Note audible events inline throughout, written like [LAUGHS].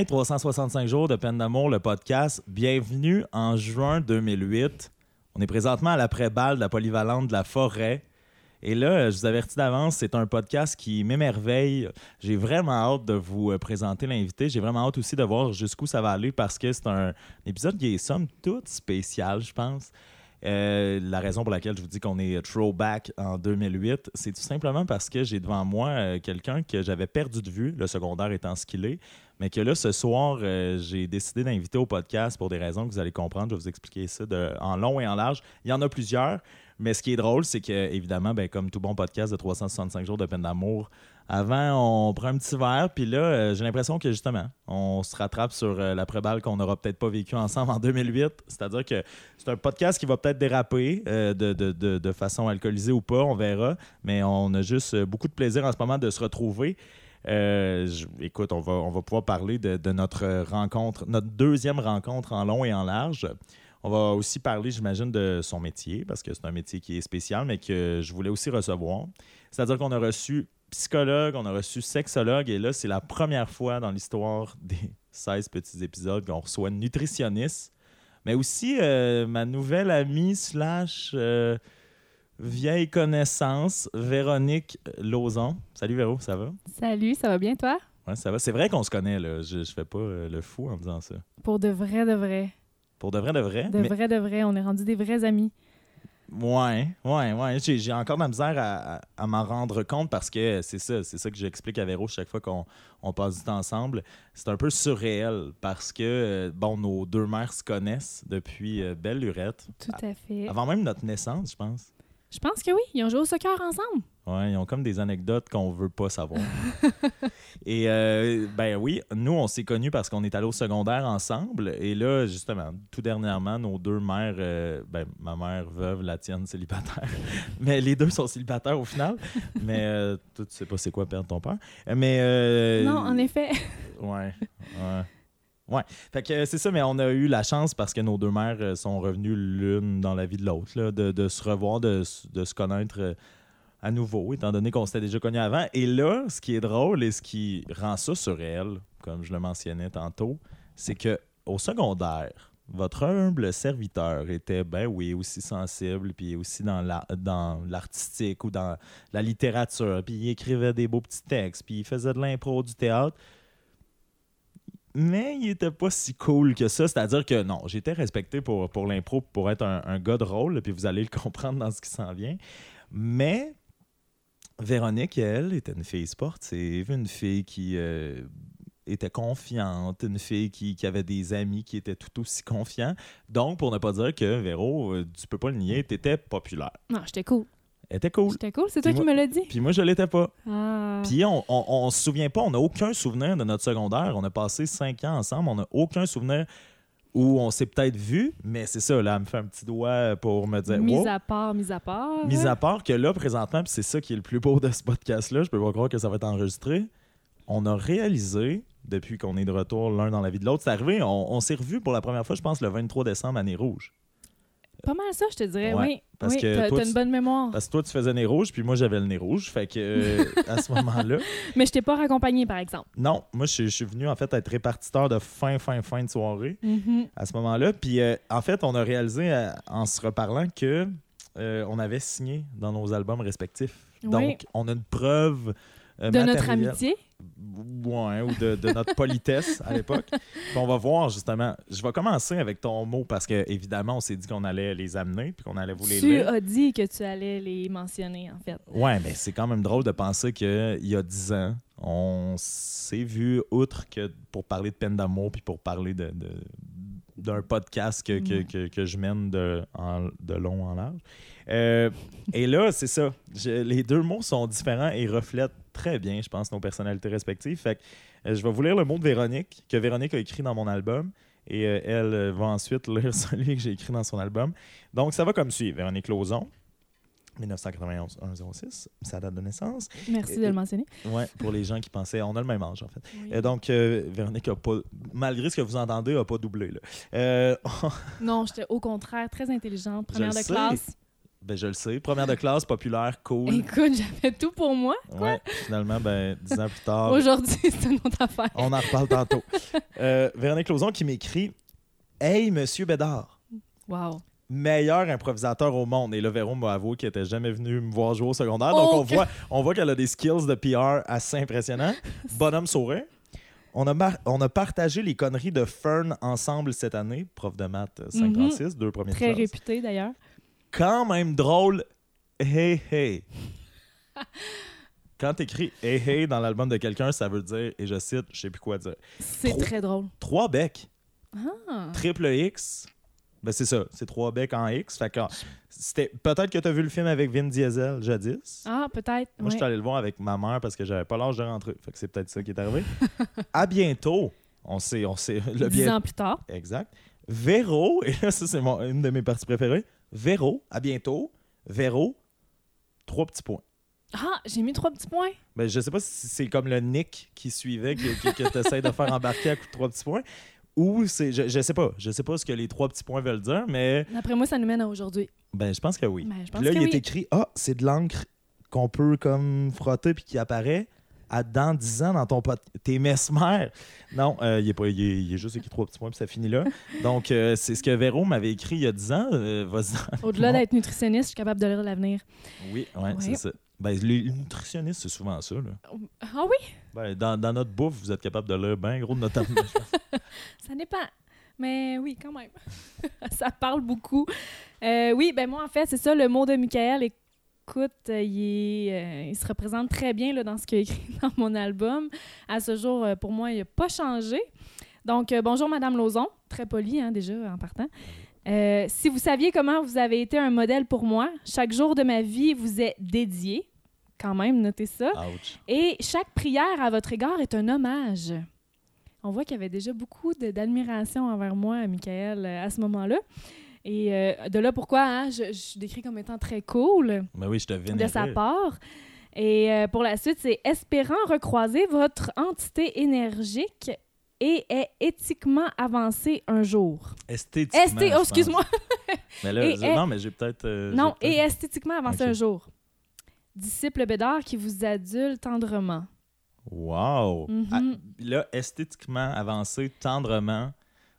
Hey, 365 jours de peine d'amour, le podcast. Bienvenue en juin 2008. On est présentement à l'après-balle de la polyvalente de la forêt. Et là, je vous avertis d'avance, c'est un podcast qui m'émerveille. J'ai vraiment hâte de vous euh, présenter l'invité. J'ai vraiment hâte aussi de voir jusqu'où ça va aller parce que c'est un épisode qui est somme toute spécial, je pense. Euh, la raison pour laquelle je vous dis qu'on est throwback en 2008, c'est tout simplement parce que j'ai devant moi euh, quelqu'un que j'avais perdu de vue, le secondaire étant ce qu'il est, mais que là, ce soir, euh, j'ai décidé d'inviter au podcast pour des raisons que vous allez comprendre. Je vais vous expliquer ça en long et en large. Il y en a plusieurs, mais ce qui est drôle, c'est que, évidemment, ben, comme tout bon podcast de 365 jours de peine d'amour, avant, on prend un petit verre, puis là, euh, j'ai l'impression que justement, on se rattrape sur euh, l'après-balle qu'on n'aura peut-être pas vécu ensemble en 2008. C'est-à-dire que c'est un podcast qui va peut-être déraper de, de, de, de façon alcoolisée ou pas, on verra, mais on a juste beaucoup de plaisir en ce moment de se retrouver. Euh, écoute, on va, on va pouvoir parler de, notre rencontre, notre deuxième rencontre en long et en large. On va aussi parler, j'imagine, de son métier, parce que c'est un métier qui est spécial, mais que je voulais aussi recevoir. C'est-à-dire qu'on a reçu psychologue, on a reçu sexologue, et là, c'est la première fois dans l'histoire des [LAUGHS] 16 petits épisodes qu'on reçoit une nutritionniste, mais aussi euh, ma nouvelle amie slash... Euh, vieille connaissance, Véronique Lauzon. Salut Véro, ça va? Salut, ça va bien toi? Oui, ça va. C'est vrai qu'on se connaît, là. Je, je fais pas euh, le fou en disant ça. Pour de vrai, de vrai. Pour de vrai, de vrai? De vrai, de vrai. On est rendu des vrais amis. Ouais, ouais, ouais. J'ai encore de la misère à, m'en rendre compte parce que c'est ça, c'est ça que j'explique à Véro chaque fois qu'on passe du temps ensemble. C'est un peu surréel parce que, euh, bon, nos deux mères se connaissent depuis euh, belle lurette. Tout à fait. Avant même notre naissance, je pense. Je pense que oui. Ils ont joué au soccer ensemble. Oui, ils ont comme des anecdotes qu'on veut pas savoir. [LAUGHS] et euh, ben oui, nous, on s'est connus parce qu'on est allés au secondaire ensemble. Et là, justement, tout dernièrement, nos deux mères, euh, ben, ma mère veuve, la tienne célibataire. [LAUGHS] Mais les deux sont célibataires au final. Mais euh, tu sais pas c'est quoi perdre ton père. Mais. non, en effet. ouais. Ouais. Ouais. Fait que c'est ça, mais on a eu la chance parce que nos deux mères euh, sont revenues l'une dans la vie de l'autre, de, de, se revoir, de, de se connaître euh, à nouveau, étant donné qu'on s'était déjà connus avant. Et là, ce qui est drôle et ce qui rend ça surréel, comme je le mentionnais tantôt, c'est que au secondaire, votre humble serviteur était, ben oui, aussi sensible, puis aussi dans l'artistique ou dans la littérature, puis il écrivait des beaux petits textes, puis il faisait de l'impro, du théâtre mais il était pas si cool que ça. C'est-à-dire que non, j'étais respecté pour, pour l'impro, pour être un, gars de rôle, puis vous allez le [LAUGHS] comprendre dans ce qui s'en vient. Mais Véronique, elle, était une fille sportive, une fille qui euh, était confiante, une fille qui, qui, avait des amis qui étaient tout aussi confiants. Donc, pour ne pas dire que Véro, euh, tu peux pas le nier, tu étais populaire. Non, j'étais cool. Elle était cool. C'était cool, c'est toi qui me l'as dit. Puis moi, je l'étais pas. Ah. Puis on, on, se souvient pas, on n'a aucun souvenir de notre secondaire. On a passé cinq ans ensemble, on n'a aucun souvenir où on s'est peut-être vu, mais c'est ça, là, elle me fait un petit doigt pour me dire. Mise à part, mise à part. Mise à part que là, présentement, puis c'est ça qui est le plus beau de ce podcast-là, je peux pas croire que ça va être enregistré. On a réalisé, depuis qu'on est de retour l'un dans la vie de l'autre, c'est arrivé, on, on s'est revu pour la première fois, je pense, le 23 décembre, année rouge. Pas mal ça, je te dirais, oui. Parce oui, que t'as une bonne mémoire. Parce que toi, tu faisais nez rouge, puis moi, j'avais le nez rouge. Fait que euh, à ce moment-là. [LAUGHS] Mais je t'ai pas raccompagné, par exemple. Non, moi, je, suis venu en fait être répartiteur de fin, fin, fin de soirée mm-hmm. à ce moment-là. Puis euh, en fait, on a réalisé euh, en se reparlant que on avait signé dans nos albums respectifs. Donc, on a une preuve de notre amitié? Ouais, ou de, notre politesse à l'époque. on va voir justement. Je vais commencer avec ton mot parce que évidemment, on s'est dit qu'on allait les amener puis qu'on allait vous les tu lire. Tu as dit que tu allais les mentionner en fait. Ouais, mais c'est quand même drôle de penser qu'il y a dix ans, on s'est vu outre que pour parler de peine d'amour puis pour parler de, d'un podcast que, que, que, je mène de, de long en large. Euh, et là, c'est ça. les deux mots sont différents et reflètent très bien, je pense, nos personnalités respectives. Fait que, euh, je vais vous lire le mot de Véronique, que Véronique a écrit dans mon album. Et euh, elle va ensuite [LAUGHS] lire celui que j'ai écrit dans son album. Donc, ça va comme suit. Véronique Lauzon, 1991-106, sa date de naissance. Merci de le mentionner. Oui, pour les gens qui pensaient, on a le même âge en fait. Et donc, Véronique a pas, malgré ce que vous entendez, n'a pas doublé. Là. [LAUGHS] non, j'étais au contraire très intelligente, première de classe. Ben, je le sais. Première de classe, populaire, cool. Écoute, j'avais tout pour moi. Ouais, finalement, ben, dix ans plus tard, Aujourd'hui, c'est une autre affaire. on en reparle tantôt. Euh, Véronique Lauzon qui m'écrit Hey, monsieur Bédard, Wow. meilleur improvisateur au monde. Et là, Véro m'a avoué qu'il n'était jamais venu me voir jouer au secondaire. Donc, on Ok. voit, on voit qu'elle a des skills de PR assez impressionnants. [LAUGHS] Bonhomme sourire. On a, mar- on a partagé les conneries de Fern ensemble cette année. Prof de maths euh, 56, deux premiers. Très réputé d'ailleurs. Quand même drôle. Hey, hey. Quand t'écris hey, hey dans l'album de quelqu'un, ça veut dire, et je cite, je sais plus quoi dire, C'est très drôle. trois becs. Ah. triple X, ben c'est ça, c'est trois becs en X. Fait que c'était peut-être que tu as vu le film avec Vin Diesel jadis. Ah, peut-être. Moi, je suis allé le voir avec ma mère parce que j'avais pas l'âge de rentrer. Fait que c'est peut-être ça qui est arrivé. [LAUGHS] à bientôt. On sait, on sait le Dix bien. ans plus tard. Exact. Véro, et là, ça, c'est mon- une de mes parties préférées. Véro, à bientôt. Véro, trois petits points. Ah, j'ai mis trois petits points? Ben, je sais pas si c'est comme le Nick qui suivait, que, que, tu essaies de faire embarquer à coup de trois petits points. Ou c'est. Je, je sais pas. Je sais pas ce que les trois petits points veulent dire, mais D'après moi, ça nous mène à aujourd'hui. ben je pense que oui. Ben, je pense Puis là, que il oui. est écrit Ah, c'est de l'encre qu'on peut comme frotter puis qui apparaît à dans 10 ans dans ton pot. T'es mesmer. Non, euh, il, est pas, il, est, est juste écrit trois petits points puis ça finit là. Donc, euh, c'est ce que Véro m'avait écrit il y a 10 ans. Euh, vas-y. Au-delà d'être nutritionniste, je suis capable de lire l'avenir. Oui, ouais, Ouais. c'est ça. Ben, les nutritionnistes, c'est souvent ça. Là. Ah oui, Ben, dans, dans notre bouffe, vous êtes capable de lire bien gros de notre [LAUGHS] ça dépend. Mais oui, quand même. [LAUGHS] ça parle beaucoup. Euh, oui, ben moi, en fait, c'est ça, le mot de Michael. Écoute, euh, il, est, euh, il se représente très bien là, dans ce qu'il a écrit [LAUGHS] dans mon album. À ce jour, euh, pour moi, il n'a pas changé. Donc, bonjour, Madame Lauzon. Très poli, hein, déjà, en partant. Euh, si vous saviez comment vous avez été un modèle pour moi, chaque jour de ma vie vous est dédié. Quand même, notez ça. Ouch. Et chaque prière à votre égard est un hommage. On voit qu'il y avait déjà beaucoup d'admiration envers moi, Michael, à ce moment-là. Et euh, de là pourquoi hein, je, je suis décrit comme étant très cool Ben oui, je te de sa part. Et euh, pour la suite, c'est espérant recroiser votre entité énergique et est éthiquement avancé un jour. Esthétiquement. Esté, je oh, excuse-moi. [LAUGHS] Mais là, Et je- est- non, mais j'ai peut-être. euh, Non, et esthétiquement avancé Ok. un jour. Disciple Bédard qui vous adule tendrement. Wow! Mhm. Ah, là, esthétiquement avancé, tendrement.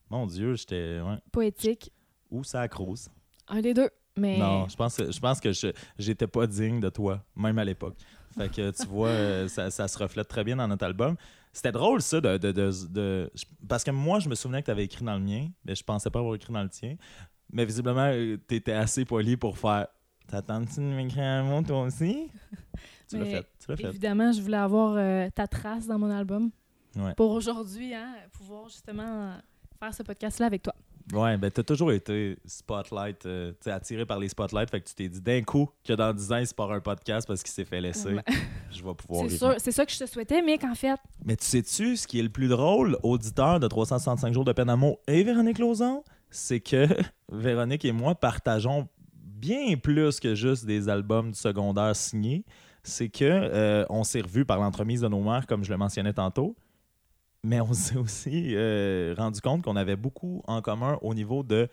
Mon Dieu, j'étais. Ouais. Poétique. Ou ça crouse. Un des deux. Mais Non, je pense, je pense que je j'étais pas digne de toi, même à l'époque. Fait que tu vois, euh, ça, ça se reflète très bien dans notre album. C'était drôle, ça, de, de, de- de- je- Parce que moi, je me souvenais que tu avais écrit dans le mien, mais je pensais pas avoir écrit dans le tien. Mais visiblement, tu étais assez poli pour faire. T'attends-tu de m'écrire un mot, toi aussi? [LAUGHS] Tu l'as fait. Tu l'as fait. évidemment, je voulais avoir euh, ta trace dans mon album Ouais. pour aujourd'hui, hein, pouvoir justement euh, faire ce podcast-là avec toi. Ouais, ben t'as toujours été spotlight, euh, tu sais, attiré par les spotlights, fait que tu t'es dit d'un coup que dans 10 ans, il se part un podcast parce qu'il s'est fait laisser. [LAUGHS] Je vais [LAUGHS] pouvoir C'est sûr, c'est ça que je te souhaitais, mais qu'en fait, Mais tu sais-tu, ce qui est le plus drôle, auditeur de 365 jours de peine et Véronique Lauzon, c'est que [LAUGHS] Véronique et moi partageons bien plus que juste des albums du secondaire signés. C'est que euh, on s'est revus par l'entremise de nos mères, comme je le mentionnais tantôt. Mais on s'est aussi euh, rendu compte qu'on avait beaucoup en commun au niveau de.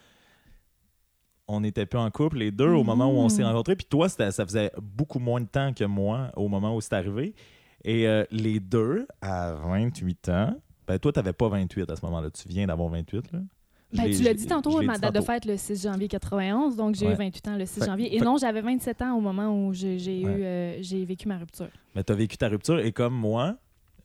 On n'était plus en couple, les deux, au moment où on s'est Mhm. rencontrés. Puis toi, ça faisait beaucoup moins de temps que moi au moment où c'est arrivé. Et euh, les deux, à 28 ans, ben toi, tu n'avais pas 28 à ce moment-là. Tu viens d'avoir 28. Là. Ben, tu l'as dit tantôt, ma date de fête le 6 janvier 91, donc j'ai Ouais. eu 28 ans le 6 Fait- janvier. Et fait- non, j'avais 27 ans au moment où j'ai j'ai Ouais. eu, euh, j'ai vécu ma rupture. Mais tu as vécu ta rupture et comme moi,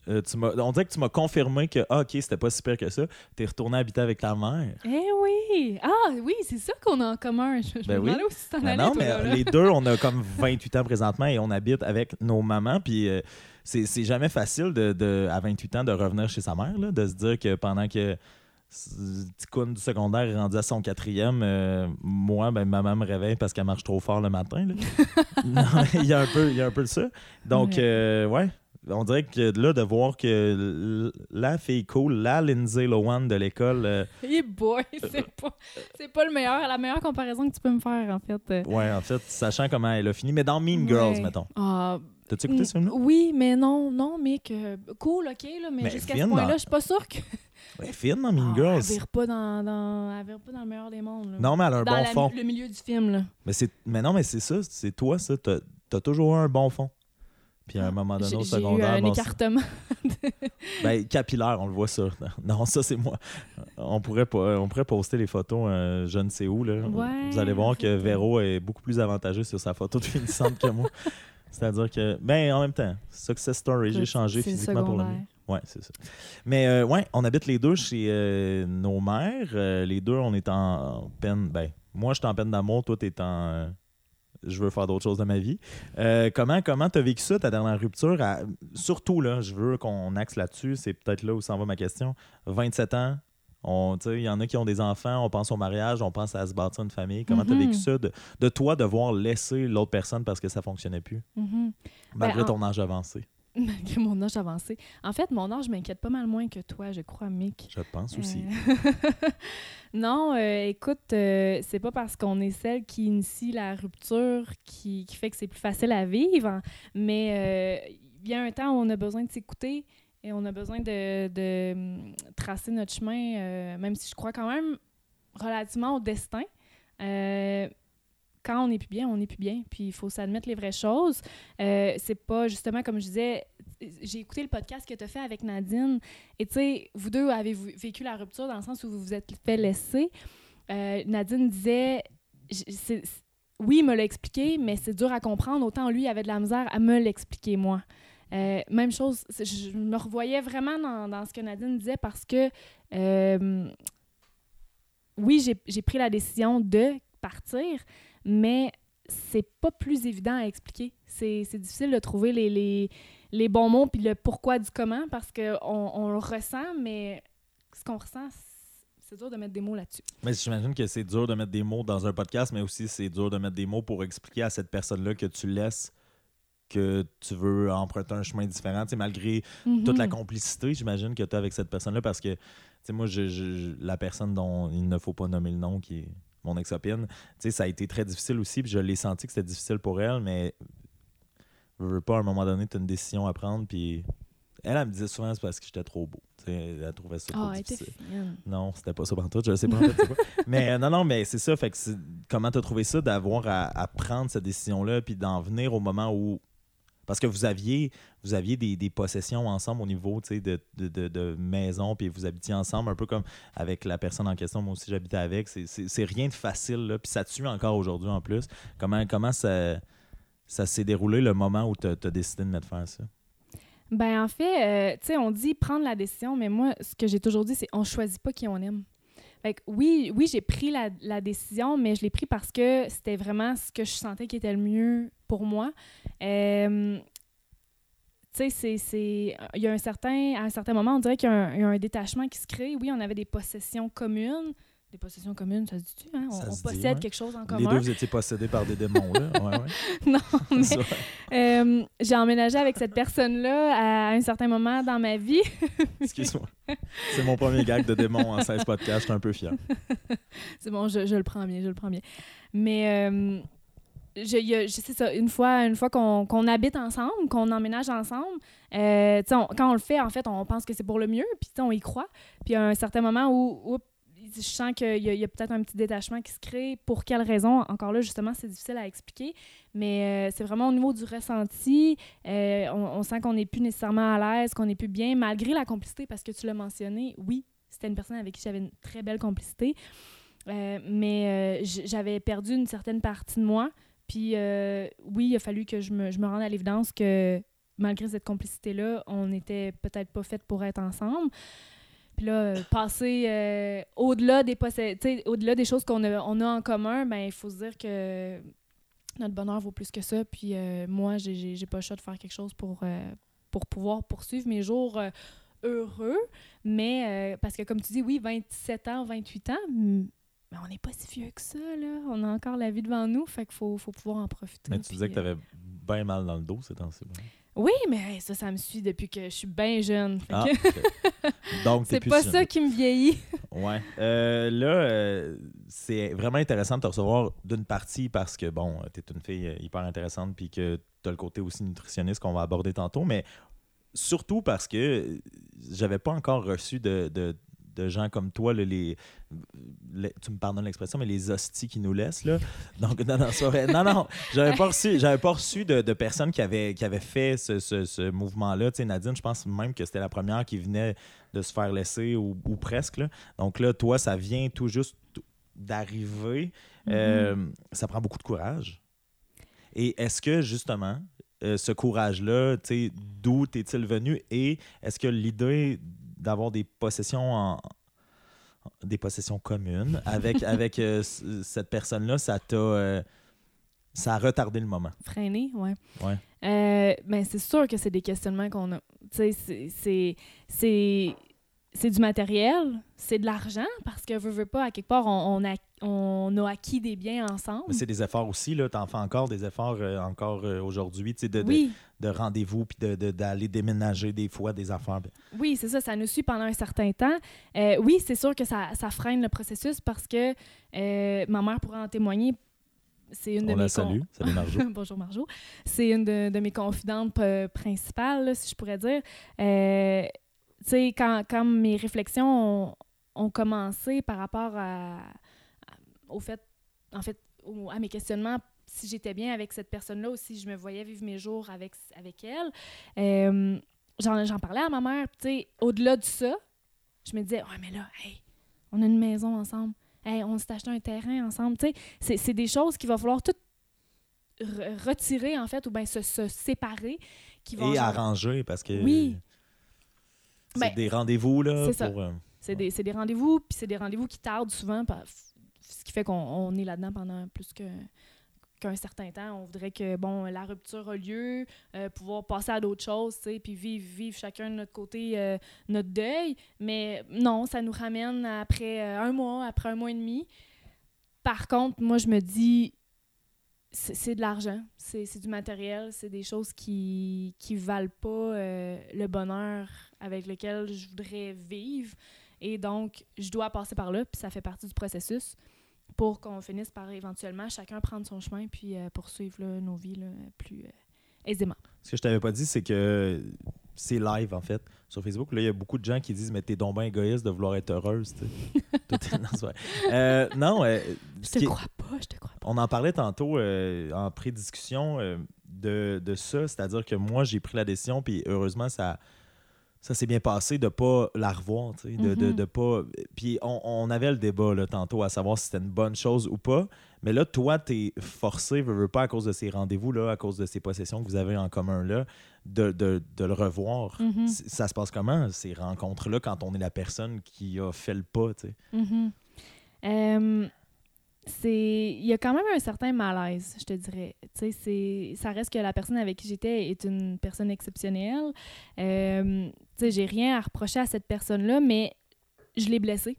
euh, tu on dirait que tu m'as confirmé que, ah, OK, c'était pas si pire que ça. Tu es retourné habiter avec ta mère. Eh oui! Ah oui, c'est ça qu'on a en commun. Je, je Ben me oui. où tu t'en Ben allais, non, toi, mais là, les deux, on a comme [LAUGHS] 28 ans présentement et on habite avec nos mamans. Puis euh, c'est jamais facile de, de- à 28 ans de revenir chez sa mère, là, de se dire que pendant que Ticoun du secondaire est rendu à son quatrième, euh, moi, ben, maman me réveille parce qu'elle marche trop fort le matin. là. [LAUGHS] Non, Il y, a un peu- il y a un peu de ça. Donc, Ouais. euh, ouais. On dirait que là, de voir que la fille cool, la Lindsay Lohan de l'école, euh, [LAUGHS] Hey boy, [LAUGHS] c'est pas, c'est pas le meilleur, la meilleure comparaison que tu peux me faire, en fait. Ouais, en fait, sachant comment elle a fini, mais dans Mean Girls, ouais. mettons. Ah, T'as-tu écouté mm, ce film-là? Oui, mais non, non, mais que cool, ok, là, mais, Mais jusqu'à ce point-là, dans- je suis pas sûre que. [LAUGHS] Ouais, film dans Mean Ah, Girls. Elle vire pas dans, dans, elle vire pas dans le meilleur des mondes. là. Non, mais elle a un dans bon la- fond. le milieu du film, là. Mais, c'est... mais non, mais c'est ça, c'est toi, ça. T'as, t'as toujours eu un bon fond. Puis à un moment donné, au j'ai eu secondaire, un écartement. [LAUGHS] ben, capillaire, on le voit ça. [LAUGHS] Non, ça, c'est moi. On pourrait, pas, on pourrait poster les photos, euh, je ne sais où. Là. Ouais, Vous allez voir que. Véro est beaucoup plus avantageux sur sa photo de finissante que moi. [LAUGHS] C'est-à-dire que, ben, en même temps, success story, j'ai changé physiquement pour le secondaire. mieux. Ouais, c'est ça. Mais euh, ouais, on habite les deux chez euh, nos mères. Les deux, on est en peine. Ben, moi, je suis en peine d'amour. Toi, tu es en. Je veux faire d'autres choses de ma vie. Euh, comment comment tu as vécu ça, ta dernière rupture? À- surtout, là, je veux qu'on axe là-dessus. C'est peut-être là où s'en va ma question. 27 ans. Il y en a qui ont des enfants, on pense au mariage, on pense à se bâtir une famille. Comment tu as Mhm. vécu ça de, de toi devoir laisser l'autre personne parce que ça fonctionnait plus, Mhm. malgré en- ton âge avancé? Malgré mon âge avancé. En fait, mon âge m'inquiète pas mal moins que toi, je crois, Mick. Je pense aussi. Euh, [LAUGHS] non, euh, écoute, euh, c'est pas parce qu'on est celle qui initie la rupture qui, qui fait que c'est plus facile à vivre, hein, mais il y a un temps où on a besoin de s'écouter et on a besoin de, de, hum, tracer notre chemin, même si je crois quand même relativement au destin. Quand on n'est plus bien, on n'est plus bien. Puis il faut s'admettre les vraies choses. Euh, c'est pas justement comme je disais, j'ai écouté le podcast que tu as fait avec Nadine. Et tu sais, vous deux avez vécu la rupture dans le sens où vous vous êtes fait laisser. Euh, Nadine disait, oui, il me l'a expliqué, mais c'est dur à comprendre. Autant lui avait de la misère à me l'expliquer, moi. Euh, même chose, je me revoyais vraiment dans, ce que Nadine disait parce que, euh, oui, j'ai pris la décision de partir, mais c'est pas plus évident à expliquer. C'est difficile de trouver les, les, les bons mots puis le pourquoi du comment parce qu'on on le ressent, mais ce qu'on ressent, c'est- dur de mettre des mots là-dessus. Mais j'imagine que c'est dur de mettre des mots dans un podcast, mais aussi c'est dur de mettre des mots pour expliquer à cette personne-là que tu laisses que tu veux emprunter un chemin différent, tu sais, malgré toute la complicité, j'imagine, que tu as avec cette personne-là, parce que, tu sais, moi, je- la personne dont il ne faut pas nommer le nom, qui est mon ex-opine, tu sais, ça a été très difficile aussi, puis je l'ai senti que c'était difficile pour elle, mais je veux pas, à un moment donné, tu as une décision à prendre, puis elle, elle me disait souvent, c'est parce que j'étais trop beau, elle trouvait ça trop Ah, difficile. Non, c'était pas ça tout. Je sais pas en fait c'est quoi. Mais euh, non, non, mais c'est ça. Fait que comment t'as trouvé ça d'avoir à, à prendre cette décision-là puis d'en venir au moment où. Parce que vous aviez, vous aviez des, possessions ensemble au niveau de, de, de, de maison, puis vous habitiez ensemble, un peu comme avec la personne en question. Moi aussi, j'habitais avec. C'est rien de facile, là. Puis ça tue encore aujourd'hui en plus. Comment, comment ça, ça s'est déroulé le moment où tu as décidé de mettre fin à ça? Ben en fait, euh, tu sais, on dit prendre la décision, mais moi, ce que j'ai toujours dit, c'est on choisit pas qui on aime. Fait que oui, oui, j'ai pris la, la décision, mais je l'ai pris parce que c'était vraiment ce que je sentais qui était le mieux pour moi. Euh, tu sais, c'est-. Il y a un certain... À un certain moment, on dirait qu'il y a un, il y a un détachement qui se crée. Oui, on avait des possessions communes. Des possessions communes, ça se dit-tu, hein? On, on dit, possède ouais. quelque chose en Les commun. deux, vous étiez possédés par des démons, là. Ouais, ouais. [LAUGHS] non, mais... [LAUGHS] Euh, j'ai emménagé avec cette personne-là à un certain moment dans ma vie. [LAUGHS] Excuse-moi. C'est mon premier gag de démon en 16 podcasts. Je suis un peu fier. C'est bon, je, je le prends bien, je le prends bien. Mais euh, je, sais ça, une fois, une fois qu'on qu'on habite ensemble, qu'on emménage ensemble, euh, quand on le fait, en fait, on pense que c'est pour le mieux, puis on y croit. Puis à un certain moment où, oups, je sens qu'il y a, peut-être un petit détachement qui se crée. Pour quelle raison? Encore là, justement, c'est difficile à expliquer. Mais euh, c'est vraiment au niveau du ressenti. euh, on, sent qu'on n'est plus nécessairement à l'aise, qu'on n'est plus bien, malgré la complicité, parce que tu l'as mentionné. Oui, c'était une personne avec qui j'avais une très belle complicité. Mais j'avais perdu une certaine partie de moi. Puis euh, oui, il a fallu que je me, je me rende à l'évidence que malgré cette complicité-là, on n'était peut-être pas fait pour être ensemble. Puis là, euh, passer euh, au-delà des au-delà des choses qu'on a, on a en commun, ben il faut se dire que notre bonheur vaut plus que ça. Puis moi, j'ai- j'ai pas le choix de faire quelque chose pour, pour pouvoir poursuivre mes jours heureux. Mais parce que comme tu dis, oui, 27 ans, 28 ans, mais on n'est pas si vieux que ça, là. On a encore la vie devant nous, fait qu'il faut, faut pouvoir en profiter. Mais tu disais que puis, tu avais bien mal dans le dos ces temps-ci. Oui, mais ça, ça me suit depuis que je suis bien jeune. Ah, que ok. [LAUGHS] Donc, t'es c'est pas jeune. ça qui me vieillit. [LAUGHS] Ouais. Euh, là, euh, c'est vraiment intéressant de te recevoir d'une partie parce que, bon, tu es une fille euh, hyper intéressante puis que tu as le côté aussi nutritionniste qu'on va aborder tantôt, mais surtout parce que j'avais pas encore reçu de, de- de gens comme toi, là, les, les- tu me pardonnes l'expression, mais les hosties qui nous laissent. Là. [LAUGHS] Donc, non, non, vrai. non, non, j'avais pas reçu, j'avais pas reçu de, de personnes qui avaient, qui avaient fait ce, ce- ce mouvement-là. Tu sais, Nadine, je pense même que c'était la première qui venait de se faire laisser ou, ou presque. là. Donc là, toi, ça vient tout juste d'arriver. Euh, ça prend beaucoup de courage. Et est-ce que, justement, euh, ce courage-là, d'où est-il venu? Et est-ce que l'idée d'avoir des possessions en des possessions communes avec, [LAUGHS] avec euh, cette personne-là, ça t'a euh, ça a retardé le moment. Freiner, ouais. Ouais. Euh, ben, c'est sûr que c'est des questionnements qu'on a. Tu sais, c'est- c'est- du matériel, c'est de l'argent, parce que, veux, veux pas, à quelque part, on, on a, on a acquis des biens ensemble. Mais c'est des efforts aussi, là. T'en fais encore des efforts euh, encore euh, aujourd'hui, tu sais, de, Oui, de rendez-vous, puis de- de- d'aller déménager des fois des affaires. Oui, c'est ça, ça nous suit pendant un certain temps. Euh, oui, c'est sûr que ça, ça freine le processus parce que ma mère pourrait en témoigner. C'est une de On mes la con- salue. Salut Marjo. [LAUGHS] Bonjour Marjo. C'est une de, mes confidentes principales, là, si je pourrais dire. Tu sais, quand, quand mes réflexions ont, ont commencé par rapport à, au fait, en fait, au- à mes questionnements, si j'étais bien avec cette personne-là ou si je me voyais vivre mes jours avec, avec elle, euh, j'en, j'en parlais à ma mère. Tu sais, au-delà de ça, je me disais, ouais, mais là, hey, on a une maison ensemble. Hey, on s'est acheté un terrain ensemble. Tu sais, c'est, c'est des choses qu'il va falloir tout re- retirer, en fait, ou bien se, se séparer. Qui vont Et genre- arranger, parce que Oui. C'est Ben, des rendez-vous, là, c'est ça. pour... euh, C'est des, rendez-vous, puis c'est des rendez-vous qui tardent souvent, ce qui fait qu'on on est là-dedans pendant plus que qu'un certain temps. On voudrait que bon la rupture a lieu, euh, pouvoir passer à d'autres choses, tu sais, puis vivre, vivre chacun de notre côté euh, notre deuil. Mais non, ça nous ramène après un mois, après un mois et demi. Par contre, moi, je me dis, c'est de l'argent, c'est du matériel, c'est des choses qui qui valent pas euh, le bonheur avec lequel je voudrais vivre. Et donc, je dois passer par là, puis ça fait partie du processus pour qu'on finisse par éventuellement chacun prendre son chemin puis euh, poursuivre là, nos vies là, plus euh, aisément. Ce que je t'avais pas dit, c'est que c'est live, en fait, sur Facebook. Là, il y a beaucoup de gens qui disent « Mais t'es donc bien égoïste de vouloir être heureuse. [LAUGHS] Tout. Euh, non, Je te est- crois pas, je te crois pas. on en parlait tantôt en pré-discussion de, de ça, c'est-à-dire que moi, j'ai pris la décision, puis heureusement, ça, ça s'est bien passé de pas la revoir, tu sais, de, de, Mhm. de pas... Puis on, on avait le débat là, tantôt à savoir si c'était une bonne chose ou pas, mais là, toi, t'es forcé, veux, veux pas, à cause de ces rendez-vous, là, à cause de ces possessions que vous avez en commun, là, de, de, de le revoir. Mhm. C- Ça se passe comment, ces rencontres-là, quand on est la personne qui a fait le pas, tu sais? Mhm. Euh, c'est il y a quand même un certain malaise, je te dirais. Tu sais, ça reste que la personne avec qui j'étais est une personne exceptionnelle. Euh, tu sais, j'ai rien à reprocher à cette personne-là, mais je l'ai blessée.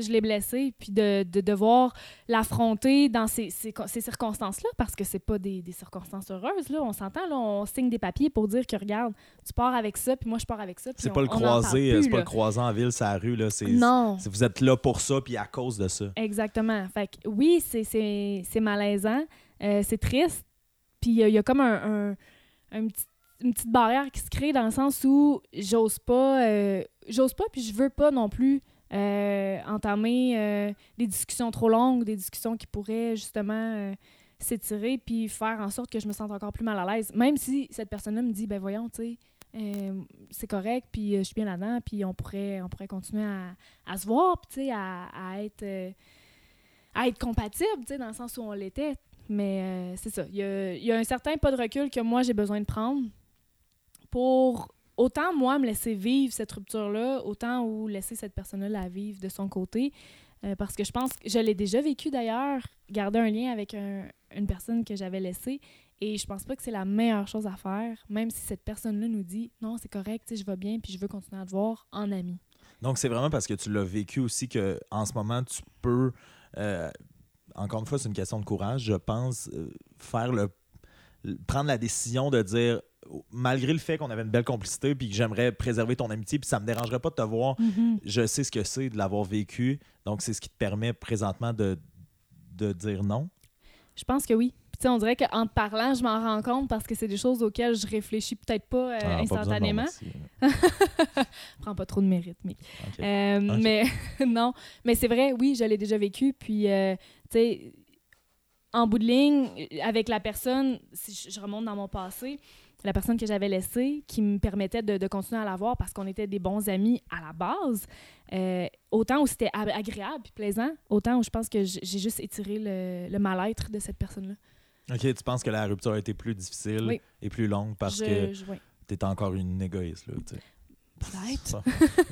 Je l'ai blessée, puis de, de devoir l'affronter dans ces, ces, ces circonstances-là, parce que c'est pas des, des circonstances heureuses, là. On s'entend, là, on signe des papiers pour dire que, regarde, tu pars avec ça, puis moi, je pars avec ça. puis C'est pas le croisé, c'est pas le croisant en ville, c'est la rue, là, c'est... Non. Vous êtes là pour ça, puis à cause de ça. Exactement. Fait que oui, c'est- c'est c'est malaisant, euh, c'est triste, puis il y, a- il y a comme un, un- un petit- une petite barrière qui se crée dans le sens où j'ose pas, euh, j'ose pas, puis je veux pas non plus euh, entamer euh, des discussions trop longues, des discussions qui pourraient justement euh, s'étirer, puis faire en sorte que je me sente encore plus mal à l'aise. Même si cette personne-là me dit, ben voyons, tu sais, euh, c'est correct, puis euh, je suis bien là-dedans, puis on pourrait, on pourrait continuer à, se voir, puis tu sais, à, être, euh, compatible, tu sais, dans le sens où on l'était. Mais euh, c'est ça. Il y a un certain pas de recul que moi, j'ai besoin de prendre pour autant, moi, me laisser vivre cette rupture-là, autant ou laisser cette personne-là la vivre de son côté. Euh, parce que je pense que je l'ai déjà vécu d'ailleurs, garder un lien avec un- une personne que j'avais laissée. Et je pense pas que c'est la meilleure chose à faire, même si cette personne-là nous dit non, c'est correct, je vais bien, puis je veux continuer à te voir en ami. Donc, c'est vraiment parce que tu l'as vécu aussi que en ce moment, tu peux. euh, encore une fois, c'est une question de courage, je pense, euh, faire le- prendre la décision de dire malgré le fait qu'on avait une belle complicité, puis que j'aimerais préserver ton amitié, puis ça me dérangerait pas de te voir, Mhm. je sais ce que c'est de l'avoir vécu. Donc, c'est ce qui te permet présentement de, de dire non? Je pense que oui. Puis on dirait qu'en te parlant, je m'en rends compte parce que c'est des choses auxquelles je réfléchis peut-être pas euh, Ah, instantanément. [LAUGHS] Prends pas trop de mérite, mais. Euh, Ok. Mais [LAUGHS] non, mais c'est vrai, oui, je l'ai déjà vécu. Puis, euh, tu sais, en bout de ligne, avec la personne, si je remonte dans mon passé, la personne que j'avais laissée, qui me permettait de, de continuer à la voir parce qu'on était des bons amis à la base, euh, autant où c'était ag- agréable puis plaisant, autant où je pense que j'ai juste étiré le, le mal-être de cette personne-là. OK, tu penses que la rupture a été plus difficile Oui. et plus longue parce Je- que tu es encore une égoïste. Là. Peut-être.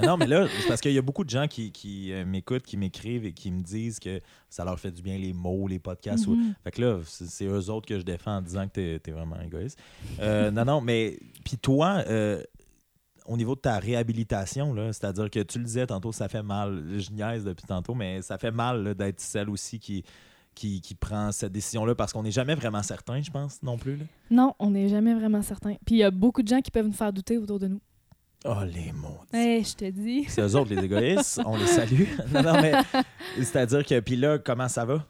Non, mais là, c'est parce qu'il y a beaucoup de gens qui, qui euh, m'écoutent, qui m'écrivent et qui me disent que ça leur fait du bien les mots, les podcasts. ou- Mhm. Fait que là, c'est eux autres que je défends en disant que t'es es vraiment égoïste. Euh, non, non, mais puis toi, euh, au niveau de ta réhabilitation, c'est-à-dire que tu le disais tantôt, ça fait mal. Je niaise depuis tantôt, mais ça fait mal d'être celle aussi qui, qui, qui prend cette décision-là parce qu'on n'est jamais vraiment certain, je pense, non plus. Là. Non, on n'est jamais vraiment certain. Puis il y a beaucoup de gens qui peuvent nous faire douter autour de nous. Oh, les mots. Hey, je te dis. [LAUGHS] C'est eux autres, les égoïstes. On les salue. [LAUGHS] non, non, mais c'est-à-dire que, puis là, comment ça va?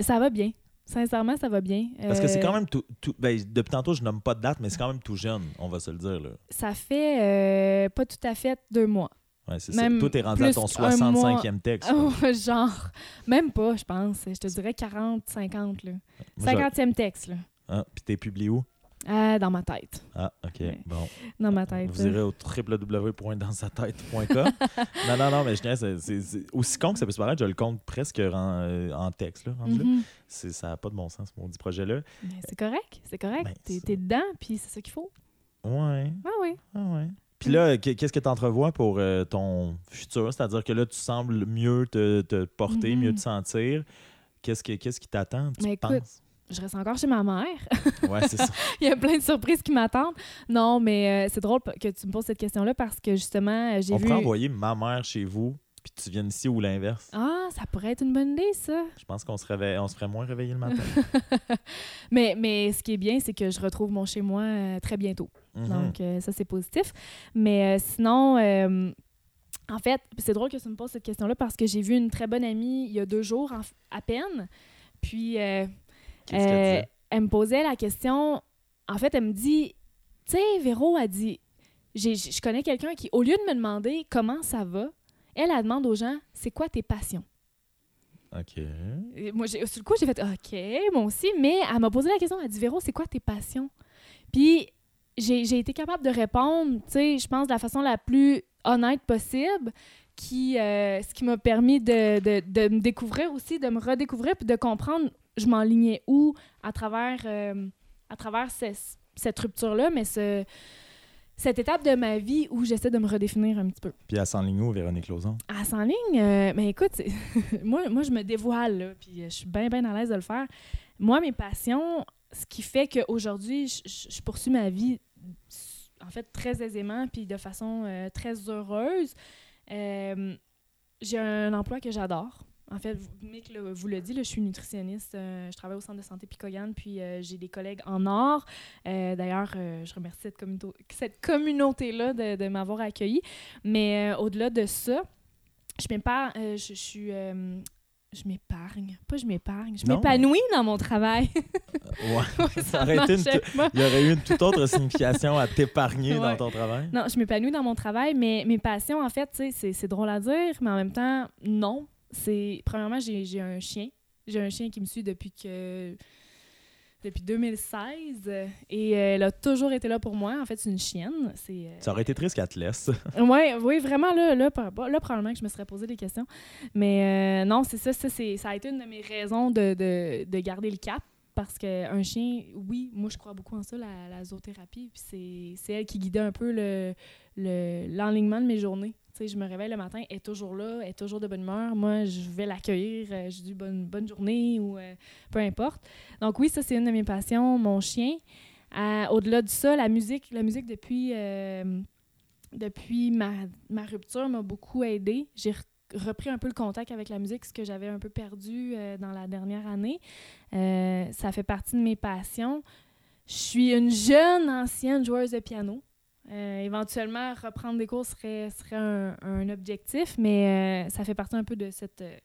Ça va bien. Sincèrement, ça va bien. Parce que c'est Euh, quand même tout. tout- ben, depuis tantôt, je nomme pas de date, mais c'est quand même tout jeune, on va se le dire. Là. Ça fait euh, pas tout à fait deux mois. Ouais, c'est ça. Toi, t'es rendu à ton qu'un mois. 65e texte. [LAUGHS] Oh, genre, même pas, je pense. Je te dirais 40, 50. Là. Moi, je- 50e texte, là. Ah, puis t'es publié où? Ah, dans ma tête. Ah, OK. Ouais. Bon. Dans ma tête. Vous irez au www.danssatête.com. [LAUGHS] non, non, non, mais je dirais, c'est- aussi con que ça peut se paraître, je le compte presque en, euh, en texte, là. Mhm. C'est- Ça n'a pas de bon sens, ce maudit projet-là. C'est correct, c'est correct. Ben, T'es dedans, puis c'est ça qu'il faut. Ouais. Ah oui. Ah ouais. Puis là, qu- qu'est-ce que tu entrevois pour euh, ton futur? C'est-à-dire que là, tu sembles mieux te, te porter, mieux te sentir. Qu'est-ce, que, qu'est-ce qui t'attend? Tu Mais écoute, penses? Je reste encore chez ma mère. [LAUGHS] Ouais, c'est ça. [LAUGHS] Il y a plein de surprises qui m'attendent. Non, mais euh, c'est drôle que tu me poses cette question-là parce que justement, euh, j'ai On vu. pourrait envoyer ma mère chez vous, puis tu viennes ici ou l'inverse. Ah, ça pourrait être une bonne idée, ça. Je pense qu'on se, réveille, on se ferait moins réveiller le matin. [LAUGHS] Mais, mais ce qui est bien, c'est que je retrouve mon chez-moi euh, très bientôt. Mhm. Donc, euh, ça, c'est positif. Mais sinon, en fait, c'est drôle que tu me poses cette question-là parce que j'ai vu une très bonne amie il y a deux jours à peine. Puis, euh, Qu'est-ce qu'elle euh, elle me posait la question. En fait, elle me dit Tu sais, Véro a dit j'ai- Je connais quelqu'un qui, au lieu de me demander comment ça va, elle, elle demande aux gens C'est quoi tes passions OK. et moi, j'ai- sur le coup, j'ai fait OK, moi aussi, mais elle m'a posé la question, elle a dit Véro, c'est quoi tes passions Puis j'ai j'ai été capable de répondre, tu sais, je pense de la façon la plus honnête possible, qui, euh, ce qui m'a permis de, de, de me découvrir aussi, de me redécouvrir, puis de comprendre je m'enlignais où à travers, euh, à travers ce- cette rupture-là, mais ce, cette étape de ma vie où j'essaie de me redéfinir un petit peu. Puis elle s'enligne où, Véronique Lauzon? À s'en ligne, euh, mais écoute, [LAUGHS] moi, moi, je me dévoile, là, puis euh, je suis bien, bien à l'aise de le faire. Moi, mes passions, ce qui fait qu'aujourd'hui, je, je- je poursuis ma vie, en fait, très aisément, puis de façon euh, très heureuse. Euh, j'ai un emploi que j'adore. En fait, Mick le- vous le dit, là, je suis nutritionniste. euh, je travaille au centre de santé Picoyan, puis euh, j'ai des collègues en or. Euh, D'ailleurs, je remercie cette, communauté- cette communauté-là de, de m'avoir accueilli. Mais au-delà de ça, je m'épargne. je, je suis. je m'épargne. Pas je m'épargne. Je m'épanouis dans mon travail. [LAUGHS] Ouais. [LAUGHS] Ouais, Ça aurait été une marchait pas. Il y aurait eu une toute autre signification à t'épargner dans ton travail. Non, je m'épanouis dans mon travail, mais mes passions, en fait, c'est drôle à dire, mais en même temps, non. C'est Premièrement, j'ai un chien. J'ai un chien qui me suit depuis que depuis 2016 euh, et elle a toujours été là pour moi. En fait, c'est une chienne. C'est euh, Ça aurait été triste qu'elle te laisse. [LAUGHS] Ouais, oui, vraiment, là, là, là, probablement que je me serais posé des questions. Mais euh, non, c'est ça, ça, c'est- ça a été une de mes raisons de, de, de garder le cap. Parce qu'un chien, oui, moi, je crois beaucoup en ça, la, la zoothérapie. Puis c'est- elle qui guidait un peu le- le- l'enlignement de mes journées. Je me réveille le matin, elle est toujours là, elle est toujours de bonne humeur. Moi, je vais l'accueillir, euh, je dis bonne, bonne journée ou euh, peu importe. Donc oui, ça, c'est une de mes passions, mon chien. Euh, Au-delà de ça, la musique, la musique depuis... euh, depuis ma, ma rupture m'a beaucoup aidé. J'ai re- repris un peu le contact avec la musique, ce que j'avais un peu perdu dans la dernière année. Ça fait partie de mes passions. Je suis une jeune, ancienne joueuse de piano. Euh, éventuellement, reprendre des cours serait, serait un, un objectif, mais euh, ça fait partie un peu de cette, euh,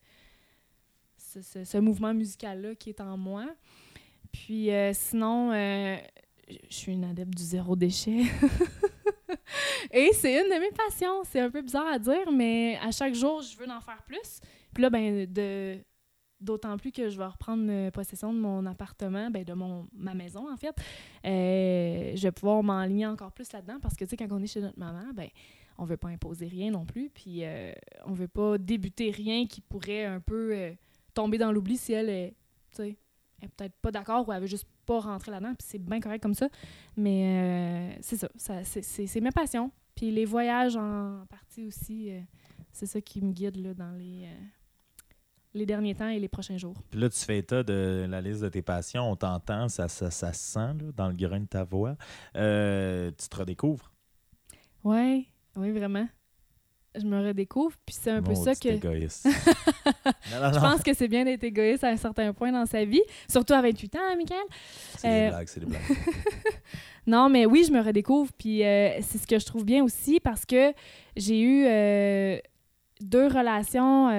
ce, ce- ce mouvement musical-là qui est en moi. Puis sinon, je suis une adepte du zéro déchet. [LAUGHS] Et c'est une de mes passions. C'est un peu bizarre à dire, mais à chaque jour, je veux en faire plus. Puis là, ben, de, d'autant plus que je vais reprendre euh, possession de mon appartement, ben, de mon, ma maison, en fait. Euh, je vais pouvoir m'enligner encore plus là-dedans parce que, tu sais, quand on est chez notre maman, ben, on veut pas imposer rien non plus. Puis euh, on veut pas débuter rien qui pourrait un peu euh, tomber dans l'oubli si elle est, peut-être pas d'accord ou elle veut juste pas rentrer là-dedans. Puis c'est bien correct comme ça. Mais c'est ça, ça c'est, c'est, c'est ma passion. Puis les voyages en partie aussi, c'est ça qui me guide là, dans les, les derniers temps et les prochains jours. Puis là, tu fais état de la liste de tes passions. On t'entend, ça, ça, ça se sent là, dans le grain de ta voix. Euh, tu te redécouvres. Ouais, oui, vraiment. Je me redécouvre, puis c'est un peu ça que... égoïste. [LAUGHS] non, non, Je pense que c'est bien d'être égoïste à un certain point dans sa vie, surtout à 28 ans, hein, Michael? C'est des euh, blagues, c'est des blagues. [LAUGHS] Non, mais oui, je me redécouvre, puis euh, c'est ce que je trouve bien aussi parce que j'ai eu deux relations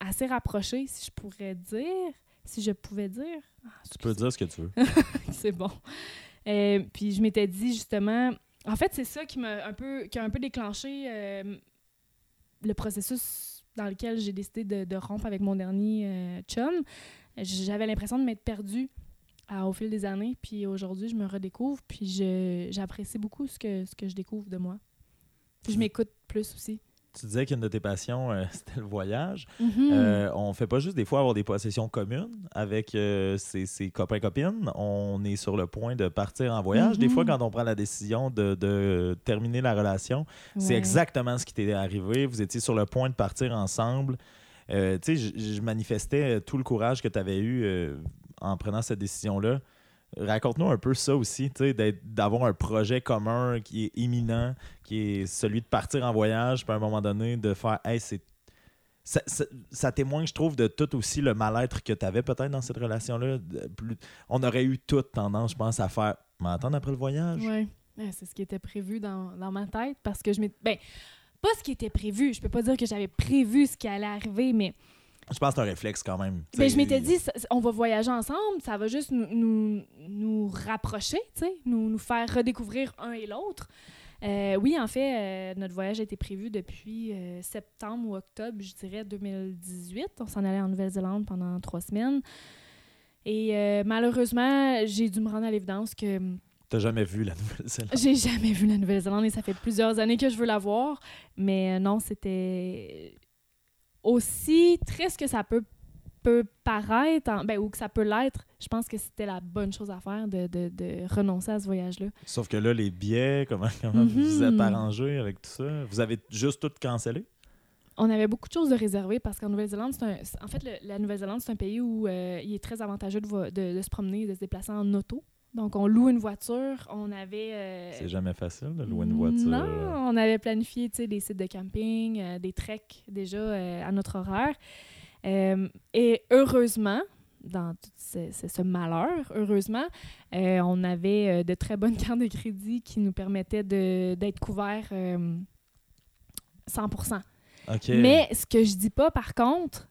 assez rapprochées, si je pourrais dire, si je pouvais dire. Ah, Tu peux dire ce que tu veux. [LAUGHS] c'est bon. Euh, puis je m'étais dit justement, en fait, c'est ça qui m'a un peu, qui a un peu déclenché euh, le processus dans lequel j'ai décidé de, de rompre avec mon dernier euh, chum. J'avais l'impression de m'être perdue à- au fil des années, puis aujourd'hui, je me redécouvre, puis je- j'apprécie beaucoup ce que, ce que je découvre de moi. Puis je m'écoute plus aussi. Tu disais qu'une de tes passions, euh, [LAUGHS] c'était le voyage. Mhm. Euh, on fait pas juste des fois avoir des possessions communes avec euh, ses, ses copains-copines. On est sur le point de partir en voyage. Des Mhm. fois, quand on prend la décision de, de terminer la relation, c'est exactement ce qui t'est arrivé. Vous étiez sur le point de partir ensemble. Tu sais, je- manifestais tout le courage que tu avais eu en prenant cette décision-là. Raconte-nous un peu ça aussi, d'avoir un projet commun qui est imminent, qui est celui de partir en voyage, puis à un moment donné, de faire Hey, c'est. Ça, témoigne, je trouve, de tout aussi le mal-être que tu avais peut-être dans cette relation-là. On aurait eu toute tendance, je pense, à faire M'entendre après le voyage. Ouais. Ouais, c'est ce qui était prévu dans, dans ma tête parce que je m'étais. Ben, pas ce qui était prévu. Je peux pas dire que j'avais prévu ce qui allait arriver, mais Je pense que c'est un réflexe quand même. ben, Tu je m'étais dit, on va voyager ensemble, ça va juste nous, nous, nous rapprocher, nous, nous faire redécouvrir un et l'autre. Euh, oui, en fait, euh, notre voyage a été prévu depuis euh, septembre ou octobre, je dirais 2018. On s'en allait en Nouvelle-Zélande pendant trois semaines. Et malheureusement, j'ai dû me rendre à l'évidence que T'as jamais vu la Nouvelle-Zélande? [LAUGHS] j'ai jamais vu la Nouvelle-Zélande et ça fait plusieurs années que je veux la voir. Mais non, c'était aussi triste que ça peut, peut paraître, en- ben, ou que ça peut l'être. Je pense que c'était la bonne chose à faire de, de- de renoncer à ce voyage-là. Sauf que là, les billets, comment, [LAUGHS] comment vous vous Mhm. êtes arrangés avec tout ça? Vous avez juste tout cancellé? On avait beaucoup de choses de réserver parce qu'en Nouvelle-Zélande, c'est en fait, le- la Nouvelle-Zélande, c'est un pays où euh, il est très avantageux de, de- de se promener et de se déplacer en auto. Donc, on loue une voiture. On avait. euh, C'est jamais facile de louer une voiture. Non, on avait planifié tu sais, des sites de camping, euh, des treks déjà euh, à notre horaire. Et heureusement, dans tout ce, ce- ce malheur, heureusement, on avait de très bonnes [LAUGHS] cartes de crédit qui nous permettaient d'être couverts euh, 100 OK. mais ce que je dis pas, par contre,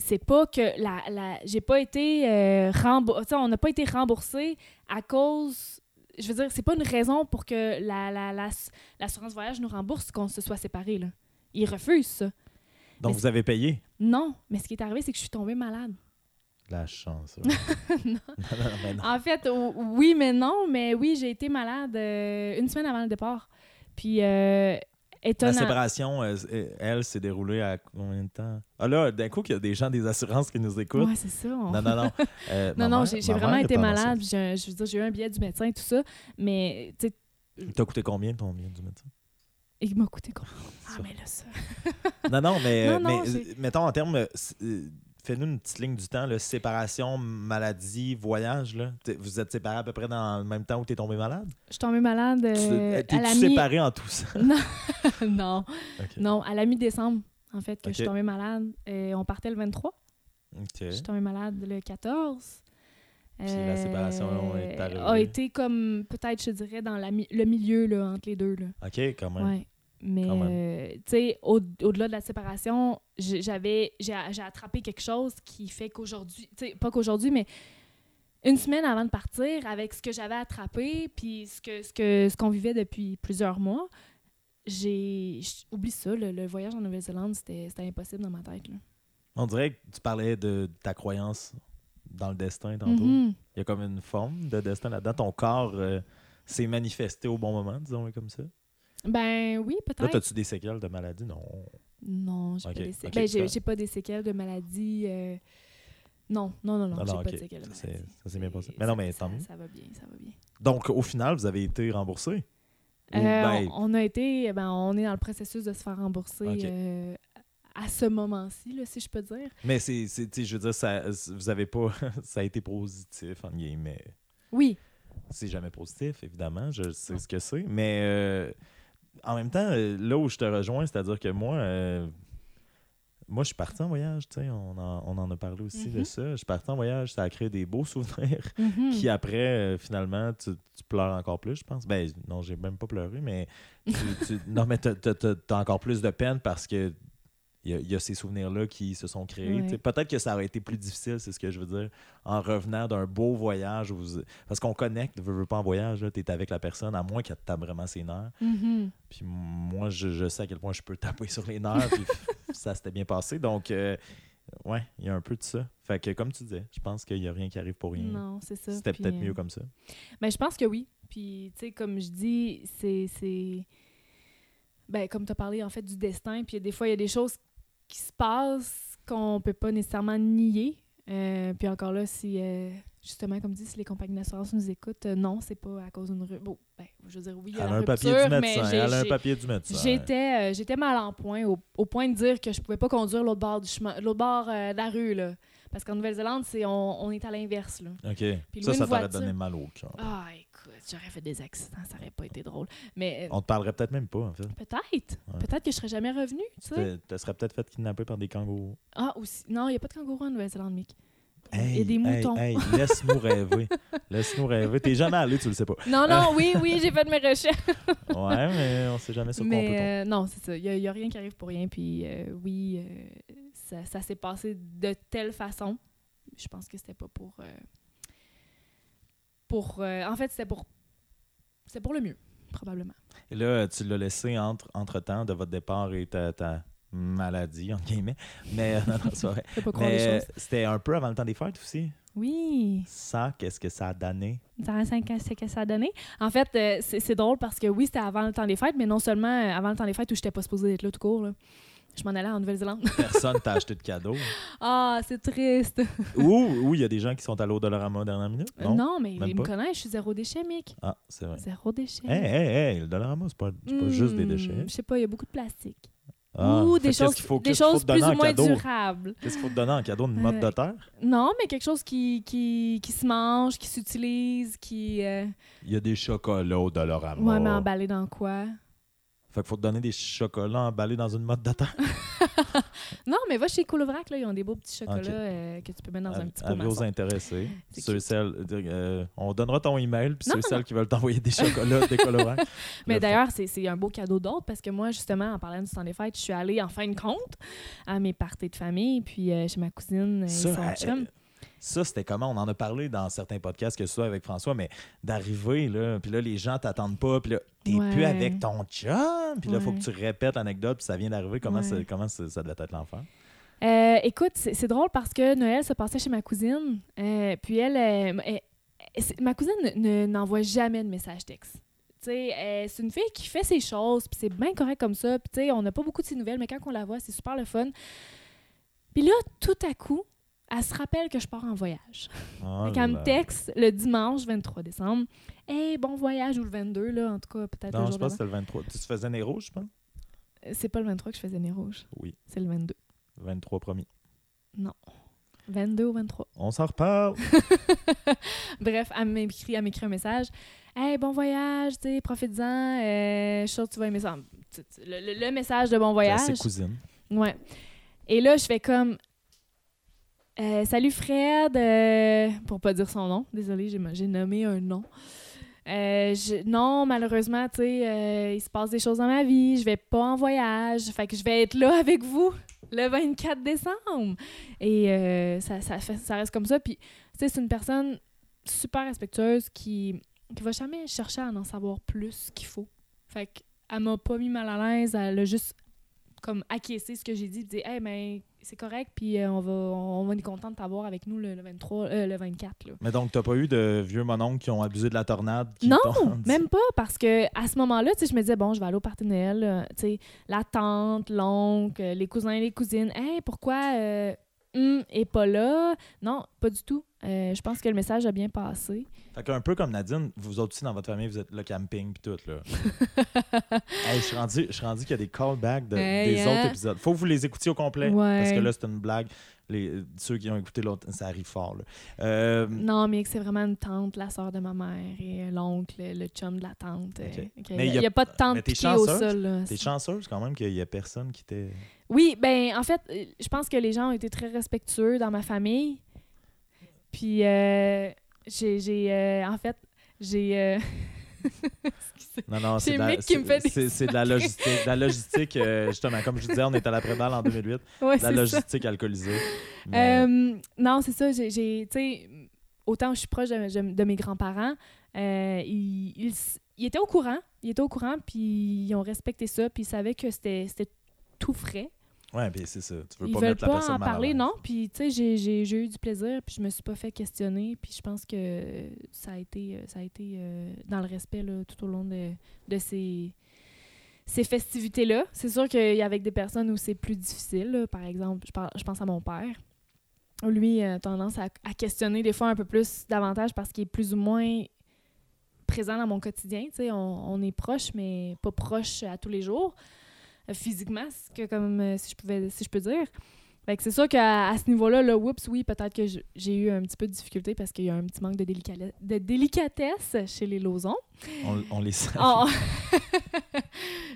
c'est pas que la, la j'ai pas été euh, rembour- tu sais, on n'a pas été remboursé à cause. Je veux dire, c'est pas une raison pour que la, la, la- l'assurance voyage nous rembourse qu'on se soit séparés. Là. Ils refusent ça. Donc, mais vous avez payé? Non, mais ce qui est arrivé, c'est que je suis tombée malade. La chance. ouais. [LAUGHS] [LAUGHS] Non. non, non. En fait, oui, mais non, mais oui, j'ai été malade euh, une semaine avant le départ. Puis, euh, La séparation, euh, elle, s'est déroulée à combien de temps? Ah là, d'un coup, il y a des gens des assurances qui nous écoutent. Ouais, c'est ça. on- Non, non, non. [LAUGHS] Euh, Non, non, j'ai vraiment été malade. Je veux dire, j'ai eu un billet du médecin et tout ça. Mais, tu sais, T'as coûté combien ton billet du médecin? il m'a coûté combien? Ah, mais là, ça. Non, non, mais, [LAUGHS] Non, euh, non, mais euh, mettons en termes. Fais-nous une petite ligne du temps, là, séparation, maladie, voyage. Là. Vous êtes séparés à peu près dans le même temps où tu es tombé malade? Je suis tombée malade Tu- euh, à T'es-tu la mi... séparé en tout ça? [LAUGHS] Non. [LAUGHS] non, non, à la mi-décembre, en fait, que je suis tombée malade. Euh, on partait le 23. Ok. Je suis tombée malade le 14. Puis la séparation est euh, arrivée. a été comme, peut-être, je dirais, dans la mi- le milieu là, entre les deux. Là. OK, quand même. Ouais. Mais, euh, tu sais, au- au-delà de la séparation, j'ai- j'avais, j'ai attrapé quelque chose qui fait qu'aujourd'hui, tu sais, pas qu'aujourd'hui, mais une semaine avant de partir, avec ce que j'avais attrapé, puis ce que ce que ce qu'on vivait depuis plusieurs mois, j'ai oublie ça, le, le voyage en Nouvelle-Zélande, c'était impossible dans ma tête. Là. On dirait que tu parlais de ta croyance dans le destin tantôt. Mhm. Il y a comme une forme de destin là-dedans. Ton corps euh, s'est manifesté au bon moment, disons comme ça. Ben oui, Là, peut-être. as-tu des séquelles de maladie? Non. Non, j'ai Ok, pas des sé- ok, ben, j'ai j'ai pas des séquelles de maladie. euh, Non, non, non, non, Non, j'ai pas de séquelles de maladie. ça s'est bien passé. Mais non, mais tant mieux. Ça va bien, ça va bien. Donc, au final, vous avez été remboursé? Ou, Euh, ben, on, on a été, ben, on est dans le processus de se faire rembourser euh, à ce moment-ci, là, si je peux dire. Mais c'est, je veux dire, ça, vous avez pas, [LAUGHS] ça a été positif, en guillemets. Oui, C'est jamais positif, évidemment, je sais Non. ce que c'est. Mais euh, en même temps, euh, là où je te rejoins, c'est-à-dire que moi, euh, moi, je suis parti en voyage, tu sais, on en, on en a parlé aussi de Mhm. ça. Je suis parti en voyage, ça a créé des beaux [LAUGHS] souvenirs Mhm. qui, après, euh, finalement, tu, tu pleures encore plus, je pense. Ben, non, j'ai même pas pleuré, mais tu, tu- non, mais t'as, t'as encore plus de peine parce que il y, a- il y a ces souvenirs-là qui se sont créés. Ouais. Peut-être que ça aurait été plus difficile, c'est ce que je veux dire, en revenant d'un beau voyage. vous- Parce qu'on connecte, veux, veux pas en voyage, tu es avec la personne, à moins qu'elle te tape vraiment ses nerfs. Mhm. Puis moi, je, je sais à quel point je peux taper sur les nerfs, puis [LAUGHS] ça s'était bien passé. Donc, euh, ouais, il y a un peu de ça. Fait que, comme tu disais, je pense qu'il n'y a rien qui arrive pour rien. Non, c'est ça. C'était peut-être euh, mieux comme ça. Ben, je pense que oui. Puis, tu sais, comme je dis, c'est. c'est- Ben, comme tu as parlé, en fait, du destin. Puis, des fois, il y a des choses qui se passent qu'on peut pas nécessairement nier. Euh, puis encore là, si. euh, Justement, comme dit, si les compagnies d'assurance nous écoutent, euh, non, c'est pas à cause d'une rupture. Bon, ben, je veux dire, oui, il y a Elle a un papier rupture, du mais médecin. Elle a un papier du médecin. J'étais, euh, j'étais mal en point, au, au point de dire que je pouvais pas conduire l'autre bord du chemin, l'autre bord de la rue, là. Parce qu'en Nouvelle-Zélande, c'est, on, on est à l'inverse, là. OK. Puis ça, ça t'aurait donné mal au cœur. Ah, j'aurais fait des accidents, ça aurait pas été drôle. Mais euh, On te parlerait peut-être même pas, en fait. peut-être, Ouais. peut-être que je serais jamais revenue, tu sais. Tu te serais peut-être fait kidnapper par des kangourous. Ah, aussi. Non, il n'y a pas de kangourous en Nouvelle-Zélande, Mick. Hey, a des moutons. hey, laisse-nous [LAUGHS] rêver. laisse-nous rêver. T'es jamais allé, tu le sais pas. Non, non, oui, oui, j'ai fait de mes recherches. [LAUGHS] Ouais, mais on sait jamais sur quoi on peut euh, non, c'est ça. Il n'y a, rien qui arrive pour rien. Puis euh, oui, euh, ça, ça s'est passé de telle façon. Je pense que c'était pas pour. euh, pour euh, en fait, c'était pour. C'était pour le mieux, probablement. Et là, tu l'as laissé entre, entre temps de votre départ et ta, ta maladie, entre guillemets. Mais [LAUGHS] non, non, c'est vrai. Je Mais c'était un peu avant le temps des fêtes aussi? Oui. Ça, qu'est-ce que ça a donné? Ça c'est que ça a donné. En fait, euh, c'est c'est drôle parce que oui, c'était avant le temps des fêtes, mais non seulement euh, avant le temps des fêtes où j'étais pas supposée être là tout court. là. Je m'en allais en Nouvelle-Zélande. [LAUGHS] Personne t'a acheté de cadeau. Ah, c'est triste. ou ou il y a des gens qui sont allés au Dollarama dernière minute? Non? Non, mais ils me connaissent, je suis zéro déchet, Mick. Ah, c'est vrai. Zéro déchet. Hey, hey, hey, le Dollarama, c'est pas, c'est pas juste des Hmm, déchets. Je sais pas, il y a beaucoup de plastique. Ah, Ou des choses, faut- des choses plus ou moins durables. Qu'est-ce qu'il faut te donner en cadeau? Une Euh, de terre? Non, mais quelque chose qui, qui, qui se mange, qui s'utilise, qui. euh, Il y a des chocolats au Dollarama. Ouais, mais emballé dans quoi? Fait qu'il faut te donner des chocolats emballés dans une motte de terre. [LAUGHS] Non, mais va chez Coulovrac, là, ils ont des beaux petits chocolats euh, que tu peux mettre dans un petit pot aux intéressés. [LAUGHS] Ceux, cute. celles, euh, on donnera ton email, puis ceux, non, celles qui veulent t'envoyer des chocolats, des colorants. [LAUGHS] Mais Le d'ailleurs, c'est un beau cadeau d'autre parce que moi, justement, en parlant du temps des fêtes, je suis allée en fin de compte à mes parties de famille, puis euh, chez ma cousine et Ça, son chum. Ça, c'était comment? On en a parlé dans certains podcasts, que ce soit avec François, mais d'arriver, là, puis là, les gens t'attendent pas, puis là, t'es Ouais. plus avec ton chum, puis là, il faut que tu répètes l'anecdote, puis ça vient d'arriver. Comment, Ouais. ça- comment ça, ça devait être l'enfer? Euh, écoute, c'est drôle parce que Noël se passait chez ma cousine, euh, puis elle, euh, elle- ma cousine ne- n'envoie jamais de. Tu sais, euh, c'est une fille qui fait ses choses, puis c'est bien correct comme ça. Puis tu sais, on n'a pas beaucoup de ses nouvelles, mais quand on la voit, c'est super le fun. Puis là, tout à coup, elle se rappelle que je pars en voyage. Oh qu'elle là. me texte le dimanche 23 décembre. Hey, bon voyage, ou le 22, là, en tout cas, peut-être Non, le je jour pense que c'était le 23. Tu te faisais nez rouge, je pense? C'est pas le 23 que je faisais nez rouge, Oui, c'est le 22. 23 promis. 22 ou 23. On s'en reparle. [LAUGHS] Bref, elle m'écrit, elle m'écrit un message. Hey, bon voyage, tu sais, profites-en. Euh, je suis sûre que tu vas aimer ça. Le- le message de bon voyage. C'est cousine. Ouais. Et là, je fais comme. Euh, salut Fred, euh, pour pas dire son nom, désolé, j'ai, nommé un nom. Euh, non, malheureusement, tu sais, euh, il se passe des choses dans ma vie, je vais pas en voyage, fait que je vais être là [LAUGHS] avec vous le 24 décembre. Et ça, fait- ça reste comme ça. Puis, tu sais, c'est une personne super respectueuse qui, qui va jamais chercher à en savoir plus qu'il faut. Fait qu'elle m'a pas mis mal à l'aise, elle a juste comme acquiescé ce que j'ai dit, dit hey, ben, c'est correct, puis euh, on va on va être content de t'avoir avec nous le, le 23, euh, le 24. Là. Mais donc, t'as pas eu de vieux mononcles qui ont abusé de la tornade? Qui Non, [LAUGHS] Même pas, parce que à ce moment-là, tu sais, je me disais, bon, je vais aller au party Noël, euh, tu sais, la tante, l'oncle, les cousins et les cousines. Hey, pourquoi euh, hum, est pas là? Non, pas du tout. Euh, je pense que le message a bien passé. Fait qu'un peu comme Nadine, vous autres aussi dans votre famille, vous êtes le camping puis tout, là. [LAUGHS] hey, je suis rendu, je suis rendu qu'il y a des callbacks de- Hey, des hein? autres épisodes. Faut que vous les écoutiez au complet. Ouais. Parce que là, c'est une blague. Les, ceux qui ont écouté l'autre, ça arrive fort, là. Euh, Non, mais c'est vraiment une tante, la soeur de ma mère, et euh, l'oncle, le chum de la tante. euh, Mais il a- n'y a, pas de tante piquée au sol. T'es chanceuse quand même qu'il y a personne qui t'ait. Oui, ben en fait, je pense que les gens ont été très respectueux dans ma famille. Puis euh, j'ai, j'ai, euh, en fait, j'ai. [LAUGHS] Non, non, C'est de, la- Mick qui me fait c'est- des c'est- c'est de la logistique. De la logistique, euh, justement, comme je disais, on est à l'après-balle en 2008. Ouais, De la ça. logistique alcoolisée. Mais- Euh, non, c'est ça. J'ai, autant je suis proche de, mes grands-parents, euh, ils, ils étaient au courant. Ils étaient au courant, puis ils ont respecté ça, puis ils savaient que c'était, c'était tout frais. Ouais, puis c'est ça. Tu veux Ils pas veulent mettre la pas personne en mal parler, non? Puis, tu sais, j'ai- eu du plaisir, puis je me suis pas fait questionner. Puis je pense que ça a été, euh, ça a été euh, dans le respect là, tout au long de, de ces, ces festivités-là. C'est sûr qu'il y a avec des personnes où c'est plus difficile. là. Par exemple, je, par- je pense à mon père. Lui a tendance à, à questionner des fois un peu plus davantage parce qu'il est plus ou moins présent dans mon quotidien. Tu sais, on, on est proche, mais pas proche à tous les jours euh, physiquement, c'est que comme euh, si je pouvais si je peux dire. Fait que c'est sûr qu'à à ce niveau-là, là, oups, oui, peut-être que j'ai eu un petit peu de difficulté parce qu'il y a un petit manque de, de délicatesse chez les Lauzons. On, on les salue. Oh. [LAUGHS]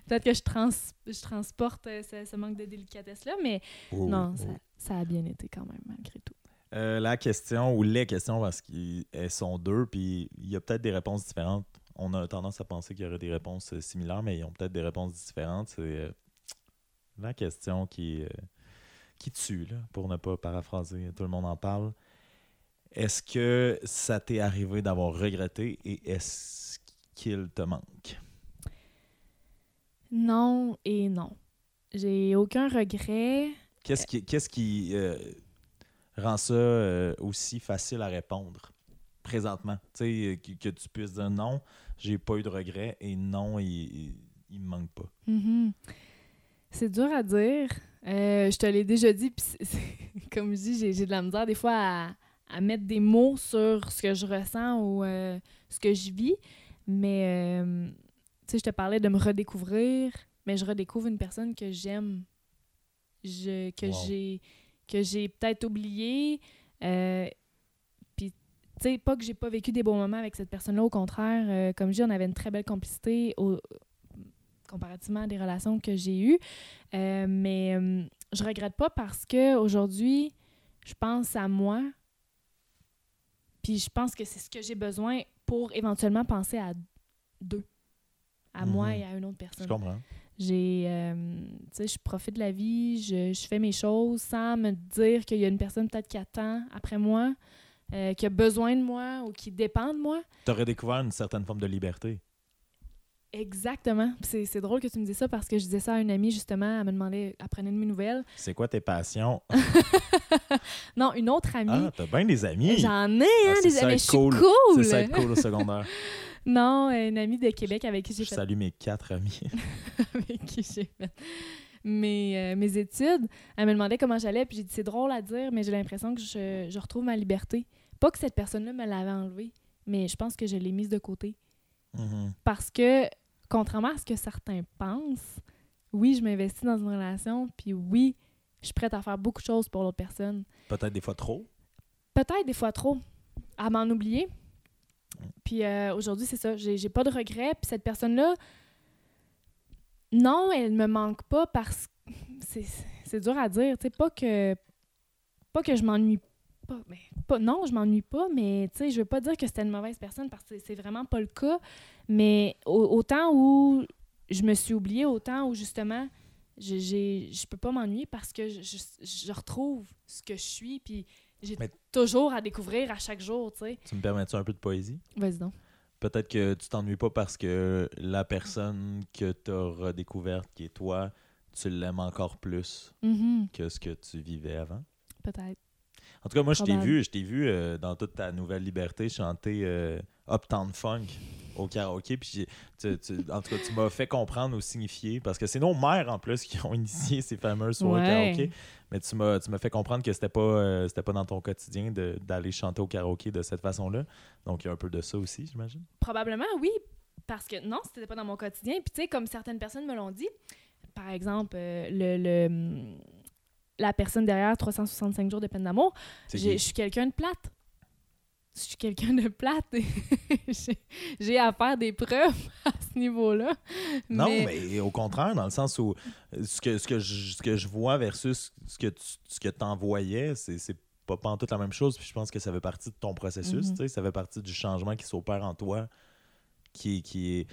peut-être que je, trans, je transporte euh, ce, ce manque de délicatesse-là, mais Oh, non, oh. ça, ça a bien été quand même, malgré tout. Euh, la question, ou les questions, parce qu'elles sont deux, puis il y a peut-être des réponses différentes. On a tendance à penser qu'il y aurait des réponses euh, similaires, mais ils ont peut-être des réponses différentes. C'est euh, la question qui, euh, qui tue, là, pour ne pas paraphraser, tout le monde en parle. Est-ce que ça t'est arrivé d'avoir regretté et est-ce qu'il te manque? Non et non. J'ai aucun regret. Qu'est-ce qui, qu'est-ce qui euh, rend ça euh, aussi facile à répondre présentement? Tu sais, que, que tu puisses dire non, j'ai pas eu de regrets et non, il, il, il me manque pas. Mhm. C'est dur à dire. Euh, je te l'ai déjà dit, puis [LAUGHS] comme je dis, j'ai de la misère des fois à, à mettre des mots sur ce que je ressens ou euh, ce que je vis. Mais, euh, tu sais, je te parlais de me redécouvrir, mais je redécouvre une personne que j'aime, je- que Wow. j'ai que j'ai peut-être oublié. Puis, tu sais, pas que j'ai pas vécu des bons moments avec cette personne-là, au contraire, comme je dis, on avait une très belle complicité au- comparativement à des relations que j'ai eues. Euh, mais euh, je regrette pas parce que aujourd'hui, je pense à moi. Puis je pense que c'est ce que j'ai besoin pour éventuellement penser à deux. À moi Mhm. et à une autre Je personne. comprends. J'ai, euh, tu sais, je profite de la vie, je, je fais mes choses sans me dire qu'il y a une personne peut-être qui attend après moi, euh, qui a besoin de moi ou qui dépend de moi. Tu aurais découvert une certaine forme de liberté. Exactement. C'est, drôle que tu me dises ça parce que je disais ça à une amie justement, elle me demandait, elle prenait de mes nouvelles. [LAUGHS] C'est quoi tes passions? [LAUGHS] Non, une autre amie. Ah, t'as bien des amis. J'en ai, Ah, hein, c'est des amis. Je suis cool. cool. C'est ça être cool au secondaire. [LAUGHS] Non, une amie de Québec avec qui j'ai Je fait salue mes quatre amis. avec qui j'ai fait mes, euh, mes études. Elle me demandait comment j'allais, puis j'ai dit c'est drôle à dire, mais j'ai l'impression que je, je retrouve ma liberté. Pas que cette personne-là me l'avait enlevée, mais je pense que je l'ai mise de côté. Mhm. Parce que, contrairement à ce que certains pensent, oui, je m'investis dans une relation, puis oui, je suis prête à faire beaucoup de choses pour l'autre personne. Peut-être des fois trop. Peut-être des fois trop, à m'en oublier. Puis euh, aujourd'hui, c'est ça, j'ai pas de regrets. Puis cette personne-là, non, elle me manque pas parce que c'est c'est dur à dire. Tu sais, pas que pas que je m'ennuie pas, mais pas. Non, je m'ennuie pas, mais tu sais, je veux pas dire que c'était une mauvaise personne parce que c'est vraiment pas le cas. Mais au- autant où je me suis oubliée, autant où justement, je, j'ai, je peux pas m'ennuyer parce que je, je- je retrouve ce que je suis, puis j'ai Mais- toujours à découvrir à chaque jour, tu sais. Tu me permets-tu un peu de poésie? Vas-y donc. Peut-être que tu t'ennuies pas parce que la personne que tu as redécouverte, qui est toi, tu l'aimes encore plus Mhm, que ce que tu vivais avant? Peut-être. En tout cas, moi, je t'ai vu, je t'ai vu euh, dans toute ta nouvelle liberté chanter euh, Uptown Funk au karaoké. Puis j'ai- tu- tu- en tout cas, tu m'as fait comprendre ou signifier, parce que c'est nos mères en plus [LAUGHS] qui ont initié ces fameuses soirées Ouais. karaoké. Mais tu m'as, tu m'as fait comprendre que c'était pas, euh, c'était pas dans ton quotidien d'aller chanter au karaoké de cette façon-là. Donc il y a un peu de ça aussi, j'imagine. Probablement, oui. Parce que non, c'était pas dans mon quotidien. Puis tu sais, comme certaines personnes me l'ont dit, par exemple, euh, le, le, hum, la personne derrière 365 jours de peine d'amour, je suis quelqu'un de plate. Je suis quelqu'un de plate. [LAUGHS] j'ai- à faire des preuves à ce niveau-là. Non, mais... au contraire, dans le sens où euh, ce que, ce que, je, ce que je vois versus ce que tu ce que envoyais, c'est, c'est pas toute la même chose. Puis je pense que ça fait partie de ton processus. Tu sais, Ça fait partie du changement qui s'opère en toi. Qui, qui est.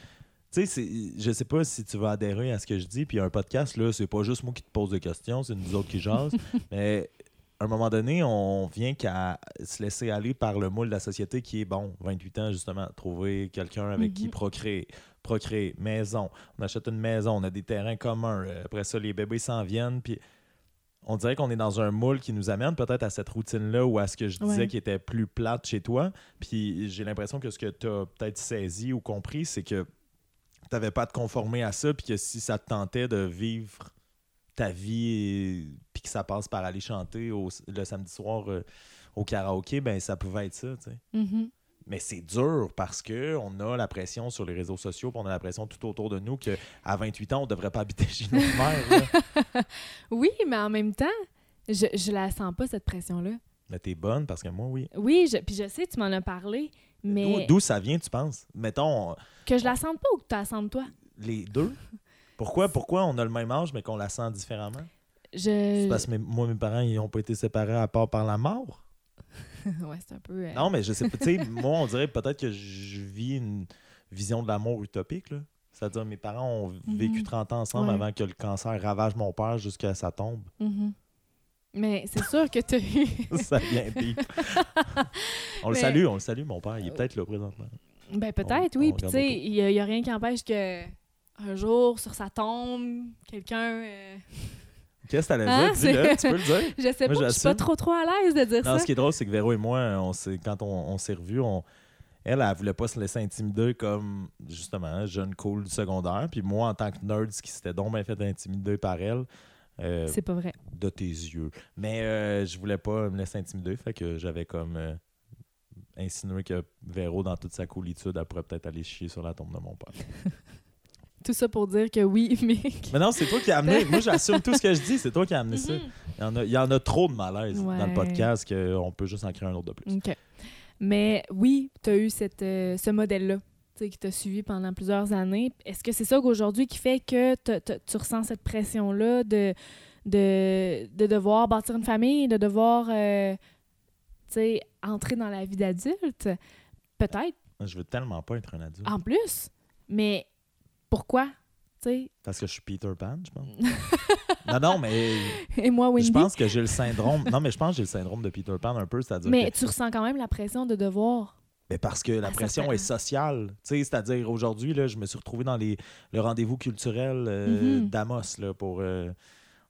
Tu sais, je sais pas si tu vas adhérer à ce que je dis. Puis un podcast, là, c'est pas juste moi qui te pose des questions, c'est nous autres qui jasent. [LAUGHS] mais à un moment donné, on vient qu'à se laisser aller par le moule de la société qui est, bon, 28 ans, justement, trouver quelqu'un avec qui Mhm. procréer, procréer, maison, on achète une maison, on a des terrains communs, euh, après ça, les bébés s'en viennent, puis on dirait qu'on est dans un moule qui nous amène peut-être à cette routine-là ou à ce que je disais Ouais. qui était plus plate chez toi, puis j'ai l'impression que ce que tu as peut-être saisi ou compris, c'est que tu n'avais pas à te conformer à ça, puis que si ça te tentait de vivre ta vie, puis que ça passe par aller chanter au- le samedi soir euh, au karaoké, ben ça pouvait être ça, tu sais. Mhm. Mais c'est dur parce que on a la pression sur les réseaux sociaux, puis on a la pression tout autour de nous qu'à 28 ans, on devrait pas habiter [LAUGHS] chez notre mère. là. [LAUGHS] Oui, mais en même temps, je, je la sens pas, cette pression-là. Mais t'es bonne parce que moi, oui. Oui, je, puis je sais, tu m'en as parlé, mais D'où ça vient, tu penses? Mettons, que je la sente pas ou que tu la sentes toi? les deux? Pourquoi, [LAUGHS] pourquoi on a le même âge, mais qu'on la sent différemment? C'est Je... parce que mes- moi, mes parents, ils n'ont pas été séparés à part par la mort? [LAUGHS] ouais, c'est un peu... euh, Non, mais je sais pas. Tu sais, moi, on dirait peut-être que je vis une vision de l'amour utopique, là. C'est-à-dire, mes parents ont vécu Mhm. 30 ans ensemble Ouais. avant que le cancer ravage mon père jusqu'à sa tombe. mhm. Mais c'est sûr que tu as eu... [LAUGHS] ça vient [LAUGHS] on le salue, on le salue, mon père. Il est peut-être là présentement. Ben peut-être, oui. Puis tu sais, il n'y a, rien qui empêche que un jour, sur sa tombe, quelqu'un... euh, [LAUGHS] Qu'est-ce que t'allais Hein, dire? Dis-le, tu peux le dire. Je sais Moi, pas, je suis pas trop trop à l'aise de dire Non, ça. ce qui est drôle, c'est que Véro et moi, on quand on, on s'est revus, on, elle, elle voulait pas se laisser intimider comme, justement, jeune cool du secondaire. Puis moi, en tant que nerd, qui s'était donc bien fait intimider par elle, euh, C'est pas vrai. de tes yeux. Mais euh, je voulais pas me laisser intimider, fait que j'avais comme euh, insinué que Véro, dans toute sa coolitude, elle pourrait peut-être aller chier sur la tombe de mon père. [LAUGHS] Tout ça pour dire que oui, [LAUGHS] mais... Mais non, c'est toi qui as amené. [LAUGHS] Moi, j'assume tout ce que je dis, c'est toi qui as amené ça. Mhm. Il y, en a, il y en a trop de malaise dans le podcast qu'on peut juste en créer un autre de plus. OK. Mais oui, tu as eu cette, euh, ce modèle-là qui t'a suivi pendant plusieurs années. Est-ce que c'est ça qu'aujourd'hui qui fait que tu ressens cette pression-là de, de, de devoir bâtir une famille, de devoir euh, entrer dans la vie d'adulte? Peut-être, Je veux tellement pas être un adulte. en plus. Mais pourquoi? Parce que je suis Peter Pan, je pense. non, non, mais [LAUGHS] Et moi, Wendy? je pense que j'ai le syndrome. Non, mais je pense que j'ai le syndrome de Peter Pan un peu, c'est-à-dire mais que- tu ressens quand même la pression de devoir. Mais parce que la Ah, pression est sociale. Tu sais, C'est-à-dire, aujourd'hui, je me suis retrouvé dans les, le rendez-vous culturel euh, Mhm. d'Amos là, pour euh,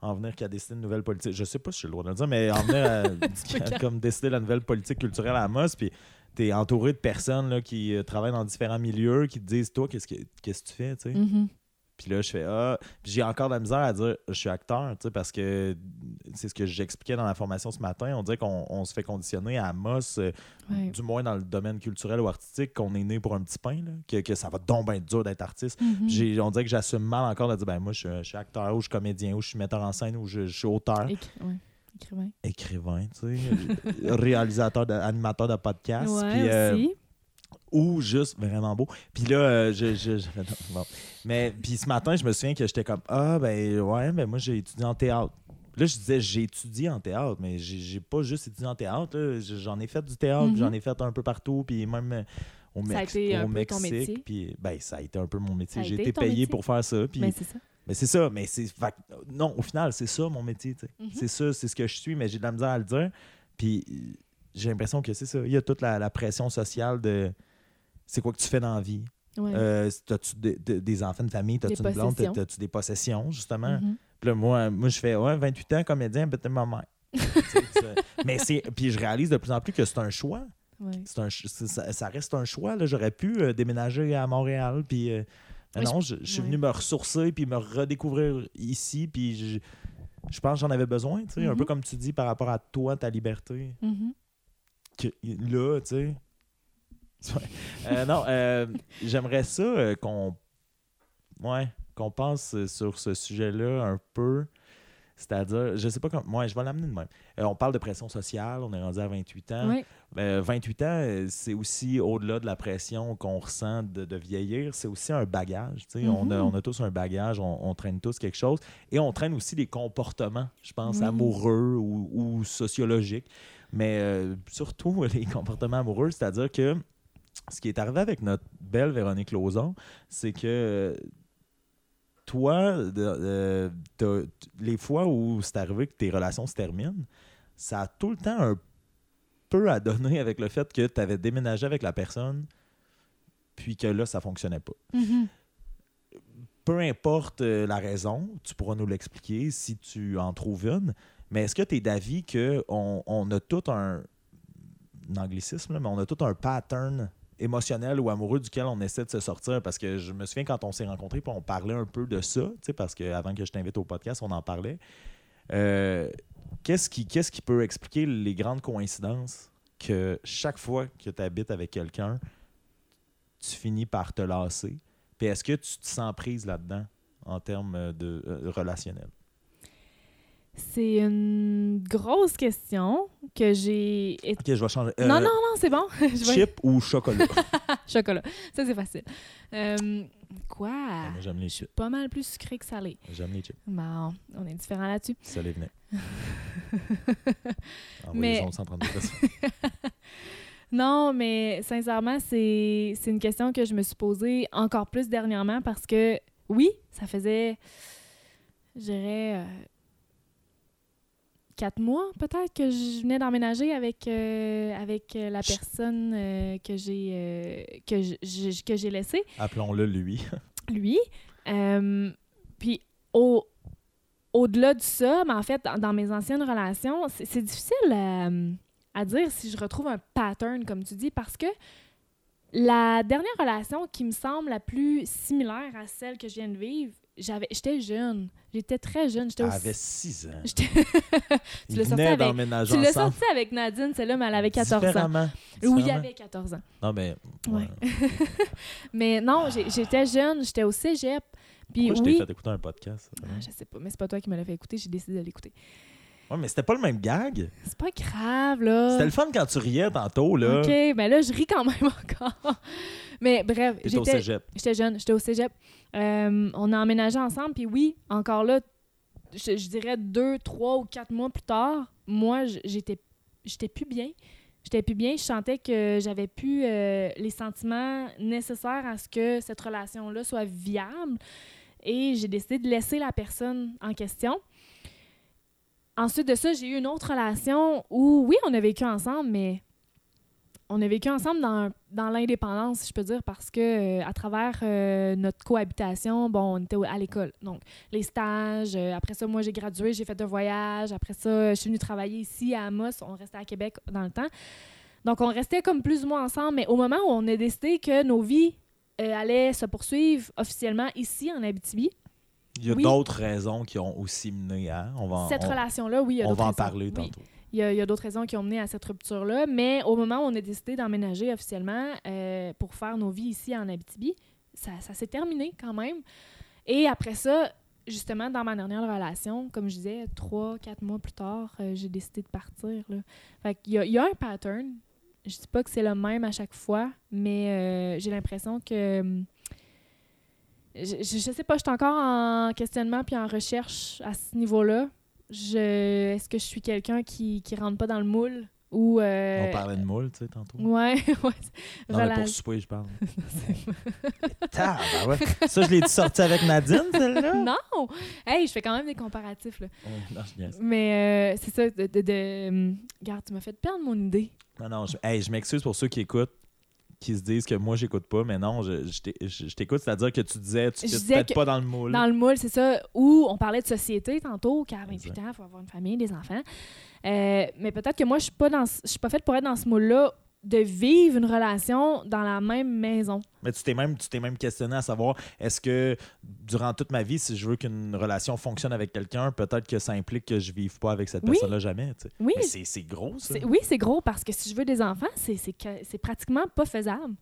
en venir qu'à décider une nouvelle politique. Je sais pas si j'ai le droit de le dire, mais en venir à, [LAUGHS] [LAUGHS] comme décider la nouvelle politique culturelle à Amos. Puis tu es entouré de personnes là, qui euh, travaillent dans différents milieux, qui te disent, toi, qu'est-ce que, qu'est-ce que tu fais? tu sais? Puis là, je fais Ah. Puis j'ai encore de la misère à dire Je suis acteur, tu sais, parce que c'est ce que j'expliquais dans la formation ce matin. On dirait qu'on on se fait conditionner à Amos, euh, Ouais. du moins dans le domaine culturel ou artistique, qu'on est né pour un petit pain, là, que, que ça va donc bien être dur d'être artiste. J'ai- On dirait que j'assume mal encore de dire ben moi, je, suis- je suis acteur, ou je suis comédien, ou je suis metteur en scène, ou je, je suis auteur, Écri- ouais. Écrivain. écrivain, tu sais, [LAUGHS] réalisateur, de, animateur de podcast. Ouais, puis, euh. Ou juste vraiment beau. Puis là, euh, je, je, je- bon. Mais puis ce matin, je me souviens que j'étais comme ah ben ouais, ben moi j'ai étudié en théâtre. Là, je disais, j'ai étudié en théâtre, mais j'ai pas juste étudié en théâtre. J'en ai fait du théâtre, Mhm. j'en ai fait un peu partout, puis même euh, au, Ça a Mex- un au peu ton métier? Mexique. Puis, ben, ça a été un peu mon métier. J'ai été payé métier? pour faire ça. Puis, Ben, c'est ça. mais c'est ça, mais c'est. non, au final, c'est ça mon métier. Mhm. C'est ça, c'est ce que je suis, mais j'ai de la misère à le dire. Puis euh, j'ai l'impression que c'est ça. Il y a toute la, la pression sociale de c'est quoi que tu fais dans la vie? Ouais. Euh, de- de- des enfants de famille, t'as-tu une blonde, t'as-tu des possessions, justement? Mhm. Puis là, moi, moi, je fais ouais, 28 ans, comédien, peut-être ma mère. [LAUGHS] Mais c'est. Puis je réalise de plus en plus que c'est un choix. Ouais. C'est un, ça, ça reste un choix. J'aurais pu euh, déménager à Montréal. Puis, euh, non, je, je suis venu me ressourcer puis me redécouvrir ici. Puis je, je pense que j'en avais besoin. tu sais, Un peu comme tu dis par rapport à toi, ta liberté. Mhm. Que, là, tu sais. [LAUGHS] Euh, non, euh, j'aimerais ça euh, qu'on. Ouais, qu'on pense sur ce sujet-là un peu. C'est-à-dire, je sais pas comment. Moi, je vais l'amener de même. On parle de pression sociale, on est rendu à 28 ans. Ouais. Euh, 28 ans, c'est aussi au-delà de la pression qu'on ressent de, de vieillir, c'est aussi un bagage. on, a, Mhm. on a tous un bagage, on, on traîne tous quelque chose. Et on traîne aussi des comportements, je pense, Oui. amoureux ou, ou sociologiques. Mais surtout [LAUGHS] les comportements amoureux, c'est-à-dire que ce qui est arrivé avec notre belle Véronique Lauzon, c'est que toi, euh, les fois où c'est arrivé que tes relations se terminent, ça a tout le temps un peu à donner avec le fait que tu avais déménagé avec la personne, puis que là, ça fonctionnait pas. Mhm. Peu importe euh, la raison, tu pourras nous l'expliquer si tu en trouves une, mais est-ce que tu es d'avis qu'on on a tout un, un anglicisme, là, mais on a tout un pattern émotionnel ou amoureux duquel on essaie de se sortir parce que je me souviens quand on s'est rencontrés puis on parlait un peu de ça, parce qu'avant que je t'invite au podcast, on en parlait. Euh, qu'est-ce qui, qui peut expliquer les grandes coïncidences que chaque fois que tu habites avec quelqu'un, tu finis par te lasser? Puis est-ce que tu te sens prise là-dedans en termes de euh, relationnel? C'est une grosse question que j'ai. Ok, je vais changer. Euh, non, non, non, c'est bon. [LAUGHS] Chip ou chocolat? [LAUGHS] Chocolat. Ça, c'est facile. Euh, quoi? Moi, j'aime les chips. pas mal plus sucré que salé. J'aime les chips. Bon, on est différents là-dessus. Les venait. [LAUGHS] Mais- Envoyez 132 pesos. Non, mais sincèrement, c'est c'est une question que je me suis posée encore plus dernièrement parce que, oui, ça faisait, je dirais, euh, quatre mois peut-être que je venais d'emménager avec, euh, avec euh, la personne euh, que j'ai que que j'ai laissée. Appelons-le lui. [LAUGHS] lui. Puis au, au-delà de ça, mais en fait, dans, dans mes anciennes relations, c'est, c'est difficile à, à dire si je retrouve un pattern, comme tu dis, parce que la dernière relation qui me semble la plus similaire à celle que je viens de vivre, j'avais, j'étais jeune. J'étais très jeune. J'étais Elle aussi- avait 6 ans. [LAUGHS] Ils l'as sorti avec- tu sorti avec Nadine, celle-là, mais elle avait 14 ans. Différemment. Oui, il Différemment. avait 14 ans. Non, mais. Ouais. [LAUGHS] Mais non, j'étais jeune, j'étais au cégep. Puis Pourquoi je oui, t'ai fait écouter un podcast? Ah, je sais pas, mais c'est pas toi qui me l'as fait écouter, j'ai décidé de l'écouter. Ouais, mais c'était pas le même gag. C'est pas grave, là. C'était le fun quand tu riais tantôt, là. OK, ben là, je ris quand même [LAUGHS] encore. Mais bref, T'étais au j'étais cégep. j'étais jeune, j'étais au cégep. Euh, on a emménagé ensemble, puis oui, encore là, je, je dirais deux, trois ou quatre mois plus tard, moi, j'étais j'étais plus bien. J'étais plus bien. Je sentais que j'avais plus euh, les sentiments nécessaires à ce que cette relation-là soit viable. Et j'ai décidé de laisser la personne en question. Ensuite de ça, j'ai eu une autre relation où, oui, on a vécu ensemble, mais on a vécu ensemble dans, dans l'indépendance, si je peux dire, parce que euh, à travers euh, notre cohabitation, bon, on était à l'école. Donc, les stages, euh, après ça, moi, j'ai gradué, j'ai fait un voyage. Après ça, je suis venue travailler ici à Amos. On restait à Québec dans le temps. Donc, on restait comme plus ou moins ensemble, mais au moment où on a décidé que nos vies allaient se poursuivre officiellement ici, en Abitibi, Il y a Oui. d'autres raisons qui ont aussi mené à. On va cette on- relation-là, oui, il y a on va en parler Oui. tantôt. Il y a, d'autres raisons qui ont mené à cette rupture-là, mais au moment où on a décidé d'emménager officiellement euh, pour faire nos vies ici en Abitibi, ça, ça s'est terminé quand même. Et après ça, justement, dans ma dernière relation, comme je disais, trois, quatre mois plus tard, euh, j'ai décidé de partir. Là. Fait qu'il y a, il y a un pattern. Je dis pas que c'est le même à chaque fois, mais euh, j'ai l'impression que... Je, sais pas, je suis encore en questionnement puis en recherche à ce niveau-là. Je... Est-ce que je suis quelqu'un qui, qui rentre pas dans le moule ou. euh, On parlait de moule, tu sais, tantôt. Ouais, [LAUGHS] ouais. Non, mais Rela- pour souper, je parle. [LAUGHS] Tabarouette. Ça, je l'ai sorti avec Nadine, celle-là? [LAUGHS] Non! Hey, je fais quand même des comparatifs, là. Oh, non, je. Mais euh, c'est ça, de. de, de- hum, Regarde, tu m'as fait perdre mon idée. Non, non, je, hey, je m'excuse pour ceux qui écoutent, qui se disent que moi, j'écoute pas, mais non, je, t'écoute, c'est-à-dire que tu disais, tu disais peut-être pas dans le moule. Dans le moule, c'est ça, où on parlait de société tantôt, qu'à 28 Exact. ans, il faut avoir une famille, des enfants. Euh, mais peut-être que moi, je suis pas dans je suis pas faite pour être dans ce moule-là de vivre une relation dans la même maison. Mais tu t'es même, tu t'es même questionné à savoir, est-ce que durant toute ma vie, si je veux qu'une relation fonctionne avec quelqu'un, peut-être que ça implique que je vive pas avec cette Oui. personne-là jamais. tu sais. Oui, c'est, c'est gros, ça. c'est- oui, c'est gros parce que si je veux des enfants, c'est c'est que- c'est pratiquement pas faisable.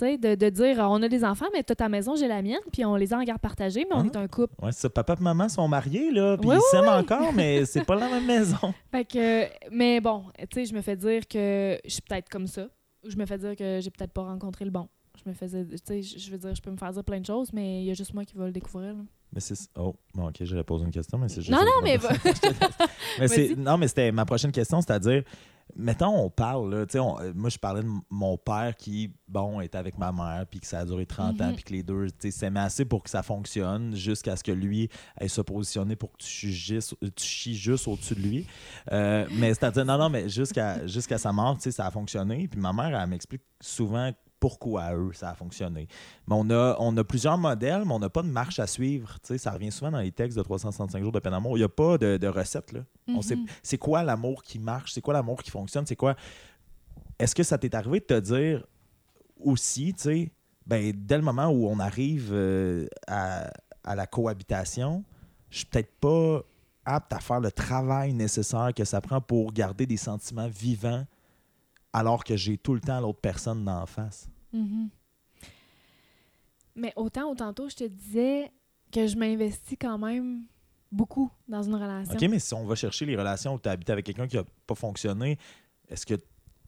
De, de dire, on a des enfants, mais t'as ta maison, j'ai la mienne, puis on les a en garde partagée, mais on Ah. est un couple. Ouais, ça. Papa et maman sont mariés, là, puis Oui, ils oui, s'aiment encore, mais [LAUGHS] c'est pas la même maison. Fait que, mais bon, tu sais, je me fais dire que je suis peut-être comme ça. Ou je me fais dire que j'ai peut-être pas rencontré le bon. Je me faisais, tu sais, je veux dire, je peux me faire dire plein de choses, mais il y a juste moi qui va le découvrir. là. Mais c'est. Oh, bon, ok, j'allais poser une question, mais c'est juste. Non, non, mais va- [LAUGHS] mais non, mais c'était ma prochaine question, c'est-à-dire, mettons, on parle, là, on- euh, moi, je parlais de mon père qui, bon, était avec ma mère, puis que ça a duré 30 ans, Mhm. puis que les deux, tu sais, assez pour que ça fonctionne, jusqu'à ce que lui aille se positionner pour que tu juste, tu chies juste au-dessus de lui. Euh, mais c'est-à-dire, non, non, mais jusqu'à jusqu'à sa mort, tu sais, ça a fonctionné. Puis ma mère, elle m'explique souvent pourquoi eux, ça a fonctionné. Mais on a, on a plusieurs modèles, mais on n'a pas de marche à suivre. Ça revient souvent dans les textes de 365 jours de peine d'amour. Il n'y a pas de, de recette. Là. On sait, Mhm. c'est quoi l'amour qui marche? C'est quoi l'amour qui fonctionne? C'est quoi. Est-ce que ça t'est arrivé de te dire aussi, tu sais, ben, dès le moment où on arrive euh, à, à la cohabitation, je suis peut-être pas apte à faire le travail nécessaire que ça prend pour garder des sentiments vivants alors que j'ai tout le temps l'autre personne d'en face. Mhm. Mais autant tantôt, je te disais que je m'investis quand même beaucoup dans une relation. OK, mais si on va chercher les relations où tu as habité avec quelqu'un qui n'a pas fonctionné, est-ce que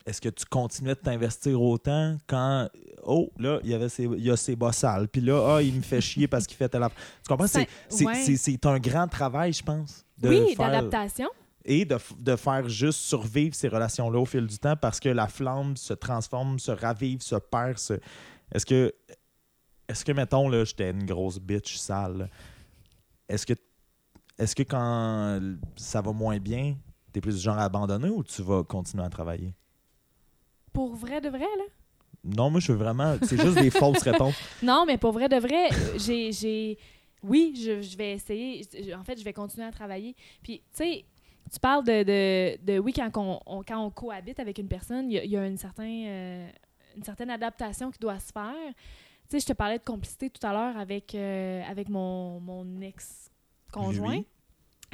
est-ce que tu continuais de t'investir autant quand oh là il y avait ses, il y a ses bas sales puis là ah il me fait chier parce qu'il fait telle. Tu comprends? C'est ouais. un grand travail je pense de oui, d'adaptation. Et de, de faire juste survivre ces relations là au fil du temps parce que la flamme se transforme, se ravive, se perd. se- Est-ce que est-ce que mettons là j'étais une grosse bitch sale. Est-ce que est-ce que quand ça va moins bien, t'es plus du genre à abandonner ou tu vas continuer à travailler? Pour vrai de vrai, là? Non, moi, je veux vraiment. C'est juste des fausses réponses. [LAUGHS] Non, mais pour vrai de vrai, euh, j'ai. j'ai- Oui, je, je vais essayer. En fait, je vais continuer à travailler. Puis, tu sais, tu parles de, de, de- oui, quand on, on- quand on cohabite avec une personne, il y a, il y a une, certain, euh, une certaine adaptation qui doit se faire. Tu sais, je te parlais de complicité tout à l'heure avec, euh, avec mon, mon ex-conjoint.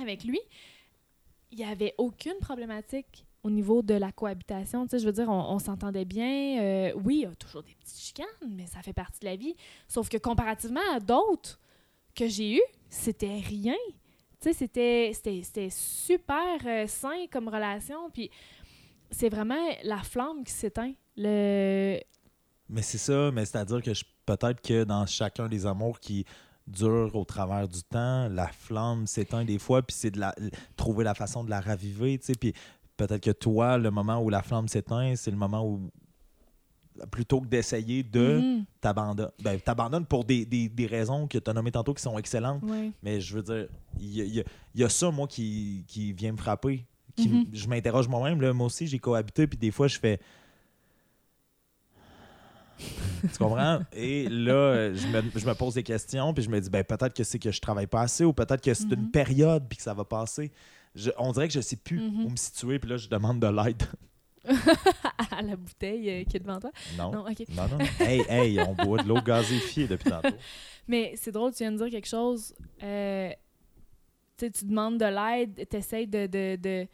Avec lui. Il n'y avait aucune problématique au niveau de la cohabitation. Tu sais, je veux dire, on, on s'entendait bien. Euh, oui, il y a toujours des petites chicanes, mais ça fait partie de la vie. Sauf que comparativement à d'autres que j'ai eues, c'était rien. C'était, c'était, c'était super euh, sain comme relation. Puis c'est vraiment la flamme qui s'éteint. Le... Mais c'est ça, mais c'est-à-dire que peut-être que dans chacun des amours qui durent au travers du temps, la flamme s'éteint des fois, puis c'est de la trouver la façon de la raviver, tu sais, puis peut-être que toi, le moment où la flamme s'éteint, c'est le moment où plutôt que d'essayer de Mhm. t'abandonner, ben, t'abandonnes pour des, des- des raisons que tu as nommées tantôt qui sont excellentes, mais je veux dire, il y a, y y ça, moi, qui, qui vient me frapper. Qui, Mhm. Je m'interroge moi-même. là. Moi aussi, j'ai cohabité, puis des fois, je fais. [LAUGHS] tu comprends? Et là, je me, je me pose des questions, puis je me dis, ben, peut-être que c'est que je travaille pas assez, ou peut-être que c'est une Mhm. période, puis que ça va passer. Je- on dirait que je sais plus où me situer, puis là, je demande de l'aide. À la bouteille euh, qui est devant toi. non. Non, OK. Non, non, non. Hey, hey, on boit de l'eau gazéfiée depuis tantôt. [LAUGHS] Mais c'est drôle, tu viens de dire quelque chose. euh, tu sais, tu demandes de l'aide, tu essaies de, de, de,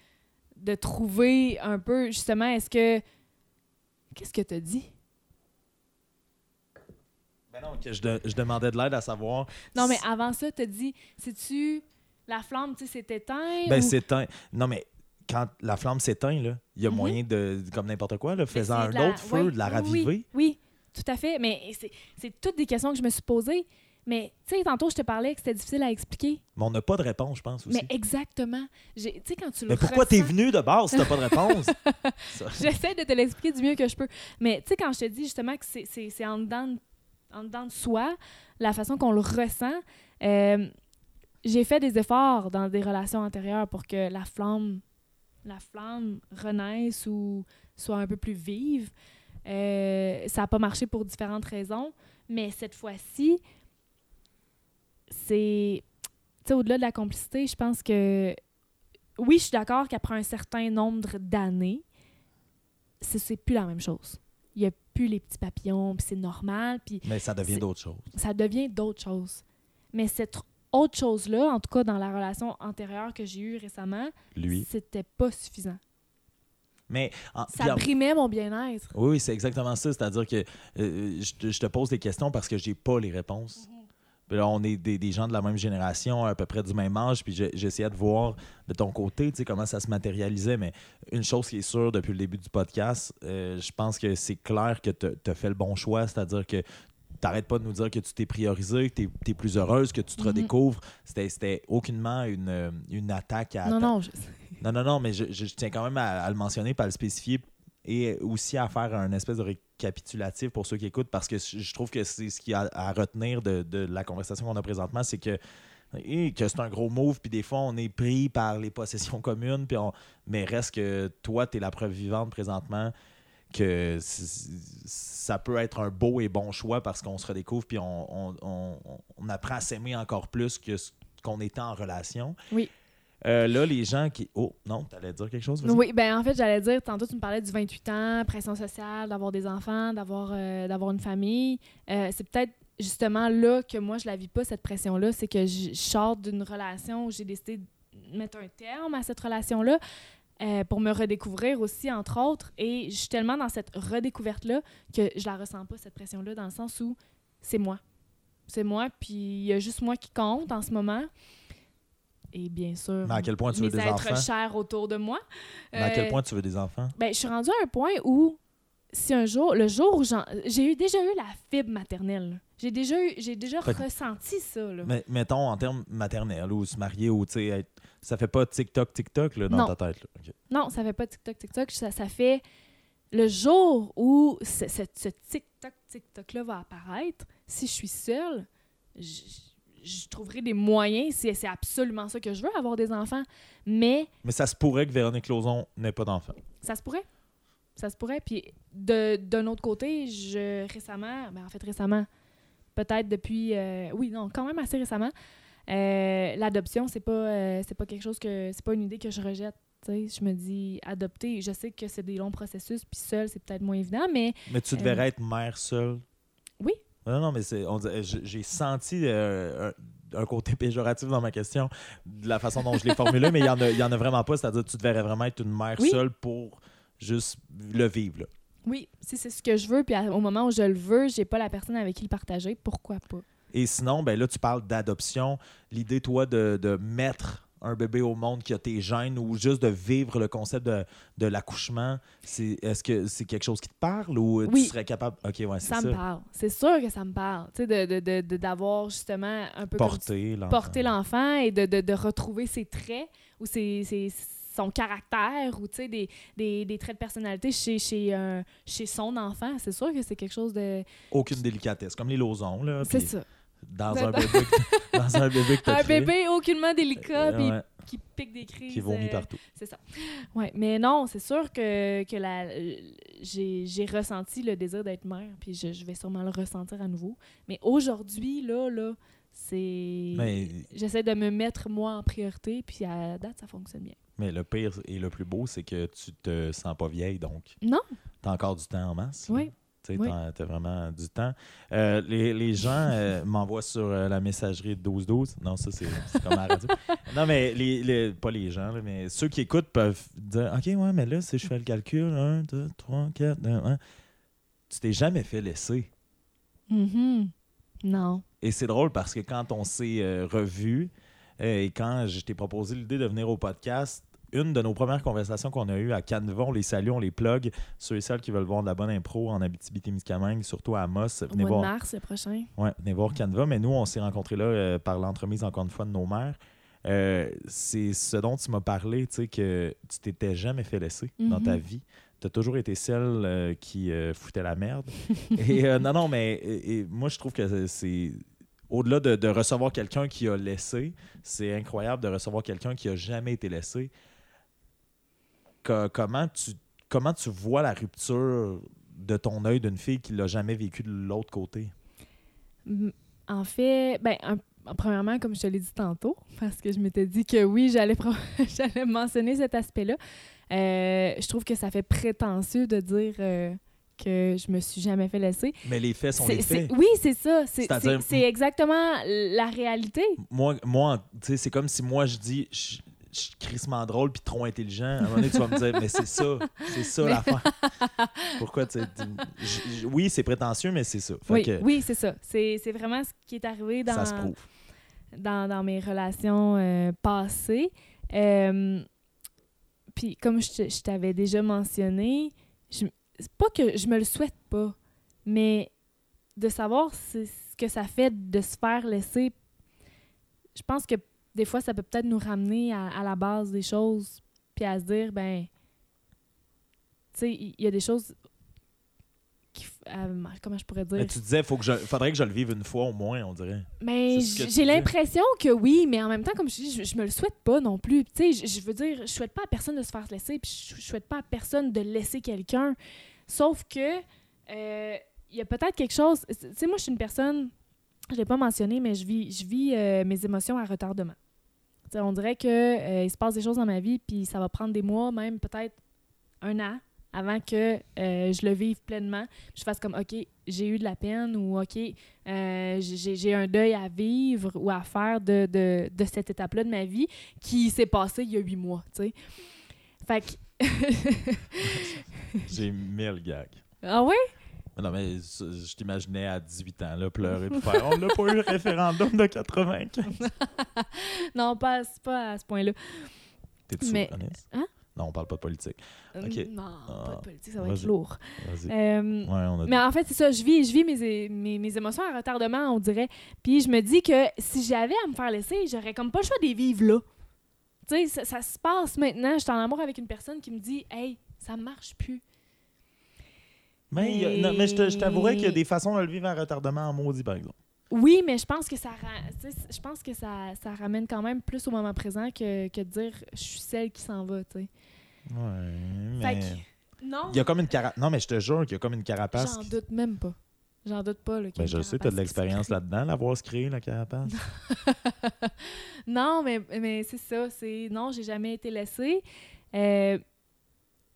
de trouver un peu, justement, est-ce que. Qu'est-ce que tu as dit? Ben non, que je, de- je demandais de l'aide à savoir. Non, mais si- avant ça, tu as dit, c'est-tu la flamme, tu sais, s'est éteinte? Ben, ou- s'éteint. Non, mais quand la flamme s'éteint, il y a Mhm. moyen de, comme n'importe quoi, là, faisant un la- autre feu, oui, de la raviver. Oui, oui, tout à fait. Mais c'est- toutes des questions que je me suis posées. Mais, tu sais, tantôt, je te parlais que c'était difficile à expliquer. Mais on n'a pas de réponse, je pense aussi. Mais exactement. Tu sais, quand tu le Mais pourquoi t'es venu de base si t'as pas de réponse? [LAUGHS] J'essaie de te l'expliquer du mieux que je peux. Mais tu sais, quand je te dis justement que c'est en dedans, de- en dedans de soi, la façon qu'on le ressent, euh, j'ai fait des efforts dans des relations antérieures pour que la flamme, la flamme renaisse ou soit un peu plus vive. Euh, ça n'a pas marché pour différentes raisons, mais cette fois-ci, c'est. Au-delà de la complicité, je pense que. Oui, je suis d'accord qu'après un certain nombre d'années, c'est plus la même chose. Il n'y a plus les petits papillons, puis c'est normal, puis Mais ça devient d'autres choses. ça devient d'autres choses. Mais cette autre chose-là, en tout cas dans la relation antérieure que j'ai eue récemment, Lui. c'était pas suffisant. Mais en- Ça brimait mon bien-être. Oui, c'est exactement ça. C'est-à-dire que euh, je, te, je te pose des questions parce que j'ai pas les réponses. Puis là, on est des, des gens de la même génération, à peu près du même âge, puis j'essayais de voir de ton côté, tu sais, comment ça se matérialisait. Mais une chose qui est sûre depuis le début du podcast, euh, je pense que c'est clair que tu as fait le bon choix, c'est-à-dire que t'arrêtes pas de nous dire que tu t'es priorisé, que tu es, plus heureuse, que tu te Mhm. redécouvres. C'était- C'était aucunement une, euh, une attaque à Non, non, je- non, non, non, mais je, je- je tiens quand même à, à le mentionner, pas à le spécifier et aussi à faire un espèce de récapitulatif pour ceux qui écoutent parce que je je trouve que c'est ce qu'il y a à retenir de, de la conversation qu'on a présentement, c'est que, et que c'est un gros move, puis des fois on est pris par les possessions communes, puis on, mais reste que toi, tu es la preuve vivante présentement que ça peut être un beau et bon choix parce qu'on se redécouvre puis on, on- on- on apprend à s'aimer encore plus que ce qu'on était en relation. Oui. Euh, là, les gens qui. Oh, non, t'allais dire quelque chose? Oui, ben en fait, j'allais dire, tantôt, tu me parlais du 28 ans, pression sociale, d'avoir des enfants, d'avoir euh, d'avoir une famille. Euh, c'est peut-être justement là que moi, je la vis pas, cette pression-là. C'est que je sors d'une relation où j'ai décidé de mettre un terme à cette relation-là euh, pour me redécouvrir aussi, entre autres. Et je suis tellement dans cette redécouverte-là que je la ressens pas, cette pression-là, dans le sens où c'est moi. C'est moi, puis il y a juste moi qui compte en ce moment. Et bien sûr, Mais à quel point tu veux des enfants? chers autour de moi. Mais à quel Euh, point tu veux des enfants? ben, je suis rendue à un point où, si un jour, le jour où j'ai eu, déjà eu la fibre maternelle, j'ai déjà, eu, j'ai déjà Fait ressenti ça. Là. Mais, mettons en termes maternels ou se marier ou être- ça fait pas TikTok, TikTok là, dans Non. ta tête. Là. Non, ça fait pas TikTok, TikTok. Ça, ça fait le jour où ce, ce- ce TikTok, TikTok-là va apparaître, si je suis seule, je, je trouverai des moyens, si c'est absolument ça que je veux, avoir des enfants. Mais Mais ça se pourrait que Véronique Lauzon n'ait pas d'enfants. Ça se pourrait. Ça se pourrait. Puis de- d'un autre côté, je récemment, ben en fait récemment, peut-être depuis, euh, oui, non, quand même assez récemment, euh, l'adoption, c'est pas, euh, c'est pas quelque chose que, c'est pas une idée que je rejette. je me dis adopter, je sais que c'est des longs processus, puis seul, c'est peut-être moins évident, mais Mais tu Euh, devrais être mère seule. Oui. Non, non, mais c'est, on dirait- j'ai senti euh, un, un côté péjoratif dans ma question, de la façon dont je l'ai formulé, mais il y en en a vraiment pas. C'est-à-dire que tu devrais vraiment être une mère Oui. seule pour juste le vivre. là. oui, si c'est ce que je veux, puis au moment où je le veux, j'ai pas la personne avec qui le partager, pourquoi pas? Et sinon, ben là, tu parles d'adoption. L'idée, toi, de, de mettre un bébé au monde qui a tes gènes ou juste de vivre le concept de, de l'accouchement, c'est, est-ce que c'est quelque chose qui te parle ou Oui. tu serais capable? Ok, ouais, c'est Ça, ça. me parle. C'est sûr que ça me parle. Tu sais, de, de, de- d'avoir justement un peu Porter l'enfant. porter l'enfant et de, de, de retrouver ses traits ou ses, ses- son caractère ou des, des, des traits de personnalité chez, chez, un- chez son enfant. C'est sûr que c'est quelque chose de. Aucune délicatesse, comme les losons. Là, C'est ça. Dans un bébé, que- [LAUGHS] dans un bébé que t'as Un créé, bébé aucunement délicat euh, puis ouais, qui pique des crises. qui vomit euh, partout. C'est ça. Ouais, mais non, c'est sûr que, que la, euh, j'ai, j'ai ressenti le désir d'être mère, puis je, je vais sûrement le ressentir à nouveau. Mais aujourd'hui, là, là, c'est. Mais, J'essaie de me mettre moi en priorité, puis à la date, ça fonctionne bien. mais le pire et le plus beau, c'est que tu te sens pas vieille, donc Non? tu as encore du temps en masse. là. Tu sais, Oui. t'as vraiment du temps. Euh, les, les gens euh, [LAUGHS] m'envoient sur euh, la messagerie de 1212. Non, ça, c'est comme à la radio. Non, mais les, les- pas les gens, là, mais ceux qui écoutent peuvent dire OK, ouais, mais là, si je fais le calcul, 1, 2, 3, 4, 1, tu t'es jamais fait laisser. Mhm. Non. Et c'est drôle parce que quand on s'est euh, revu et quand je t'ai proposé l'idée de venir au podcast, une de nos premières conversations qu'on a eues à Canva, on les salue, on les plug. Ceux et celles qui veulent voir de la bonne impro en Abitibi-Témiscamingue, surtout à Amos, Au venez mois de voir, mars, le prochain. ouais, venez voir Canva. Mais nous, on s'est rencontrés là euh, par l'entremise, encore une fois, de nos mères. Euh, c'est ce dont tu m'as parlé, tu sais, que tu t'étais jamais fait laisser dans ta Mhm. vie. Tu as toujours été celle euh, qui foutait la merde. [LAUGHS] et non, non, mais et- et moi, je trouve que c'est. Au-delà de, de recevoir quelqu'un qui a laissé, c'est incroyable de recevoir quelqu'un qui a jamais été laissé. Co- comment, tu, comment tu vois la rupture de ton œil d'une fille qui l'a jamais vécu de l'autre côté? En fait, ben, un- premièrement, comme je te l'ai dit tantôt, [LAUGHS] parce que je m'étais dit que oui, j'allais [LAUGHS] j'allais mentionner cet aspect-là, euh, je trouve que ça fait prétentieux de dire euh, que je me suis jamais fait laisser. Mais les faits sont les faits. oui, c'est ça. C'est C'est-à-dire- c'est- c'est exactement la réalité. moi, moi c'est comme si moi je dis je crissement drôle puis trop intelligent. À un moment donné, tu vas me dire, mais c'est ça, c'est ça Mais- l'affaire. [LAUGHS] Pourquoi tu Oui, c'est prétentieux, mais c'est ça. Fait Oui, que oui c'est ça. C'est c'est vraiment ce qui est arrivé dans, ça se prouve. dans, dans mes relations euh, passées. Euh, Puis, comme je, je t'avais déjà mentionné, je- c'est pas que je me le souhaite pas, mais de savoir ce que ça fait de se faire laisser, je pense que des fois, ça peut peut-être nous ramener à, à la base des choses, puis à se dire, ben, tu sais, il il y, a des choses qui, euh, comment je pourrais dire? Mais tu disais, faut que je, faudrait que je le vive une fois au moins, on dirait. Mais j'ai l'impression que oui, mais en même temps, comme je dis, je, je me le souhaite pas non plus. Tu sais, je, je veux dire, je souhaite pas à personne de se faire laisser, puis je, je souhaite pas à personne de laisser quelqu'un. Sauf que euh, il y a peut-être quelque chose. Tu sais, moi, je suis une personne, je l'ai pas mentionné, mais je vis, je vis euh, mes émotions à retardement. On dirait que euh, se passe des choses dans ma vie, puis ça va prendre des mois, même peut-être un an, avant que euh, je le vive pleinement. Je fasse comme, OK, j'ai eu de la peine ou OK, euh, j'ai un deuil à vivre ou à faire de, de, de cette étape-là de ma vie qui s'est passée il y a huit mois, tu sais. Fait que... [LAUGHS] J'ai mille gags. ah ouais? Non, mais je t'imaginais à 18 ans, là, pleurer puis faire On n'a pas eu le référendum de 95. [LAUGHS] Non, pas, pas à ce point-là. T'es-tu Mais-? Hein? Non, on parle pas de politique. Euh. Non, Ah, pas de politique, ça va être lourd. Euh, ouais, on a Mais en fait, c'est ça, je vis, je vis mes, mes, mes émotions à retardement, on dirait. Puis je me dis que si j'avais à me faire laisser, j'aurais comme pas le choix de les vivre là. Tu sais, ça, ça se passe maintenant. Je suis en amour avec une personne qui me dit Hey, ça marche plus. Mais, a- non, mais je t'avouerais qu'il y a des façons de le vivre à retardement en maudit, par exemple. Oui, mais je pense que ça je pense que ça, ça ramène quand même plus au moment présent que, que de dire je suis celle qui s'en va, tu sais. Ouais, Fait mais... que, non, Il y a comme une carapace. Non, mais je te jure qu'il y a comme une carapace. j'en qui- doute même pas. J'en doute pas. Là, Ben, je sais, tu as de l'expérience là-dedans, l'avoir se créé, la carapace. [LAUGHS] non, mais, mais c'est ça. C'est non, j'ai jamais été laissée. Euh,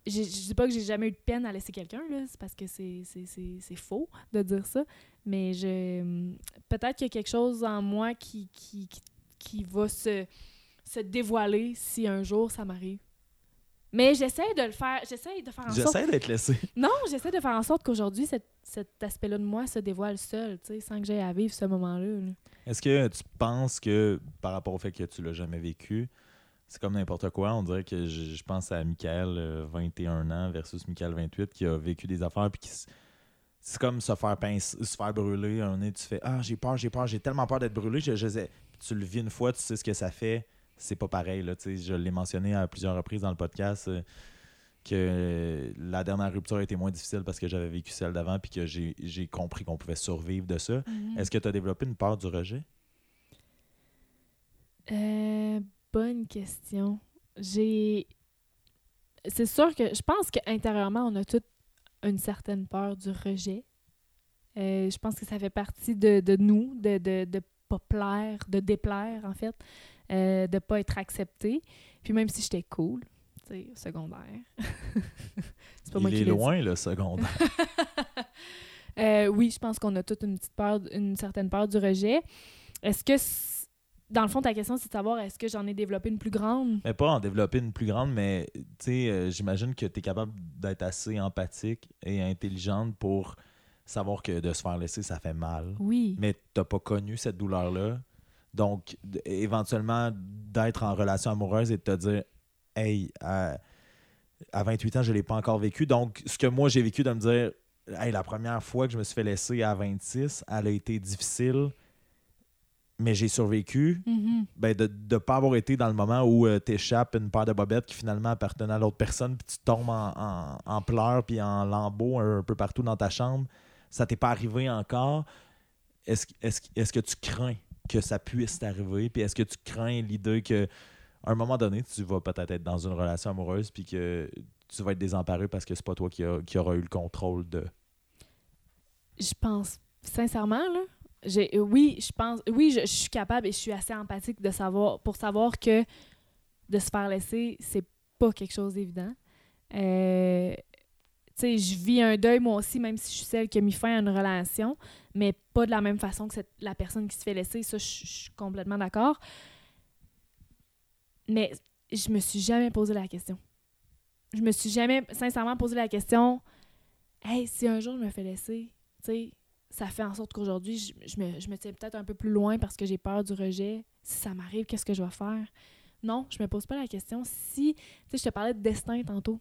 je dis pas que j'ai jamais eu de peine à laisser quelqu'un, là. C'est parce que c'est, faux de dire ça. Mais je peut-être qu'il y a quelque chose en moi qui, qui, qui, qui va se, se dévoiler si un jour ça m'arrive. Mais j'essaie de le faire. J'essaie de faire en sorte. J'essaie d'être laissé. [LAUGHS] Non, j'essaie de faire en sorte qu'aujourd'hui, cet, cet aspect-là de moi se dévoile seul, tu sais, sans que j'aie à vivre ce moment-là. là. Est-ce que tu penses que, par rapport au fait que tu l'as jamais vécu, c'est comme n'importe quoi? On dirait que je, je pense à Michael, euh, 21 ans, versus Michael, 28, qui a vécu des affaires, puis c'est comme se faire pincer, se faire brûler. Un nez, tu fais Ah, j'ai peur, j'ai peur, j'ai tellement peur d'être brûlé. Je, je sais- tu le vis une fois, tu sais ce que ça fait. C'est pas pareil. Là, tu sais, je l'ai mentionné à plusieurs reprises dans le podcast euh, que la dernière rupture a été moins difficile parce que j'avais vécu celle d'avant puis que j'ai j'ai compris qu'on pouvait survivre de ça. Est-ce que tu as développé une peur du rejet? Euh, bonne question. J'ai. C'est sûr que je pense qu'intérieurement, on a toutes une certaine peur du rejet. Euh, je pense que ça fait partie de, de nous, de, de, de pas plaire, de déplaire, en fait, euh, de pas être accepté. Puis même si j'étais cool, tu sais, au secondaire. [LAUGHS] c'est pas moi Il est loin, le secondaire. [LAUGHS] Euh, oui, je pense qu'on a toute une petite peur, une certaine peur du rejet. Est-ce que, dans le fond, ta question, c'est de savoir est-ce que j'en ai développé une plus grande? mais pas en développer une plus grande, mais tu sais, euh, j'imagine que tu es capable d'être assez empathique et intelligente pour savoir que de se faire laisser, ça fait mal. Oui. Mais tu pas connu cette douleur-là. Donc, éventuellement, d'être en relation amoureuse et de te dire hey, à, à 28 ans, je ne l'ai pas encore vécu. Donc, ce que moi, j'ai vécu de me dire, hey, la première fois que je me suis fait laisser à 26, elle a été difficile, mais j'ai survécu. Mhm. Ben, de ne pas avoir été dans le moment où tu échappes une paire de bobettes qui finalement appartenait à l'autre personne, puis tu tombes en, en, en pleurs, puis en lambeaux un, peu partout dans ta chambre. Ça t'est pas arrivé encore. Est-ce est est que tu crains que ça puisse t'arriver? Puis est-ce que tu crains l'idée que à un moment donné, tu vas peut-être être dans une relation amoureuse puis que tu vas être désemparé parce que c'est pas toi qui, a, qui aura eu le contrôle de. Je pense sincèrement là, oui, je pense oui, je, suis capable et je suis assez empathique de savoir pour savoir que de se faire laisser, c'est pas quelque chose d'évident. Euh, tu sais, je vis un deuil moi aussi, même si je suis celle qui a mis fin à une relation, mais pas de la même façon que la personne qui se fait laisser. Ça, je, je suis complètement d'accord. Mais je me suis jamais posé la question. Je me suis jamais sincèrement posé la question Hey, si un jour je me fais laisser, tu sais, ça fait en sorte qu'aujourd'hui, je, me, je me tiens peut-être un peu plus loin parce que j'ai peur du rejet. Si ça m'arrive, qu'est-ce que je vais faire? Non, je me pose pas la question. Si, tu sais, je te parlais de destin tantôt.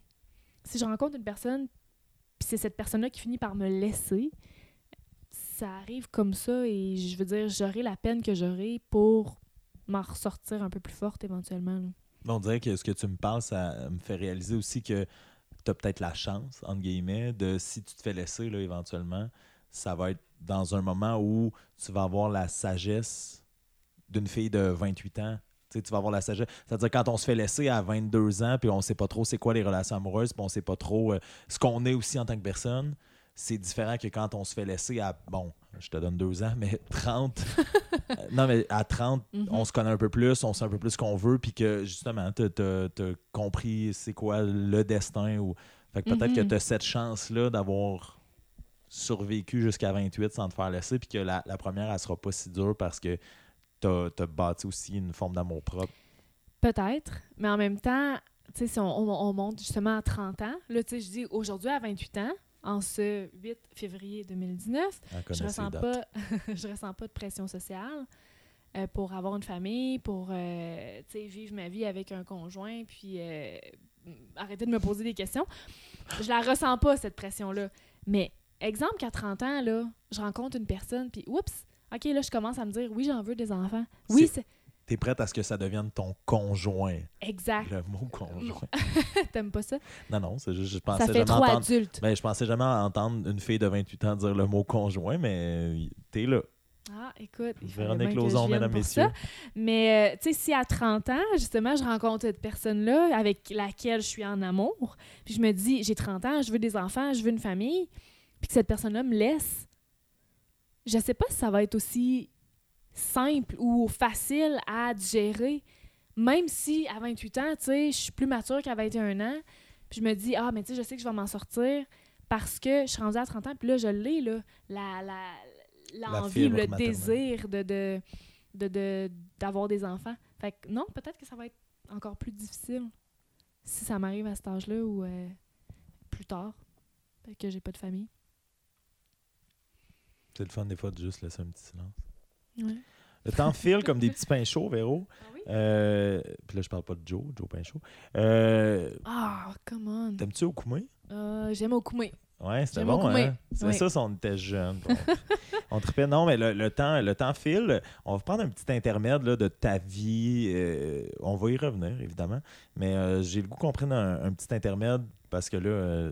Si je rencontre une personne, puis c'est cette personne-là qui finit par me laisser, ça arrive comme ça et je veux dire, j'aurai la peine que j'aurai pour m'en ressortir un peu plus forte éventuellement. Là. On dirait que ce que tu me parles, ça me fait réaliser aussi que tu as peut-être la chance, entre guillemets, de si tu te fais laisser là, éventuellement, ça va être dans un moment où tu vas avoir la sagesse d'une fille de 28 ans. Tu, sais, tu vas avoir la sagesse. C'est-à-dire quand on se fait laisser à 22 ans, puis on sait pas trop c'est quoi les relations amoureuses, puis on sait pas trop euh, ce qu'on est aussi en tant que personne, c'est différent que quand on se fait laisser à, bon, je te donne deux ans, [LAUGHS] mais 30. non, mais à 30, mm -hmm. on se connaît un peu plus, on sait un peu plus ce qu'on veut, puis que justement, tu as, compris c'est quoi le destin. Ou... Fait que peut-être mm -hmm. que tu as cette chance-là d'avoir survécu jusqu'à 28 sans te faire laisser, puis que la, la, première, elle sera pas si dure parce que tu as, as, bâti aussi une forme d'amour propre. Peut-être, mais en même temps, tu sais, si on, on, on, monte justement à 30 ans, là, tu sais, je dis aujourd'hui à 28 ans, en ce 8 février 2019, je ressens pas, [LAUGHS] je ressens pas de pression sociale euh, pour avoir une famille, pour euh, vivre ma vie avec un conjoint, puis euh, arrêter de me poser des questions. Je la ressens pas, cette pression-là. Mais exemple qu'à 30 ans, là, je rencontre une personne, puis oups, OK, là, je commence à me dire, oui, j'en veux des enfants. Oui, c'est T'es prête à ce que ça devienne ton conjoint. Exact. Le mot conjoint. [LAUGHS] T'aimes pas ça? Non, non, c'est juste, je pensais ça fait jamais trop entendre... adulte. Ben, je pensais jamais entendre une fille de 28 ans dire le mot conjoint, mais t'es là. Ah, écoute, il Véronique Lauzon, mesdames, messieurs. Ça. Mais, euh, tu sais, si à 30 ans, justement, je rencontre cette personne-là avec laquelle je suis en amour, puis je me dis, j'ai 30 ans, je veux des enfants, je veux une famille, puis que cette personne-là me laisse, je sais pas si ça va être aussi simple ou facile à digérer. Même si à 28 ans, tu sais, je suis plus mature qu'à 21 ans, puis je me dis, ah, mais tu sais, je sais que je vais m'en sortir parce que je suis rendue à 30 ans, puis là, je l'ai, là, la, la, l'envie, le maternelle. désir de, de, de, de, d'avoir des enfants. Fait que non, peut-être que ça va être encore plus difficile si ça m'arrive à cet âge-là ou euh, plus tard, que j'ai pas de famille. C'est le fun des fois de juste laisser un petit silence. Ouais. Le temps [LAUGHS] file comme des petits pains chauds, Véro. Ah oui? Euh, puis là, je parle pas de Joe, Joe Pain chaud. Euh, Ah, come on. T'aimes-tu au Koumé? Euh, j'aime au Koumé. Ouais, c'était bon, hein? C'est Oui. ça, si on était jeunes. On, [LAUGHS] on tripait. Non, mais le, le temps, le temps file. On va prendre un petit intermède là, de ta vie. Euh, on va y revenir, évidemment. Mais euh, j'ai le goût qu'on prenne un, un petit intermède parce que là, euh,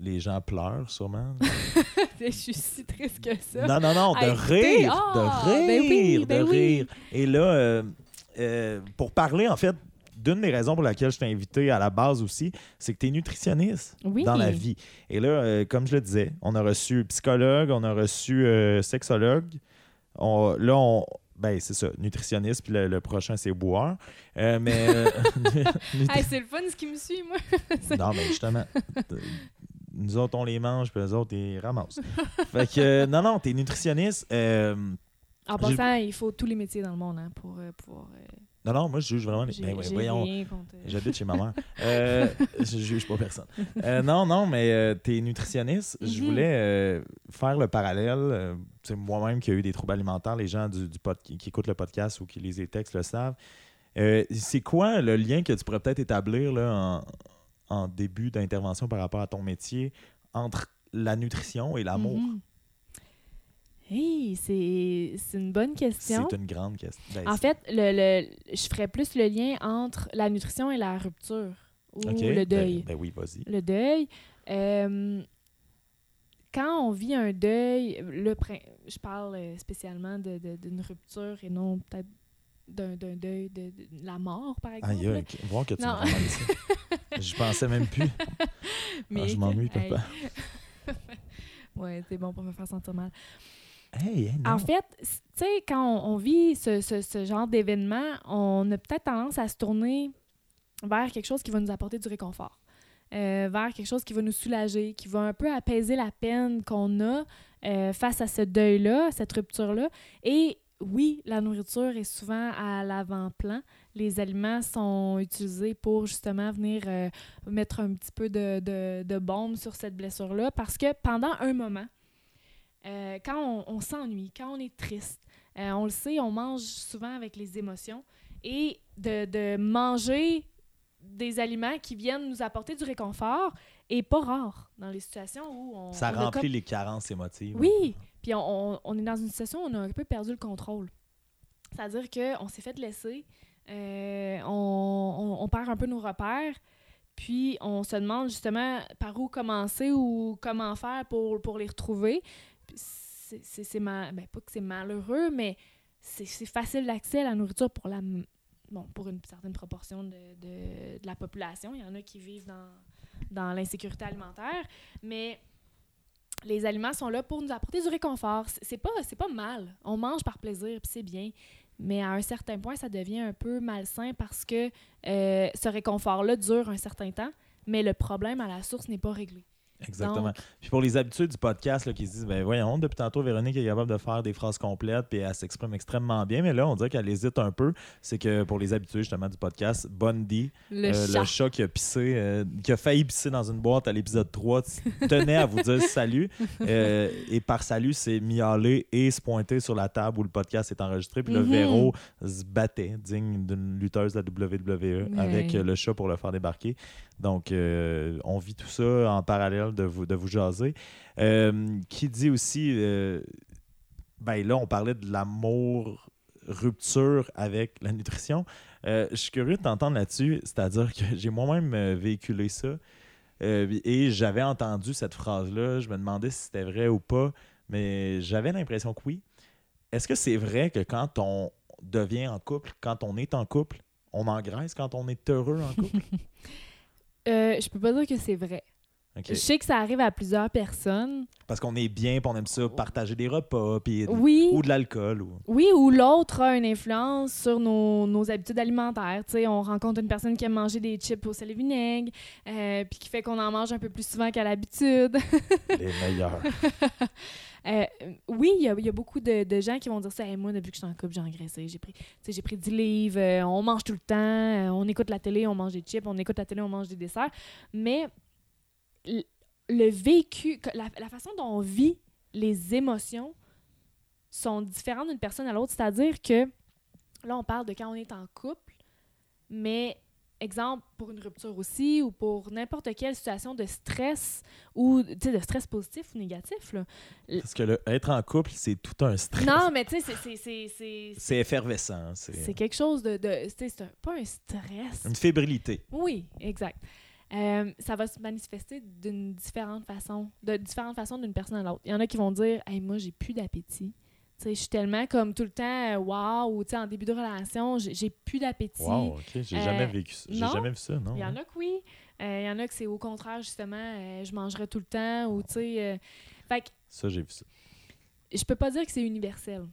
les gens pleurent sûrement. [LAUGHS] je suis si triste que ça. Non, non, non, de À rire, Ah, de rire, ben oui, ben de oui. rire. Et là, euh, euh, pour parler, en fait, d'une des raisons pour laquelle je t'ai invité à la base aussi, c'est que tu es nutritionniste Oui. dans la vie. Et là, euh, comme je le disais, on a reçu psychologue, on a reçu sexologue. On- là, on. Ben, c'est ça, nutritionniste, puis le, le prochain, c'est. Euh, mais. euh, [LAUGHS] [LAUGHS] Hey, c'est le fun ce qui me suit, moi. non, mais justement, nous autres, on les mange, puis eux autres, ils ramassent. [LAUGHS] fait que, euh, non, non, t'es nutritionniste. euh, En passant, il faut tous les métiers dans le monde hein, pour euh, pouvoir. euh, non, non, moi, je juge vraiment. les- j'ai Ben ouais, voyons, j'habite chez ma mère. [LAUGHS] Je juge pas personne. Non, non, mais t'es nutritionniste. Je Mhm. voulais faire le parallèle. c'est moi-même qui ai eu des troubles alimentaires. Les gens du, du pod- qui, qui écoutent le podcast ou qui lisent les textes le savent. C'est quoi le lien que tu pourrais peut-être établir là, en, en début d'intervention par rapport à ton métier entre la nutrition et l'amour? Mhm. Hey, c'est c'est une bonne question. C'est une grande question. Ben, En fait, le, le- je ferais plus le lien entre la nutrition et la rupture ou le deuil. Ben, ben oui, vas-y. Le deuil. euh, quand on vit un deuil, le, je parle euh, spécialement de- de- d'une rupture et non peut-être d'un deuil de, de la mort, par exemple. Aïe, là. aïe, voir que tu Non. me ramènes ça. [LAUGHS] Je pensais même plus. Mais [LAUGHS] Ah, je m'ennuie, hey. papa. [LAUGHS] ouais, c'est bon pour me faire sentir mal. Hey, hey. En fait, tu sais, quand on, on vit ce, ce- ce genre d'événement, on a peut-être tendance à se tourner vers quelque chose qui va nous apporter du réconfort, euh, vers quelque chose qui va nous soulager, qui va un peu apaiser la peine qu'on a euh, face à ce deuil-là, cette rupture-là. Et oui, la nourriture est souvent à l'avant-plan. Les aliments sont utilisés pour justement venir euh, mettre un petit peu de, de, de baume sur cette blessure-là parce que pendant un moment, euh, quand on, on s'ennuie, quand on est triste, euh, on le sait, on mange souvent avec les émotions. Et de, de manger des aliments qui viennent nous apporter du réconfort est pas rare dans les situations où on. Ça on remplit les carences émotives. Oui, puis on, est dans une situation où on a un peu perdu le contrôle. C'est-à-dire qu'on s'est fait laisser, euh, on, perd un peu nos repères, puis on se demande justement par où commencer ou comment faire pour, les retrouver. C'est ben, pas que c'est malheureux, mais c'est facile d'accès à la nourriture pour pour une certaine proportion de la population. Il y en a qui vivent dans, dans l'insécurité alimentaire, mais les aliments sont là pour nous apporter du réconfort. C'est- pas, c'est pas mal. On mange par plaisir, puis c'est bien. Mais à un certain point, ça devient un peu malsain parce que euh, ce réconfort-là dure un certain temps, mais le problème à la source n'est pas réglé. Exactement. Donc- Puis pour les habitués du podcast là, qui se disent, ben voyons, depuis tantôt, Véronique est capable de faire des phrases complètes puis elle s'exprime extrêmement bien, mais là, on dirait qu'elle hésite un peu. C'est que pour les habitués justement du podcast, Bundy, Le euh, chat. le chat qui a pissé, euh, qui a failli pisser dans une boîte à l'épisode 3, tenait à vous dire salut. [LAUGHS] Euh, et par salut, c'est miauler et se pointer sur la table où le podcast est enregistré. Puis le Mhm. Véro se battait, digne d'une lutteuse de la WWE, avec le chat pour le faire débarquer. Donc, euh, on vit tout ça en parallèle de vous, de vous jaser. Euh, qui dit aussi, euh, ben là, on parlait de l'amour, rupture avec la nutrition. Je suis curieux de t'entendre là-dessus, c'est-à-dire que j'ai moi-même véhiculé ça et j'avais entendu cette phrase-là. Je me demandais si c'était vrai ou pas, mais j'avais l'impression que oui. Est-ce que c'est vrai que quand on devient en couple, quand on est en couple, on engraisse quand on est heureux en couple? [LAUGHS] Euh, je peux pas dire que c'est vrai. Je sais que ça arrive à plusieurs personnes. Parce qu'on est bien, puis on aime ça, partager des repas, puis Oui. ou de l'alcool. Ou... Oui, ou l'autre a une influence sur nos, nos habitudes alimentaires. Tu sais, on rencontre une personne qui aime manger des chips au sel et vinaigre, euh, puis qui fait qu'on en mange un peu plus souvent qu'à l'habitude. Les meilleurs. [LAUGHS] Euh, oui, il y a, beaucoup de, gens qui vont dire ça. Moi, depuis que je suis en couple, j'ai engraissé. J'ai pris, j'ai pris 10 livres. euh, on mange tout le temps. euh, on écoute la télé, on mange des chips. On écoute la télé, on mange des desserts. Mais le vécu, la façon dont on vit les émotions sont différentes d'une personne à l'autre. C'est-à-dire que là, on parle de quand on est en couple, mais exemple pour une rupture aussi ou pour n'importe quelle situation de stress ou de stress positif ou négatif. Là. Parce que le, être en couple, c'est tout un stress. Non, mais tu sais, c'est- c'est- effervescent. C'est quelque chose de. de tu sais, c'est pas un stress. une fébrilité. Oui, exact. Euh, ça va se manifester d'une différente façon, de différentes façons d'une personne à l'autre. Il y en a qui vont dire Hey, moi, j'ai plus d'appétit. Je suis tellement comme tout le temps, euh, wow, en début de relation, j'ai plus d'appétit. Wow, OK. J'ai Euh, jamais vécu ça. J'ai jamais vu ça, non. Il y en a que oui. Euh, il y en a que c'est au contraire, justement, euh, je mangerais tout le temps, ou tu sais. fait que Ça, j'ai vu ça. je peux pas dire que c'est universel.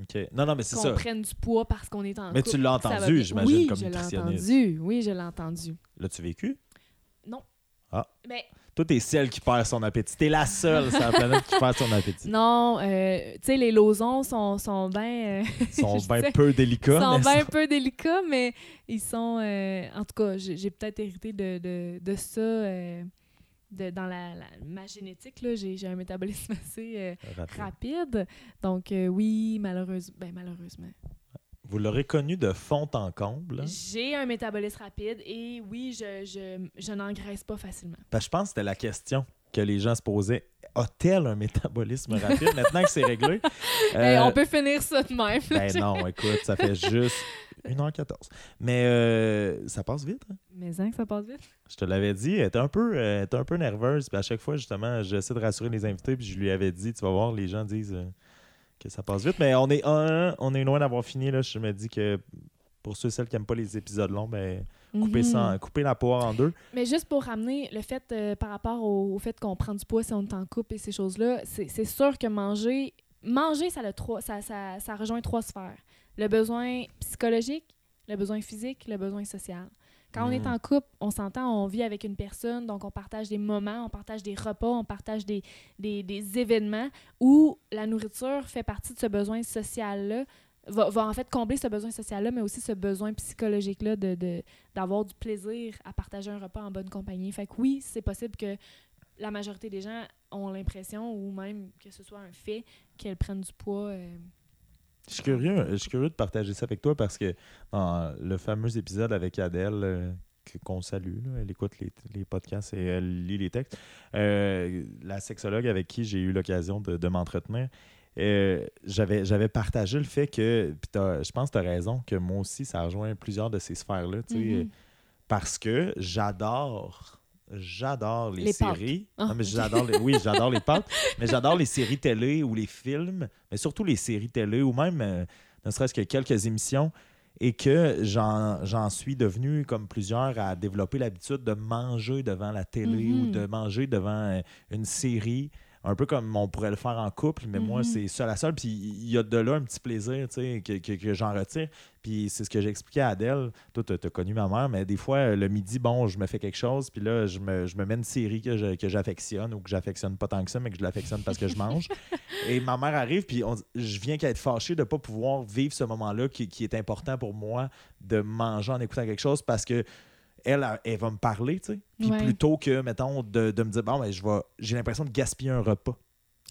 OK. Non, non, mais c'est Qu'on ça. prenne du poids parce qu'on est en Mais couple, tu l'as entendu, j'imagine, oui, comme je l'ai nutritionniste. entendu. Oui, je l'ai entendu. L'as-tu vécu? Non. Ah. Mais Toi, t'es celle qui perd son appétit. T'es la seule sur la planète qui perd son appétit. non, euh, tu sais, les losons sont, sont bien... Ils sont [LAUGHS] bien peu ils délicats. sont bien peu délicats, mais ils sont... euh, en tout cas, j'ai peut-être hérité de, de, de ça euh, de, dans la, la- ma génétique. J'ai un métabolisme [LAUGHS] assez euh, Rapide. rapide. Donc, euh, oui, malheureusement... Ben, malheureusement. Vous l'aurez connu de fond en comble. hein? J'ai un métabolisme rapide et oui, je, je, je n'engraisse pas facilement. Parce que je pense que c'était la question que les gens se posaient. A-t-elle un métabolisme rapide? Maintenant que c'est réglé? [LAUGHS] Euh, on peut finir ça de même. Ben non, écoute, ça fait juste 1h14. Mais euh, ça passe vite. hein? Mais hein, que ça passe vite? Je te l'avais dit, elle était un peu, euh, était un peu nerveuse. Puis à chaque fois, justement, j'essaie de rassurer les invités. Puis je lui avais dit, tu vas voir, les gens disent euh, que ça passe vite. Mais on est, un, on est loin d'avoir fini. Là. Je me dis que pour ceux et celles qui n'aiment pas les épisodes longs, ben, couper, Mhm. couper la poire en deux. Mais juste pour ramener le fait euh, par rapport au, au fait qu'on prend du poids si on est en couple et ces choses-là, c'est sûr que manger, manger, ça, a trois, ça, ça, ça rejoint trois sphères. Le besoin psychologique, le besoin physique, le besoin social. Quand on est Mhm. en couple, on s'entend, on vit avec une personne, donc on partage des moments, on partage des repas, on partage des, des, des événements où la nourriture fait partie de ce besoin social-là, va, va en fait combler ce besoin social-là, mais aussi ce besoin psychologique-là de, de, d'avoir du plaisir à partager un repas en bonne compagnie. Fait que oui, c'est possible que la majorité des gens ont l'impression, ou même que ce soit un fait, qu'elles prennent du poids. euh, Je suis curieux, je suis curieux de partager ça avec toi parce que dans le fameux épisode avec Adèle, euh, qu'on salue, là, elle écoute les, les podcasts et elle lit les textes, euh, la sexologue avec qui j'ai eu l'occasion de, de m'entretenir, euh, j'avais j'avais partagé le fait que, je pense que tu as raison, que moi aussi, ça rejoint plusieurs de ces sphères-là, mhm. euh, parce que j'adore. J'adore les, séries. Ah, Non, mais j'adore les- oui, j'adore les pâtes, [LAUGHS] mais j'adore les séries télé ou les films, mais surtout les séries télé ou même euh, ne serait-ce que quelques émissions. Et que j'en j'en suis devenu comme plusieurs à développer l'habitude de manger devant la télé ou de manger devant euh, une série un peu comme on pourrait le faire en couple, mais moi, Mhm. c'est seul à seul. Puis il y a de là un petit plaisir tu sais, que, que, que j'en retire. Puis c'est ce que j'expliquais à Adèle. Toi, tu as connu ma mère, mais des fois, le midi, bon, je me fais quelque chose, puis là, je me, je me mets une série que je- que j'affectionne ou que j'affectionne pas tant que ça, mais que je l'affectionne parce que je mange. [LAUGHS] Et ma mère arrive, puis on- je viens qu'à être fâché de ne pas pouvoir vivre ce moment-là qui, qui est important pour moi de manger en écoutant quelque chose parce que elle, elle, elle va me parler, tu sais. Puis Ouais. plutôt que, mettons, de, de me dire, bon, ben, je vais, j'ai l'impression de gaspiller un repas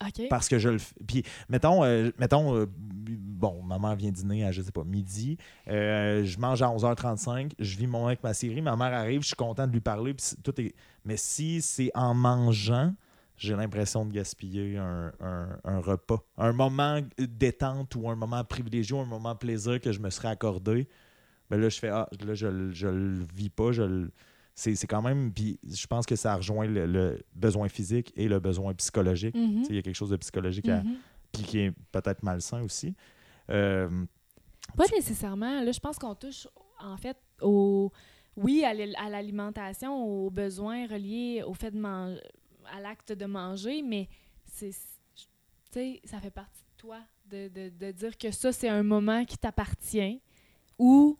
OK. parce que je le f- Puis, mettons, euh, mettons euh, bon, ma mère vient dîner à, je sais pas, midi. Euh, je mange à 11h35. Je vis mon moment avec ma série. Ma mère arrive, je suis content de lui parler. puis tout est... Mais si c'est en mangeant, j'ai l'impression de gaspiller un, un- un repas. Un moment détente ou un moment privilégié ou un moment plaisir que je me serais accordé. Ben là, je fais, ah, là, je, le- je le vis pas. Je le- c'est, c'est quand même. Puis je pense que ça rejoint le, le besoin physique et le besoin psychologique. Tu sais, Il y a quelque chose de psychologique à, puis qui est peut-être malsain aussi. Euh, Pas nécessairement. Là, je pense qu'on touche, en fait, au... Oui, à l'al- à l'alimentation, aux besoins reliés au fait de manger, à l'acte de manger, mais c'est... Tu sais, ça fait partie de toi de, de, de dire que ça, c'est un moment qui t'appartient, où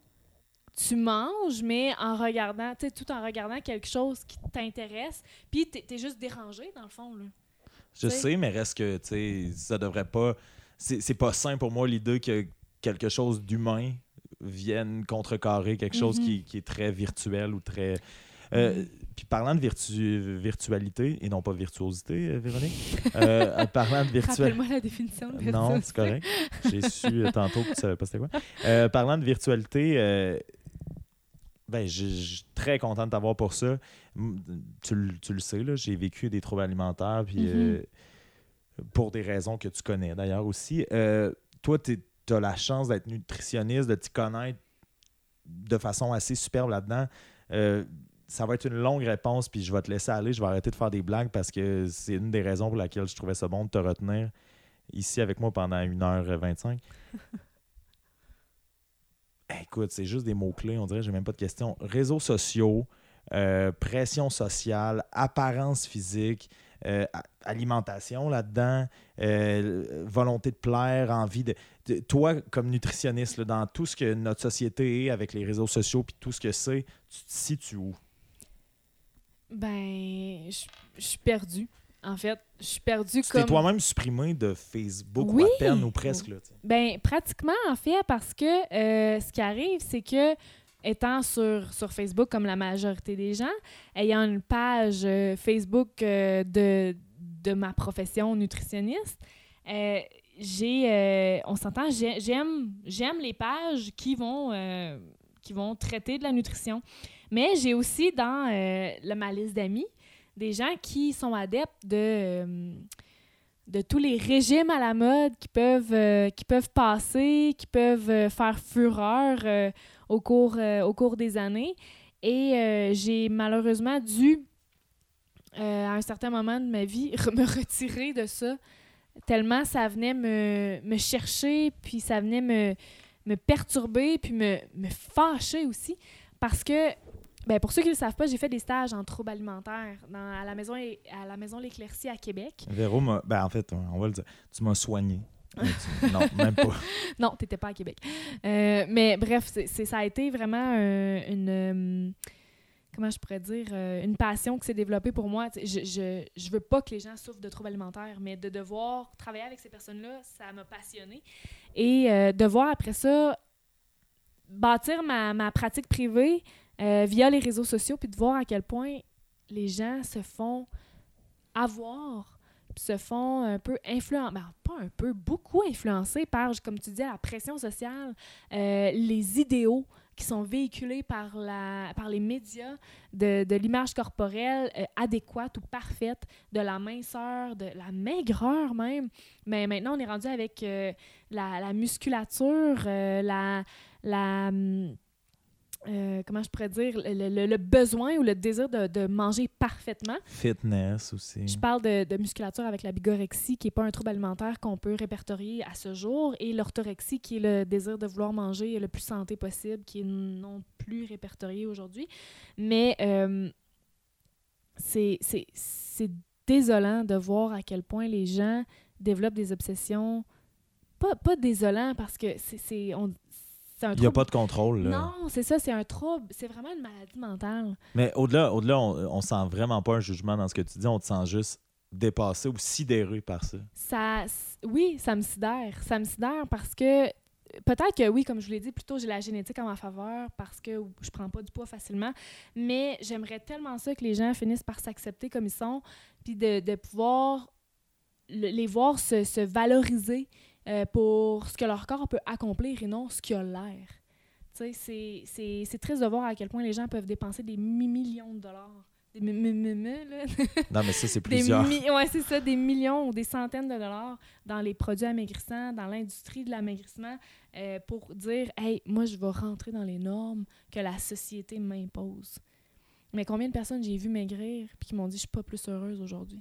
tu manges, mais en regardant, tu sais, tout en regardant quelque chose qui t'intéresse, puis t'es es juste dérangé, dans le fond, là. je Tu sais? mais reste que tu sais, ça devrait pas. C'est pas sain pour moi l'idée que quelque chose d'humain vienne contrecarrer quelque chose qui, qui est très virtuel ou très. Euh. Puis parlant de virtu- virtualité et non pas virtuosité, euh, Véronique, euh, en parlant de [LAUGHS] virtualité. Rappelle-moi la définition de Non, virtuosité. c'est correct. J'ai su euh, tantôt que tu savais pas c'était quoi. Euh, parlant de virtualité, euh, ben, je suis très content de t'avoir pour ça. Tu, le- tu le sais, là, j'ai vécu des troubles alimentaires, puis euh, pour des raisons que tu connais d'ailleurs aussi. Euh, toi, tu as la chance d'être nutritionniste, de t'y connaître de façon assez superbe là-dedans. Euh, ça va être une longue réponse, puis je vais te laisser aller. Je vais arrêter de faire des blagues parce que c'est une des raisons pour laquelle je trouvais ça bon de te retenir ici avec moi pendant 1h25. [LAUGHS] Écoute, c'est juste des mots-clés, on dirait, j'ai même pas de questions. Réseaux sociaux, euh, pression sociale, apparence physique, euh, alimentation là-dedans, euh, volonté de plaire, envie de, Toi, comme nutritionniste, dans tout ce que notre société est avec les réseaux sociaux puis tout ce que c'est, tu te situes où? Ben, je suis perdue. En fait, je suis perdue Tu comme... toi-même supprimé de Facebook Oui. ou à peine ou presque. Là, tu sais. Ben, pratiquement, en fait, parce que euh, ce qui arrive, c'est que, étant sur, sur Facebook, comme la majorité des gens, ayant une page euh, Facebook euh, de, de ma profession nutritionniste, j'ai, on s'entend, j'ai- j'aime, j'aime les pages qui vont, qui vont traiter de la nutrition. Mais j'ai aussi dans le- ma liste d'amis des gens qui sont adeptes de, euh, de tous les régimes à la mode qui peuvent, euh, qui peuvent passer, qui peuvent euh, faire fureur au, cours, au cours des années. Et j'ai malheureusement dû, à un certain moment de ma vie, [LAUGHS] me retirer de ça tellement ça venait me, me chercher, puis ça venait me, me perturber, puis me, me fâcher aussi. Parce que, ben pour ceux qui ne le savent pas, j'ai fait des stages en troubles alimentaires dans, à la maison à la maison L'Éclaircie à Québec. Véro. Ben, en fait, on va le dire. Tu m'as soigné. [LAUGHS] Tu- Non, même pas. Non, t'étais pas à Québec. Euh, mais bref, c'est- ça a été vraiment euh, une... euh, comment je pourrais dire? euh, une passion qui s'est développée pour moi. Tu Je, je, je veux pas que les gens souffrent de troubles alimentaires, mais de devoir travailler avec ces personnes-là, ça m'a passionnée. Et euh, de voir après ça bâtir ma, ma pratique privée euh, via les réseaux sociaux, puis de voir à quel point les gens se font avoir, puis se font un peu influencer, ben, pas un peu, beaucoup influencés par, comme tu dis, la pression sociale, euh, les idéaux qui sont véhiculés par, la, par les médias de, l'image corporelle euh, adéquate ou parfaite, de la minceur, de la maigreur même. Mais maintenant, on est rendu avec la, la musculature, la... la hum, euh, comment je pourrais dire, le, le- le besoin ou le désir de, de manger parfaitement. Fitness aussi. Je parle de, de musculature avec la bigorexie, qui n'est pas un trouble alimentaire qu'on peut répertorier à ce jour, et l'orthorexie, qui est le désir de vouloir manger le plus santé possible, qui est non plus répertorié aujourd'hui. Mais euh, c'est désolant de voir à quel point les gens développent des obsessions. Pas, pas désolant parce que c'est on- Il n'y a pas de contrôle. Là. Non, c'est ça, c'est un trouble. C'est vraiment une maladie mentale. Mais au-delà, au-delà on, on sent vraiment pas un jugement dans ce que tu dis. On te sent juste dépassé ou sidéré par ça. ça oui, ça me sidère. Ça me sidère parce que peut-être que oui, comme je vous l'ai dit plus tôt, j'ai la génétique en ma faveur parce que je prends pas du poids facilement, mais j'aimerais tellement ça que les gens finissent par s'accepter comme ils sont, puis de, de pouvoir le- les voir se, se valoriser euh, pour ce que leur corps peut accomplir et non ce qu'il a l'air. C'est- triste de voir à quel point les gens peuvent dépenser des mi- millions de dollars. Des là. Non, mais ça, c'est [LAUGHS] plusieurs. ouais, c'est ça, des millions ou des centaines de dollars dans les produits amaigrissants, dans l'industrie de l'amaigrissement, euh, pour dire Hey, moi, je vais rentrer dans les normes que la société m'impose. Mais combien de personnes j'ai vu maigrir puis qui m'ont dit Je suis pas plus heureuse aujourd'hui?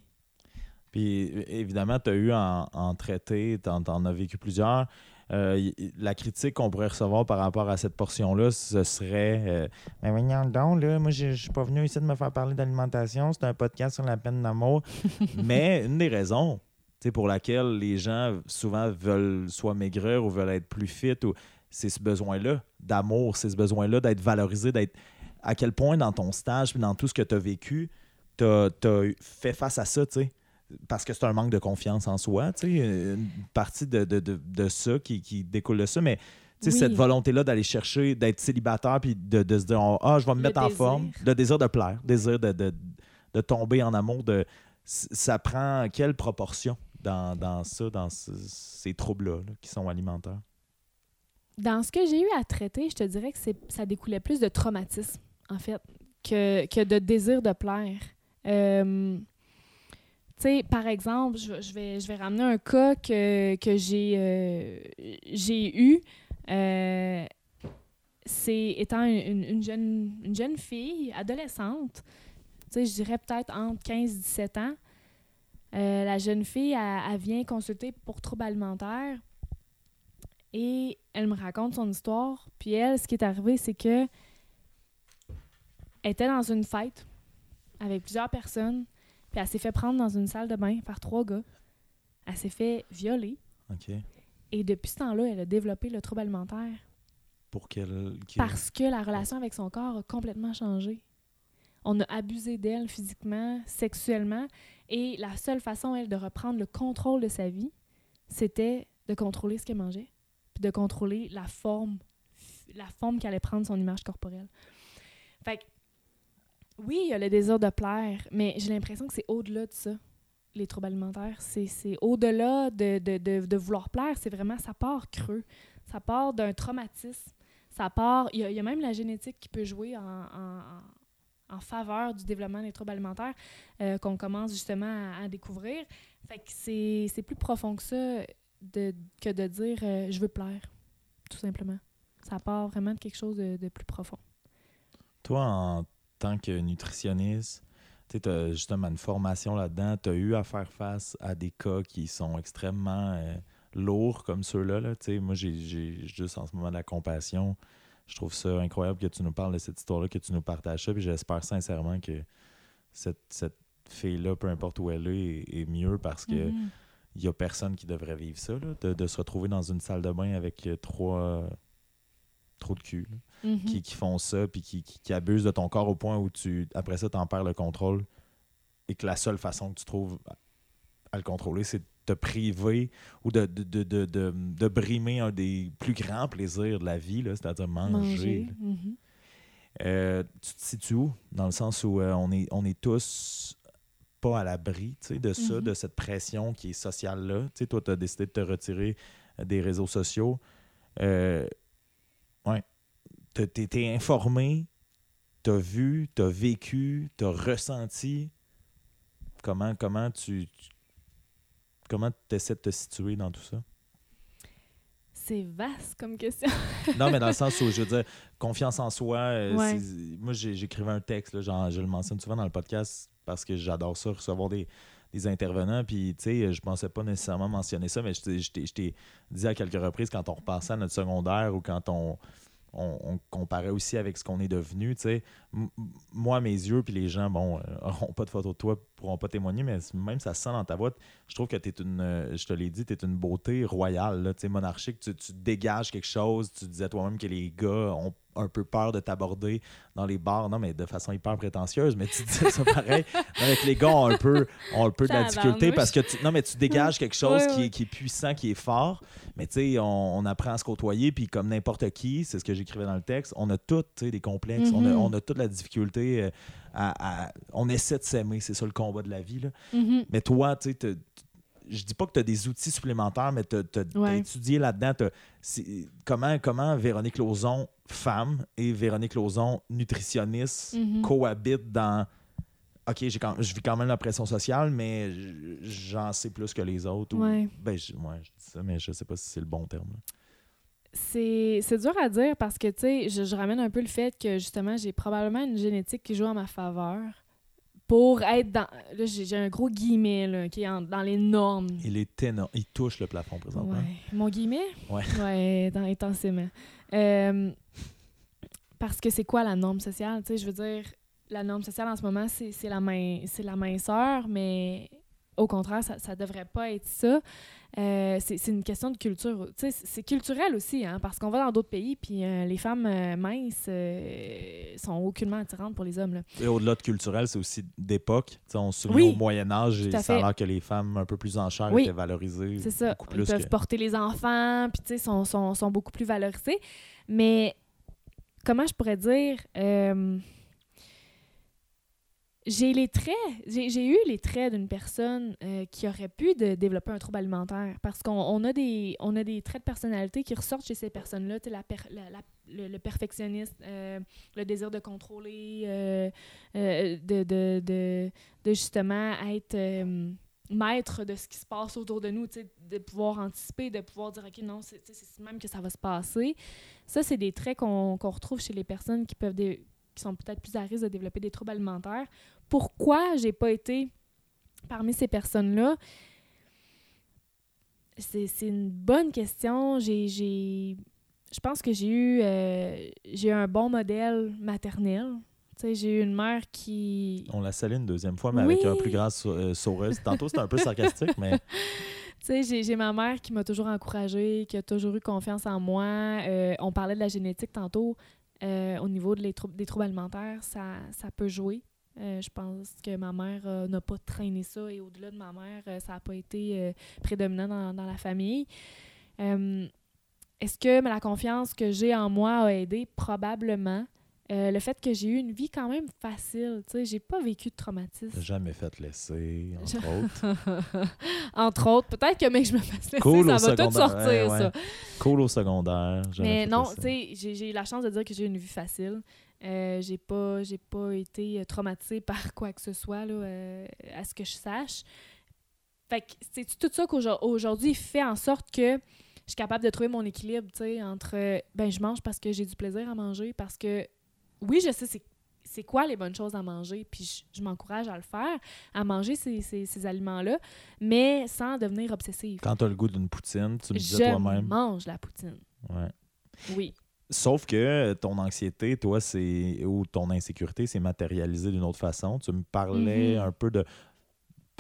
Puis évidemment, tu as eu en, en traité, tu en, as vécu plusieurs. Euh, y- la critique qu'on pourrait recevoir par rapport à cette portion-là, ce serait euh, Mais voyons donc, là, moi, je suis pas venu ici de me faire parler d'alimentation, c'est un podcast sur la peine d'amour. [LAUGHS] Mais une des raisons pour laquelle les gens souvent veulent soit maigrir ou veulent être plus fit, ou, c'est ce besoin-là d'amour, c'est ce besoin-là d'être valorisé, d'être à quel point dans ton stage, puis dans tout ce que tu as vécu, tu as, fait face à ça, tu sais parce que c'est un manque de confiance en soi, tu sais, une partie de, de, de, de ça qui, qui découle de ça, mais tu sais, Oui. cette volonté-là d'aller chercher, d'être célibataire, puis de, de se dire, oh, ah, je vais me Le mettre en forme, le désir de plaire, désir de, de, de tomber en amour, de, ça prend quelle proportion dans, dans ça, dans ce- ces troubles-là là, qui sont alimentaires? Dans ce que j'ai eu à traiter, je te dirais que ça découlait plus de traumatisme, en fait, que, que de désir de plaire. Euh, sais, par exemple, je, vais, je vais ramener un cas que, que j'ai, euh, eu. Euh, c'est étant une, une jeune, une jeune fille, adolescente, je dirais peut-être entre 15 et 17 ans. Euh, la jeune fille, elle, elle vient consulter pour troubles alimentaires et elle me raconte son histoire. Puis elle, ce qui est arrivé, c'est que elle était dans une fête avec plusieurs personnes, puis elle s'est fait prendre dans une salle de bain par trois gars. Elle s'est fait violer. OK. Et depuis ce temps-là, elle a développé le trouble alimentaire Pour quelle. parce que la relation avec son corps a complètement changé. On a abusé d'elle physiquement, sexuellement, et la seule façon, elle, de reprendre le contrôle de sa vie, c'était de contrôler ce qu'elle mangeait, puis de contrôler la forme, la forme qu'allait prendre son image corporelle. Fait que, oui, il y a le désir de plaire, mais j'ai l'impression que c'est au-delà de ça. les troubles alimentaires. C'est au-delà de, de, de, vouloir plaire, c'est vraiment, ça part creux. Ça part d'un traumatisme. Ça part, il y, y, a même la génétique qui peut jouer en, en, en faveur du développement des troubles alimentaires euh, qu'on commence justement à, à, découvrir. Fait que c'est plus profond que ça de, que de dire euh, je veux plaire, tout simplement. Ça part vraiment de quelque chose de, de plus profond. Toi, en tant que nutritionniste, tu as justement une formation là-dedans, tu as eu à faire face à des cas qui sont extrêmement euh, lourds comme ceux-là. Là. Moi, j'ai juste en ce moment de la compassion. Je trouve ça incroyable que tu nous parles de cette histoire-là, que tu nous partages ça. Puis j'espère sincèrement que cette, cette fille-là, peu importe où elle est, est, mieux parce que il mm -hmm. y a personne qui devrait vivre ça, là, de, de, se retrouver dans une salle de bain avec trois trop de cul mm -hmm. qui, qui, font ça puis qui, qui, qui, abusent de ton corps au point où tu après ça tu en perds le contrôle et que la seule façon que tu trouves à le contrôler c'est de te priver ou de, de, de, de, de, brimer un des plus grands plaisirs de la vie c'est-à-dire manger, manger. Mm -hmm. euh, tu te situes où? Dans le sens où euh, on, est, on est tous pas à l'abri de ça, mm -hmm. de cette pression qui est sociale là. Tu sais, toi, tu as décidé de te retirer des réseaux sociaux. Euh. Tu es informé, tu as vu, tu as vécu, tu as ressenti. Comment, comment tu, tu comment tu essaies de te situer dans tout ça? C'est vaste comme question. [LAUGHS] non, mais dans le sens où, je veux dire, confiance en soi. Euh, ouais. Moi, j'écrivais un texte, là, genre, je le mentionne souvent dans le podcast parce que j'adore ça, recevoir des, des intervenants. Puis, tu sais, je pensais pas nécessairement mentionner ça, mais je t'ai dit à quelques reprises quand on repassait à notre secondaire ou quand on, on, comparait aussi avec ce qu'on est devenu. Moi, mes yeux, puis les gens, bon, [LAUGHS] n'auront pas de photo de toi, pourront pas témoigner, mais même ça se sent dans ta voix. Je trouve que tu es une, je te l'ai dit, tu es une beauté royale, là, monarchique. Tu, tu dégages quelque chose. Tu disais toi-même que les gars ont un peu peur de t'aborder dans les bars, non, mais de façon hyper prétentieuse, mais tu disais ça pareil. [LAUGHS] Avec les gars ont un peu, ont un peu de la difficulté parce que tu, non, mais tu dégages quelque chose oui, qui, est, qui, est, puissant, qui est fort. Mais tu sais, on, on, apprend à se côtoyer, puis comme n'importe qui, c'est ce que j'écrivais dans le texte, on a tous des complexes, mm -hmm. on, a, on a toute la difficulté à, à on essaie de s'aimer, c'est ça le combat de la vie. Là. Mm -hmm. Mais toi, tu sais, je dis pas que tu as des outils supplémentaires, mais tu as, ouais. étudié là-dedans. Comment, comment Véronique Lauzon, femme, et Véronique Lauzon, nutritionniste, Mm-hmm. mm -hmm. cohabitent dans. OK, quand, je vis quand même la pression sociale, mais j'en sais plus que les autres. Ouais. Ou, ben, je, ouais, je dis ça, mais je sais pas si c'est le bon terme. C'est dur à dire parce que, tu sais, je, je, ramène un peu le fait que, justement, j'ai probablement une génétique qui joue en ma faveur pour être dans. Là, j'ai un gros guillemet là, qui est en, dans les normes. Il est énorme. Il touche le plafond présentement. Ouais. Mon guillemet? Ouais. [LAUGHS] Ouais, dans, intensément. Euh, parce que c'est quoi la norme sociale? Tu sais, je veux dire, la norme sociale en ce moment, c'est la, main, la minceur, mais au contraire, ça ne devrait pas être ça. Euh, c'est une question de culture. C'est culturel aussi, hein, parce qu'on va dans d'autres pays, puis euh, les femmes euh, minces euh, sont aucunement attirantes pour les hommes. Là. Et au-delà de culturel, c'est aussi d'époque. On se souvient oui, au Moyen-Âge, ça a l'air que les femmes un peu plus en chair oui, étaient valorisées. C'est ça. Beaucoup plus Ils peuvent que... porter les enfants, puis sont, sont, sont beaucoup plus valorisés. Mais comment je pourrais dire j'ai les traits, j'ai eu les traits d'une personne euh, qui aurait pu développer un trouble alimentaire parce qu'on on a, des, on a des traits de personnalité qui ressortent chez ces personnes-là, la, per, la, le, le, perfectionniste, euh, le désir de contrôler, euh, de, de, de, de, justement être maître de ce qui se passe autour de nous, de pouvoir anticiper, de pouvoir dire, OK, non, c'est même que ça va se passer. Ça, c'est des traits qu'on qu retrouve chez les personnes qui peuvent... qui sont peut-être plus à risque de développer des troubles alimentaires. Pourquoi j'ai pas été parmi ces personnes-là? C'est une bonne question. J'ai, je pense que j'ai eu, euh, j'ai eu un bon modèle maternel. J'ai eu une mère qui... On la salue une deuxième fois, mais oui. avec un plus grand euh, sourire. Tantôt, c'était un peu sarcastique, mais... [LAUGHS] Tu sais, j'ai ma mère qui m'a toujours encouragée, qui a toujours eu confiance en moi. Euh, on parlait de la génétique tantôt. Euh, au niveau de les des troubles alimentaires, ça, ça peut jouer. Euh, je pense que ma mère euh, n'a pas traîné ça et au-delà de ma mère, ça n'a pas été prédominant dans, dans, la famille. Est-ce que la confiance que j'ai en moi a aidé? Probablement. Euh, le fait que j'ai eu une vie quand même facile. Tu sais, j'ai pas vécu de traumatisme. Jamais fait laisser, entre autres? [LAUGHS] Entre autres, peut-être que mec, je me fasse laisser, Cool ça va tout sortir, ouais, ouais. ça. Cool au secondaire. Mais non, tu sais, j'ai eu la chance de dire que j'ai eu une vie facile. Euh, j'ai pas j'ai pas été traumatisée par quoi que ce soit là, euh, à ce que je sache. Fait que c'est tout ça qu'aujourd'hui fait en sorte que je suis capable de trouver mon équilibre, tu sais, entre euh, ben je mange parce que j'ai du plaisir à manger parce que oui, je sais c'est quoi les bonnes choses à manger, puis je, je m'encourage à le faire, à manger ces, ces, ces aliments-là, mais sans devenir obsessive. Quand t'as le goût d'une poutine, tu le Je disais toi-même. mange la poutine. Ouais. Oui. Sauf que ton anxiété, toi, c'est ou ton insécurité, c'est matérialisé d'une autre façon. Tu me parlais Mhm. un peu de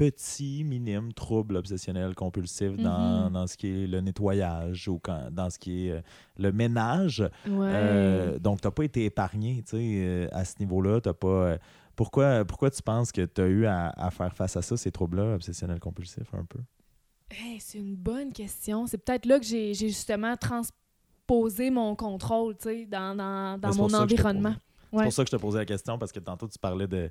petits, minimes troubles obsessionnels compulsifs dans, Mhm. dans ce qui est le nettoyage ou quand, dans ce qui est euh, le ménage. Ouais. Euh, donc, tu n'as pas été épargné euh, à ce niveau-là. Pas, pourquoi, pourquoi tu penses que tu as eu à, à faire face à ça, ces troubles-là obsessionnels compulsifs, un peu? Hey, c'est une bonne question. C'est peut-être là que j'ai justement transposé mon contrôle, dans, dans, dans c'est mon environnement. C'est Ouais. pour ça que je te posais la question, parce que tantôt, tu parlais de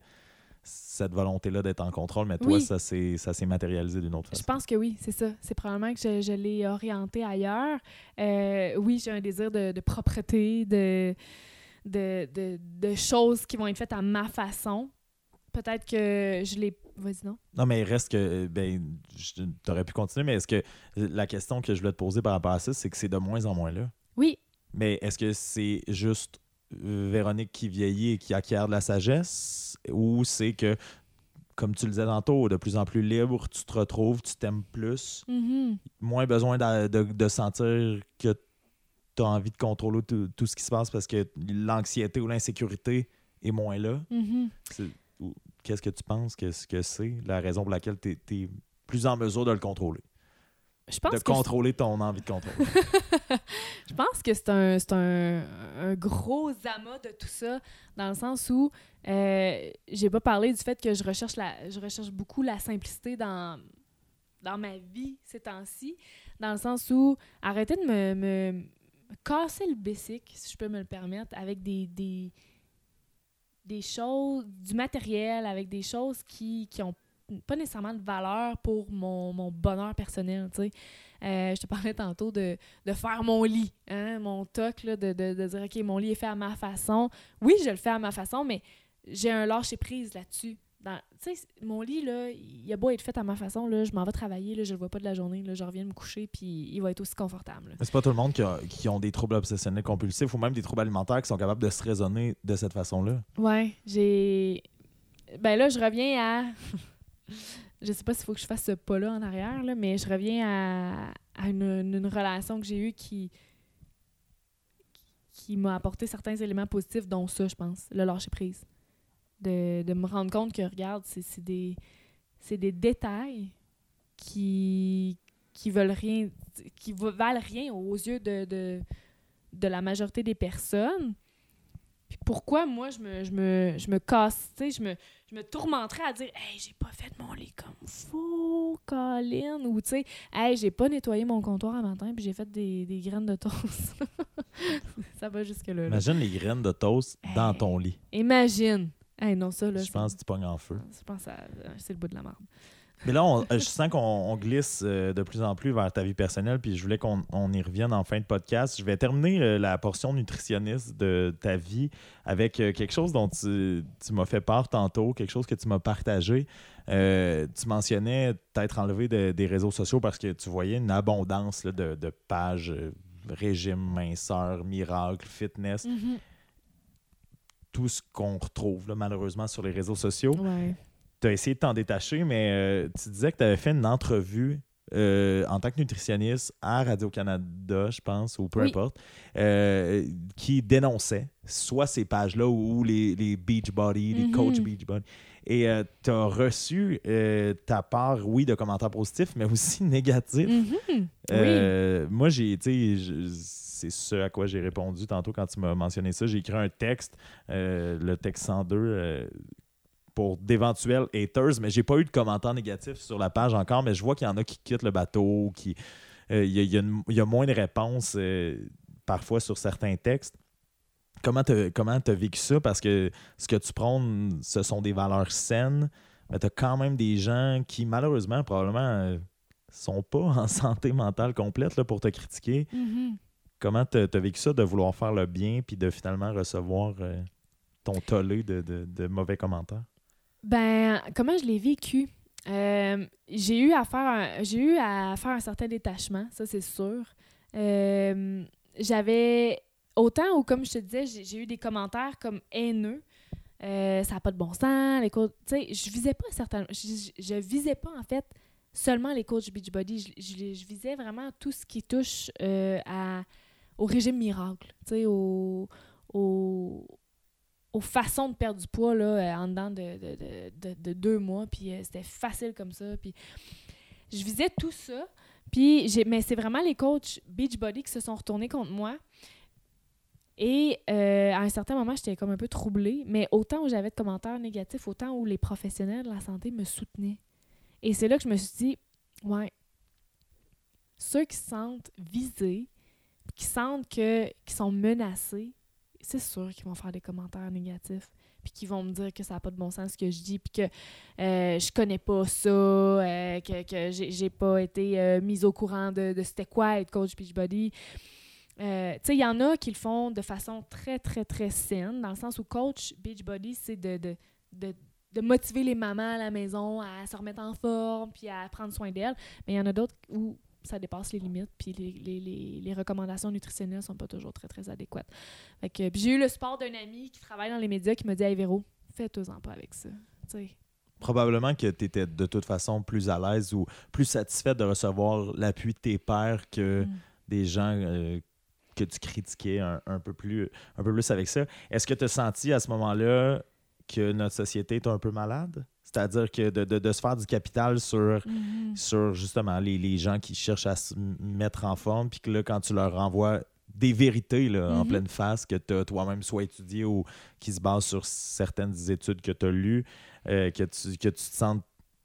cette volonté-là d'être en contrôle, mais toi, Oui. ça s'est matérialisé d'une autre Je façon. pense que oui, c'est ça. C'est probablement que je, je l'ai orienté ailleurs. Euh, oui, j'ai un désir de, de propreté, de, de, de, de choses qui vont être faites à ma façon. Peut-être que je l'ai... Vas-y, non? Non, mais il reste que, ben, tu aurais pu continuer, mais est-ce que la question que je voulais te poser par rapport à ça, c'est que c'est de moins en moins là? Oui, Mais est-ce que c'est juste euh, Véronique qui vieillit et qui acquiert de la sagesse ou c'est que, comme tu le disais tantôt, de plus en plus libre, tu te retrouves, tu t'aimes plus, Mhm. moins besoin de, de- de sentir que tu as envie de contrôler tout, tout ce qui se passe parce que l'anxiété ou l'insécurité est moins là. Mhm. Ou- Qu'est-ce que tu penses que, que c'est la raison pour laquelle tu es, plus en mesure de le contrôler? Je pense de que contrôler ton envie de contrôler. [LAUGHS] Je pense que c'est un, c'est un, un gros amas de tout ça, dans le sens où euh, j'ai pas parlé du fait que je recherche, la, je recherche beaucoup la simplicité dans, dans ma vie ces temps-ci, dans le sens où arrêter de me, me- casser le basic, si je peux me le permettre, avec des, des, des choses, du matériel, avec des choses qui, qui ont pas nécessairement de valeur pour mon, mon bonheur personnel, tu sais. Euh, je te parlais tantôt de, de faire mon lit, hein, mon toc, là, de, de, de dire, OK, mon lit est fait à ma façon. Oui, je le fais à ma façon, mais j'ai un lâcher-prise là-dessus. Dans- Tu sais, mon lit, là, il a beau être fait à ma façon, là, je m'en vais travailler, là, je le vois pas de la journée, là, je reviens me coucher, puis il va être aussi confortable. c'est pas tout le monde qui, a- qui ont des troubles obsessionnels compulsifs ou même des troubles alimentaires qui sont capables de se raisonner de cette façon-là. Ouais, j'ai. Ben là, je reviens à. Je sais pas s'il faut que je fasse ce pas-là en arrière, là, mais je reviens à, une, relation que j'ai eue qui. qui m'a apporté certains éléments positifs, dont ça, je pense, le lâcher-prise. De, de me rendre compte que, regarde, c'est des. Des détails qui. qui qui valent rien aux yeux de, de, de la majorité des personnes. Puis pourquoi moi je me, je me, je me casse, tu sais, je me, je me tourmenterais à dire Hey, j'ai pas fait mon lit comme faut, Colin, ou tu sais, Hey, j'ai pas nettoyé mon comptoir un matin, puis j'ai fait des, des graines de toast. [LAUGHS] ça va jusque-là. là. Imagine les graines de toast dans ton lit. Imagine. Hey, non, ça, là. Je pense que tu pognes en feu. Je pense que ça- c'est le bout de la merde. Mais là, on- euh, je sens qu'on on glisse euh, de plus en plus vers ta vie personnelle, puis je voulais qu'on on y revienne en fin de podcast. Je vais terminer euh, la portion nutritionniste de ta vie avec euh, quelque chose dont tu, tu m'as fait part tantôt, quelque chose que tu m'as partagé. Tu mentionnais t'être enlevé de- des réseaux sociaux parce que tu voyais une abondance là, de, de pages régime, minceur, miracle, fitness, Mhm. tout ce qu'on retrouve là, malheureusement sur les réseaux sociaux Ouais. Tu as essayé de t'en détacher, mais euh, tu disais que tu avais fait une entrevue euh, en tant que nutritionniste à Radio-Canada, je pense, ou peu Oui. importe, euh, qui dénonçait soit ces pages-là ou les, les Beachbody, les Mhm. coach Beachbody. Et tu as reçu ta part, oui, de commentaires positifs, mais aussi [LAUGHS] négatifs. Mhm. Euh, Moi, j'ai, tu sais, je- c'est ce à quoi j'ai répondu tantôt quand tu m'as mentionné ça. J'ai écrit un texte, le texte 102, euh, pour d'éventuels haters, mais j'ai pas eu de commentaires négatifs sur la page encore, mais je vois qu'il y en a qui quittent le bateau, qui euh, il y, a- y y moins de réponses euh, parfois sur certains textes. comment tu as vécu ça? Parce que ce que tu prônes, ce sont des valeurs saines, mais tu as quand même des gens qui, malheureusement, probablement, euh, sont pas [LAUGHS] en santé mentale complète là, pour te critiquer. Mhm. Comment tu as vécu ça de vouloir faire le bien puis de finalement recevoir euh, ton tollé de, de- de mauvais commentaires? Ben, comment je l'ai vécu? Euh, j'ai eu à faire un, j'ai eu à faire un certain détachement, ça c'est sûr. Euh, j'avais autant ou comme je te disais, j'ai, eu des commentaires comme haineux. Euh, ça n'a pas de bon sens, les. Tu sais, je visais pas certains. Je, je- visais pas en fait seulement les coachs Beachbody. Je, je, je visais vraiment tout ce qui touche euh, à, au régime miracle, tu sais, au, aux façons de perdre du poids là, euh, en dedans de, de, de- de- de deux mois. Puis euh, c'était facile comme ça. Puis je visais tout ça. Puis mais c'est vraiment les coachs Beachbody qui se sont retournés contre moi. Et euh, à un certain moment, j'étais comme un peu troublée. Mais autant où j'avais de commentaires négatifs, autant où les professionnels de la santé me soutenaient. Et c'est là que je me suis dit, ouais, ceux qui se sentent visés, qui sentent que, qui sont menacés, c'est sûr qu'ils vont faire des commentaires négatifs puis qu'ils vont me dire que ça n'a pas de bon sens ce que je dis puis que euh, je connais pas ça euh, que, que j'ai pas été euh, mise au courant de, de c'était quoi être coach Beachbody euh, tu sais, il y en a qui le font de façon très, très, très saine, dans le sens où coach Beachbody, c'est de, de, de, de motiver les mamans à la maison à se remettre en forme puis à prendre soin d'elles. Mais il y en a d'autres où ça dépasse les limites, puis les, les, les, les recommandations nutritionnelles sont pas toujours très, très adéquates. Fait que, puis j'ai eu le support d'un ami qui travaille dans les médias qui m'a dit Hey Véro, fais-toi-en pas avec ça. Probablement que tu étais de toute façon plus à l'aise ou plus satisfaite de recevoir l'appui de tes pairs que Mm. des gens euh, que tu critiquais un, un peu plus, un peu plus avec ça. Est-ce que tu as senti à ce moment-là que notre société est un peu malade? C'est-à-dire que de, de- de se faire du capital sur, Mhm. sur justement les, les gens qui cherchent à se mettre en forme, puis que là, quand tu leur renvoies des vérités là, en Mhm. pleine face que tu as toi-même soit étudié ou qui se basent sur certaines études que tu as lues, euh, que, tu, que tu te sens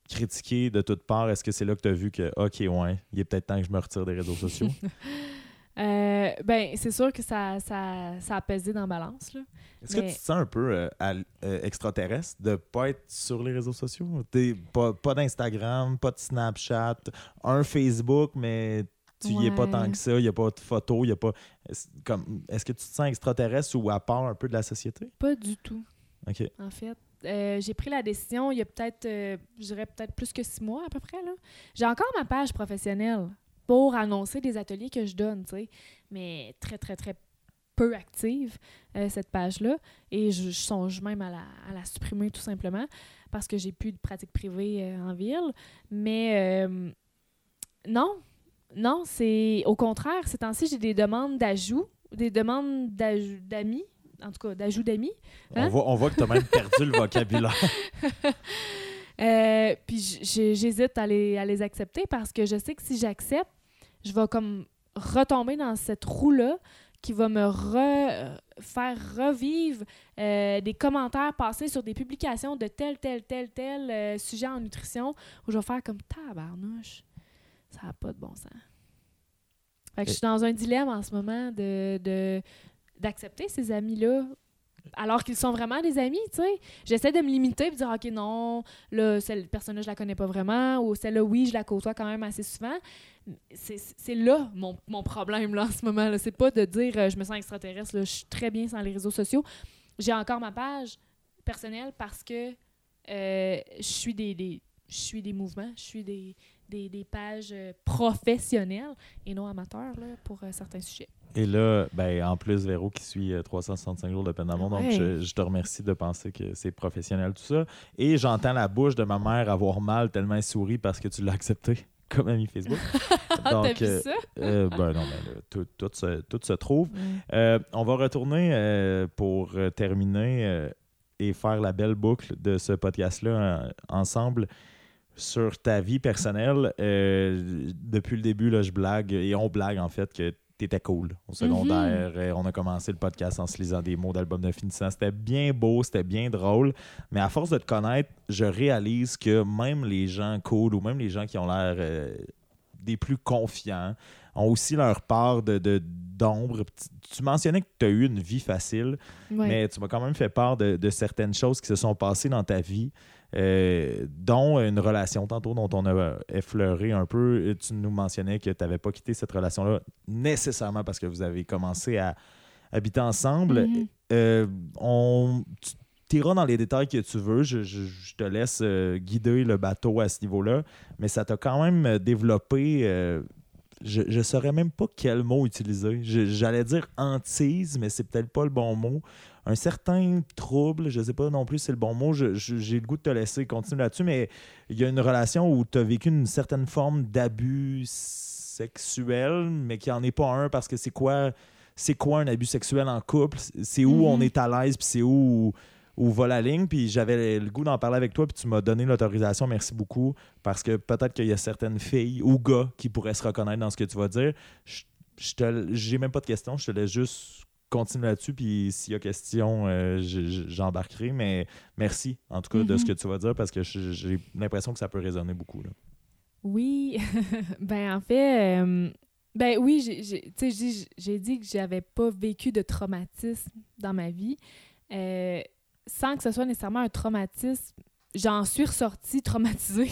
critiqué de toutes parts, est-ce que c'est là que tu as vu que, OK, ouais, il est peut-être temps que je me retire des réseaux sociaux? [LAUGHS] Euh, ben, c'est sûr que ça, ça, ça a pesé dans la balance. Là. Est-ce que tu te sens un peu euh, à- euh, extraterrestre de pas être sur les réseaux sociaux? T'es pas pas d'Instagram, pas de Snapchat, un Facebook, mais tu y es pas tant que ça, il n'y a pas de photos, il a pas. Est-ce comme- est-ce que tu te sens extraterrestre ou à part un peu de la société? Pas du tout, OK. en fait. Euh, j'ai pris la décision il y a peut-être, euh, je dirais peut-être plus que six mois à peu près. là. J'ai encore ma page professionnelle pour annoncer des ateliers que je donne, tu sais, mais très, très, très peu active, euh, cette page-là. Et je, je songe même à la, à la supprimer tout simplement parce que j'ai plus de pratique privée euh, en ville. Mais euh, non, non, c'est au contraire, ces temps-ci, j'ai des demandes d'ajout, des demandes d'amis, en tout cas d'ajout d'amis. Hein? On, voit, on voit que tu as même perdu le vocabulaire. [LAUGHS] Euh, puis j'hésite à les, à les accepter parce que je sais que si j'accepte, je vais comme retomber dans cette roue-là qui va me re- faire revivre euh, des commentaires passés sur des publications de tel, tel, tel, tel euh, sujet en nutrition où je vais faire comme tabarnouche. Ça n'a pas de bon sens. Fait que je suis dans un dilemme en ce moment de de- d'accepter ces amis-là alors qu'ils sont vraiment des amis, tu sais. J'essaie de me limiter et de dire, OK, non, là, cette personne-là, je la connais pas vraiment, ou celle-là, oui, je la côtoie quand même assez souvent. C'est là mon, problème, là, en ce moment. C'est pas de dire, euh, je me sens extraterrestre, là, je suis très bien sans les réseaux sociaux. J'ai encore ma page personnelle parce que euh, je suis des, mouvements, je suis des, pages euh, professionnelles et non amateurs, là, pour certains sujets. Et là, ben, en plus, Véro qui suit euh, 365 jours de peine d'amour, donc je, je te remercie de penser que c'est professionnel tout ça. Et j'entends la bouche de ma mère avoir mal tellement elle sourit parce que tu l'as accepté [LAUGHS] comme ami Facebook. [LAUGHS] T'as vu euh, ça? euh, ben non, mais là, tout, tout se, tout se trouve. Euh, on va retourner euh, pour euh, terminer euh, et faire la belle boucle de ce podcast-là euh, ensemble sur ta vie personnelle. Euh, depuis le début, là, je blague, et on blague en fait que t'étais cool au secondaire. Euh, on a commencé le podcast en se lisant des mots d'album de finissant. C'était bien beau, c'était bien drôle. Mais à force de te connaître, je réalise que même les gens cool ou même les gens qui ont l'air euh, des plus confiants ont aussi leur part de, de- d'ombre. Tu- tu mentionnais que tu as eu une vie facile, Ouais. mais tu m'as quand même fait part de, de certaines choses qui se sont passées dans ta vie, euh, dont une relation tantôt dont on a effleuré un peu. Tu nous mentionnais que tu n'avais pas quitté cette relation-là nécessairement parce que vous avez commencé à habiter ensemble. Mhm. Euh, on, tu iras dans les détails que tu veux. Je, je- je te laisse euh, guider le bateau à ce niveau-là. Mais ça t'a quand même euh, développé. euh, je ne saurais même pas quel mot utiliser. J'allais dire hantise, mais c'est peut-être pas le bon mot. Un certain trouble, je ne sais pas non plus si c'est le bon mot. J'ai le goût de te laisser continuer là-dessus, mais il y a une relation où tu as vécu une certaine forme d'abus sexuel, mais qui n'en est pas un parce que c'est quoi c'est quoi un abus sexuel en couple, c'est où Mhm. on est à l'aise, puis c'est où, où va la ligne? Puis j'avais le goût d'en parler avec toi, puis tu m'as donné l'autorisation, merci beaucoup, parce que peut-être qu'il y a certaines filles ou gars qui pourraient se reconnaître dans ce que tu vas dire. Je, je te, j'ai même pas de questions, je te laisse juste continuer là-dessus, puis s'il y a question, euh, je- je- j'embarquerai. Mais merci, en tout cas, de Mhm. ce que tu vas dire, parce que j'ai l'impression que ça peut résonner beaucoup. Là. Oui, [LAUGHS] ben en fait, euh, ben oui, j'ai- dit que j'avais pas vécu de traumatisme dans ma vie, Euh, sans que ce soit nécessairement un traumatisme. J'en suis ressortie traumatisée,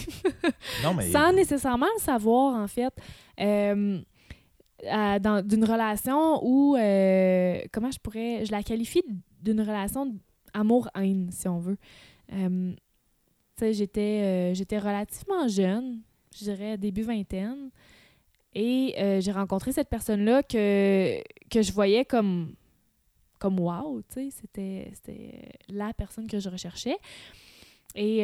Non, [LAUGHS] mais sans nécessairement le savoir en fait. Euh, d'une relation où euh, comment je pourrais je la qualifie d'une relation amour-haine si on veut Euh, tu sais j'étais euh, j'étais relativement jeune je dirais début vingtaine et j'ai rencontré cette personne là que que je voyais comme comme wow tu sais c'était c'était la personne que je recherchais et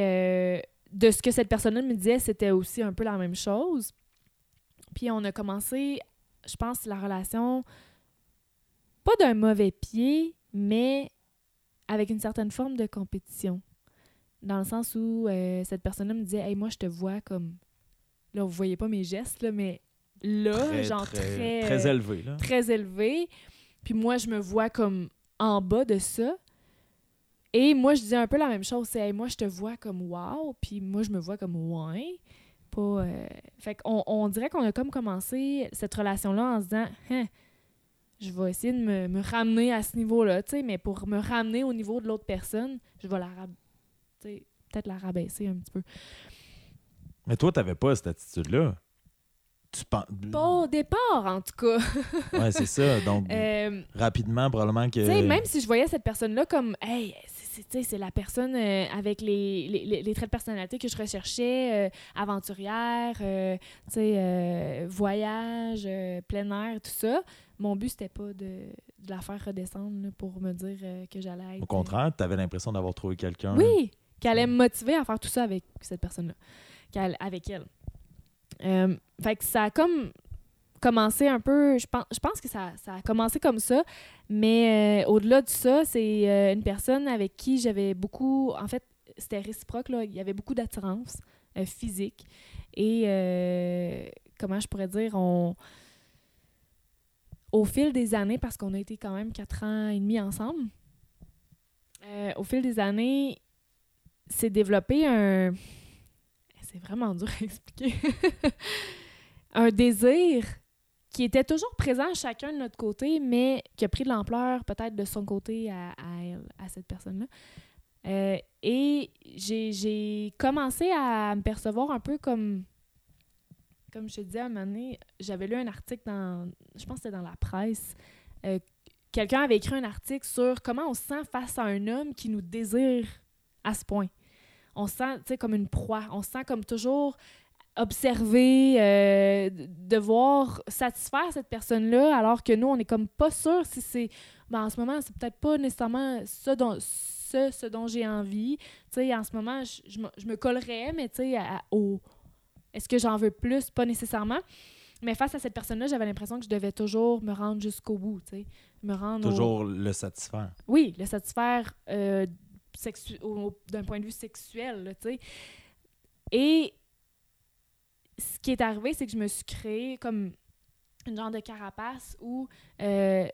de ce que cette personne-là me disait, c'était aussi un peu la même chose. Puis on a commencé, je pense, la relation, pas d'un mauvais pied, mais avec une certaine forme de compétition. Dans le sens où euh, cette personne-là me disait Hey, moi, je te vois comme. Là, vous voyez pas mes gestes, là, mais là, très, genre très, très. très euh, élevé. Là. très élevé. Puis moi, je me vois comme en bas de ça. Et moi, je disais un peu la même chose. C'est, Hey, moi, je te vois comme wow. Puis moi, je me vois comme ouais. Pas. euh, Fait qu'on on dirait qu'on a comme commencé cette relation-là en se disant, Hein, je vais essayer de me, me ramener à ce niveau-là, tu sais, mais pour me ramener au niveau de l'autre personne, je vais la rab- peut-être la rabaisser un petit peu. Mais toi, tu n'avais pas cette attitude-là. Tu penses. Pas au départ, en tout cas. Ouais, c'est ça. Donc, [LAUGHS] Euh, rapidement, probablement que. Tu sais, même si je voyais cette personne-là comme, hey, c'est- la personne euh, avec les, les, les- traits de personnalité que je recherchais, euh, aventurière, euh, euh, voyage, plein air, tout ça. Mon but, c'était pas de, de la faire redescendre là, pour me dire que j'allais être. Au contraire, tu avais l'impression d'avoir trouvé quelqu'un. Oui, qu'elle allait me motiver à faire tout ça avec cette personne-là, qu'elle- avec elle. Fait que ça a comme commencé un peu, je pense, je pense que ça, ça a commencé comme ça, mais euh, au-delà de ça, c'est euh, une personne avec qui j'avais beaucoup, en fait, c'était réciproque, là, il y avait beaucoup d'attirance euh, physique et, comment je pourrais dire, on... Au fil des années, parce qu'on a été quand même quatre ans et demi ensemble, au fil des années, s'est développé un. C'est vraiment dur à [LAUGHS] expliquer. un désir qui était toujours présent chacun de notre côté, mais qui a pris de l'ampleur peut-être de son côté à, à cette personne-là. Euh, et j'ai- commencé à me percevoir un peu comme. Comme je te disais, à un moment donné, j'avais lu un article dans. Je pense que c'était dans la presse. euh, Quelqu'un avait écrit un article sur comment on se sent face à un homme qui nous désire à ce point. On se sent, comme une proie. On se sent comme toujours observé, euh, de- devoir satisfaire cette personne-là, alors que nous, on est comme pas sûr si c'est... Ben, en ce moment, c'est peut-être pas nécessairement ça dont, ce, ce dont j'ai envie. Tu sais, en ce moment, je, je me- collerais, mais tu sais, à- au... Est-ce que j'en veux plus? Pas nécessairement. Mais face à cette personne-là, j'avais l'impression que je devais toujours me rendre jusqu'au bout, tu sais. Me rendre au- Toujours le satisfaire. oui, le satisfaire euh, sexu- au- d'un point de vue sexuel, tu sais. Et ce qui est arrivé, c'est que je me suis créé comme une genre de carapace où euh,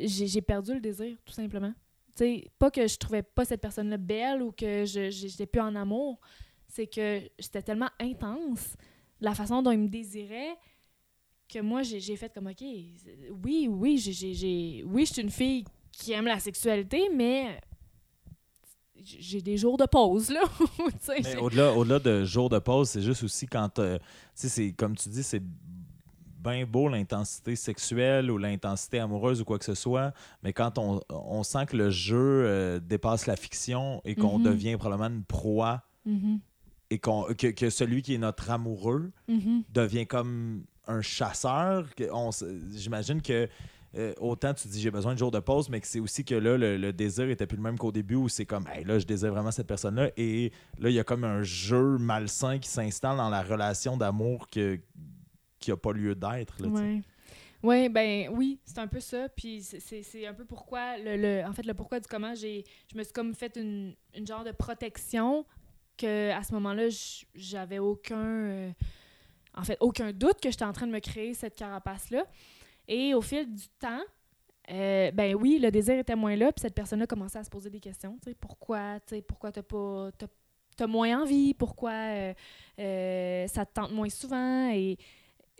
j'ai perdu le désir, tout simplement. Sais, pas que je trouvais pas cette personne-là belle ou que j'étais plus en amour, c'est que c'était tellement intense la façon dont il me désirait que moi, j'ai fait comme, OK, oui, oui, j'ai- oui, je suis une fille qui aime la sexualité, mais j'ai des jours de pause, là. [LAUGHS] Mais au-delà, au-delà de jour de pause, c'est juste aussi quand, euh, tu sais, comme tu dis, c'est bien beau l'intensité sexuelle ou l'intensité amoureuse ou quoi que ce soit, mais quand on, on sent que le jeu euh, dépasse la fiction et qu'on Mhm. devient probablement une proie Mhm, et qu'on, que, que celui qui est notre amoureux mhm. devient comme un chasseur, j'imagine que euh, autant tu dis j'ai besoin de jours de pause, mais que c'est aussi que là, le, désir était plus le même qu'au début où c'est comme hey, là, je désire vraiment cette personne-là. Et là, il y a comme un jeu malsain qui s'installe dans la relation d'amour que, qui n'a pas lieu d'être. sais. Ouais. Ben oui, c'est un peu ça. Puis c'est- un peu pourquoi, le, le- en fait, le pourquoi du comment, je me suis comme fait une, une genre de protection que à ce moment-là, j'avais aucun, euh, en fait, aucun doute que j'étais en train de me créer cette carapace-là. Et au fil du temps, euh, ben oui, le désir était moins là, puis cette personne-là commençait à se poser des questions. Pourquoi, tu sais, pourquoi t'as pas, t'as, moins envie, pourquoi euh, euh, ça te tente moins souvent, et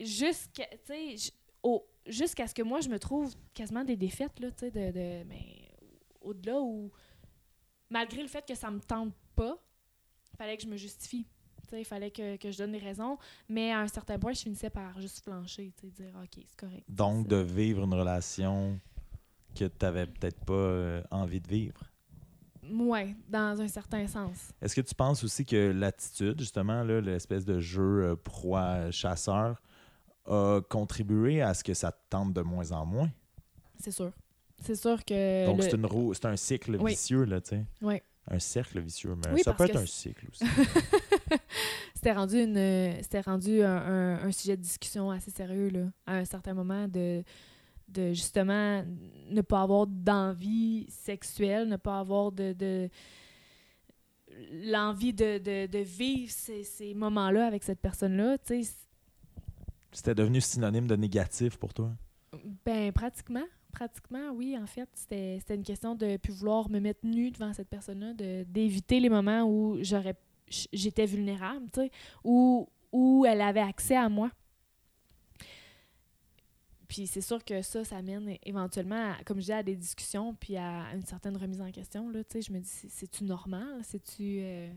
jusqu'à, jusqu'à ce que moi je me trouve quasiment des défaites là, de, de mais au-delà où malgré le fait que ça me tente pas, fallait que je me justifie. Il fallait que, que je donne des raisons, mais à un certain point, je finissais par juste flancher, dire OK, c'est correct. Donc, de vivre une relation que tu n'avais peut-être pas euh, envie de vivre. Ouais, dans un certain sens. Est-ce que tu penses aussi que l'attitude, justement, l'espèce de jeu euh, proie-chasseur, a contribué à ce que ça te tente de moins en moins? C'est sûr. C'est sûr que. Donc, le- c'est une roue, c'est un cycle Oui. vicieux, là, tu sais. Oui. Un cercle vicieux, mais Oui, ça peut être un cycle aussi. [LAUGHS] [LAUGHS] C'était rendu, une, c'était rendu un, un- un sujet de discussion assez sérieux là, à un certain moment de, de justement ne pas avoir d'envie sexuelle, ne pas avoir de, de l'envie de, de, de vivre ces, ces moments-là avec cette personne-là. Tu sais, C'était devenu synonyme de négatif pour toi? ben pratiquement. Pratiquement, oui, en fait. C'était une question de plus vouloir me mettre nue devant cette personne-là, de- d'éviter les moments où j'aurais j'étais vulnérable, tu sais, où elle avait accès à moi. Puis c'est sûr que ça, ça mène éventuellement, à, comme je dis, à des discussions, puis à une certaine remise en question. Là, tu sais, je me dis, c'est- c'est-tu normal? C'est-tu... euh,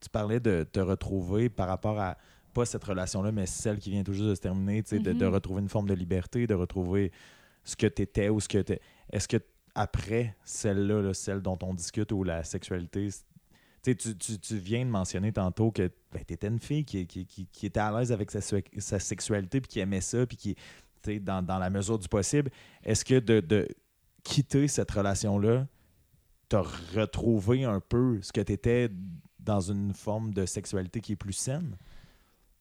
Tu parlais de te retrouver par rapport à, pas cette relation-là, mais celle qui vient tout juste de se terminer, tu sais, de, de Mhm. retrouver une forme de liberté, de retrouver ce que tu étais ou ce que tu Est-ce que après celle-là, là, celle dont on discute, ou la sexualité, tu, tu, tu, viens de mentionner tantôt que ben, tu étais une fille qui, était à l'aise avec sa, sexualité, puis qui aimait ça, puis qui, dans, dans la mesure du possible. Est-ce que de, de quitter cette relation-là, t'as retrouvé un peu ce que tu étais dans une forme de sexualité qui est plus saine?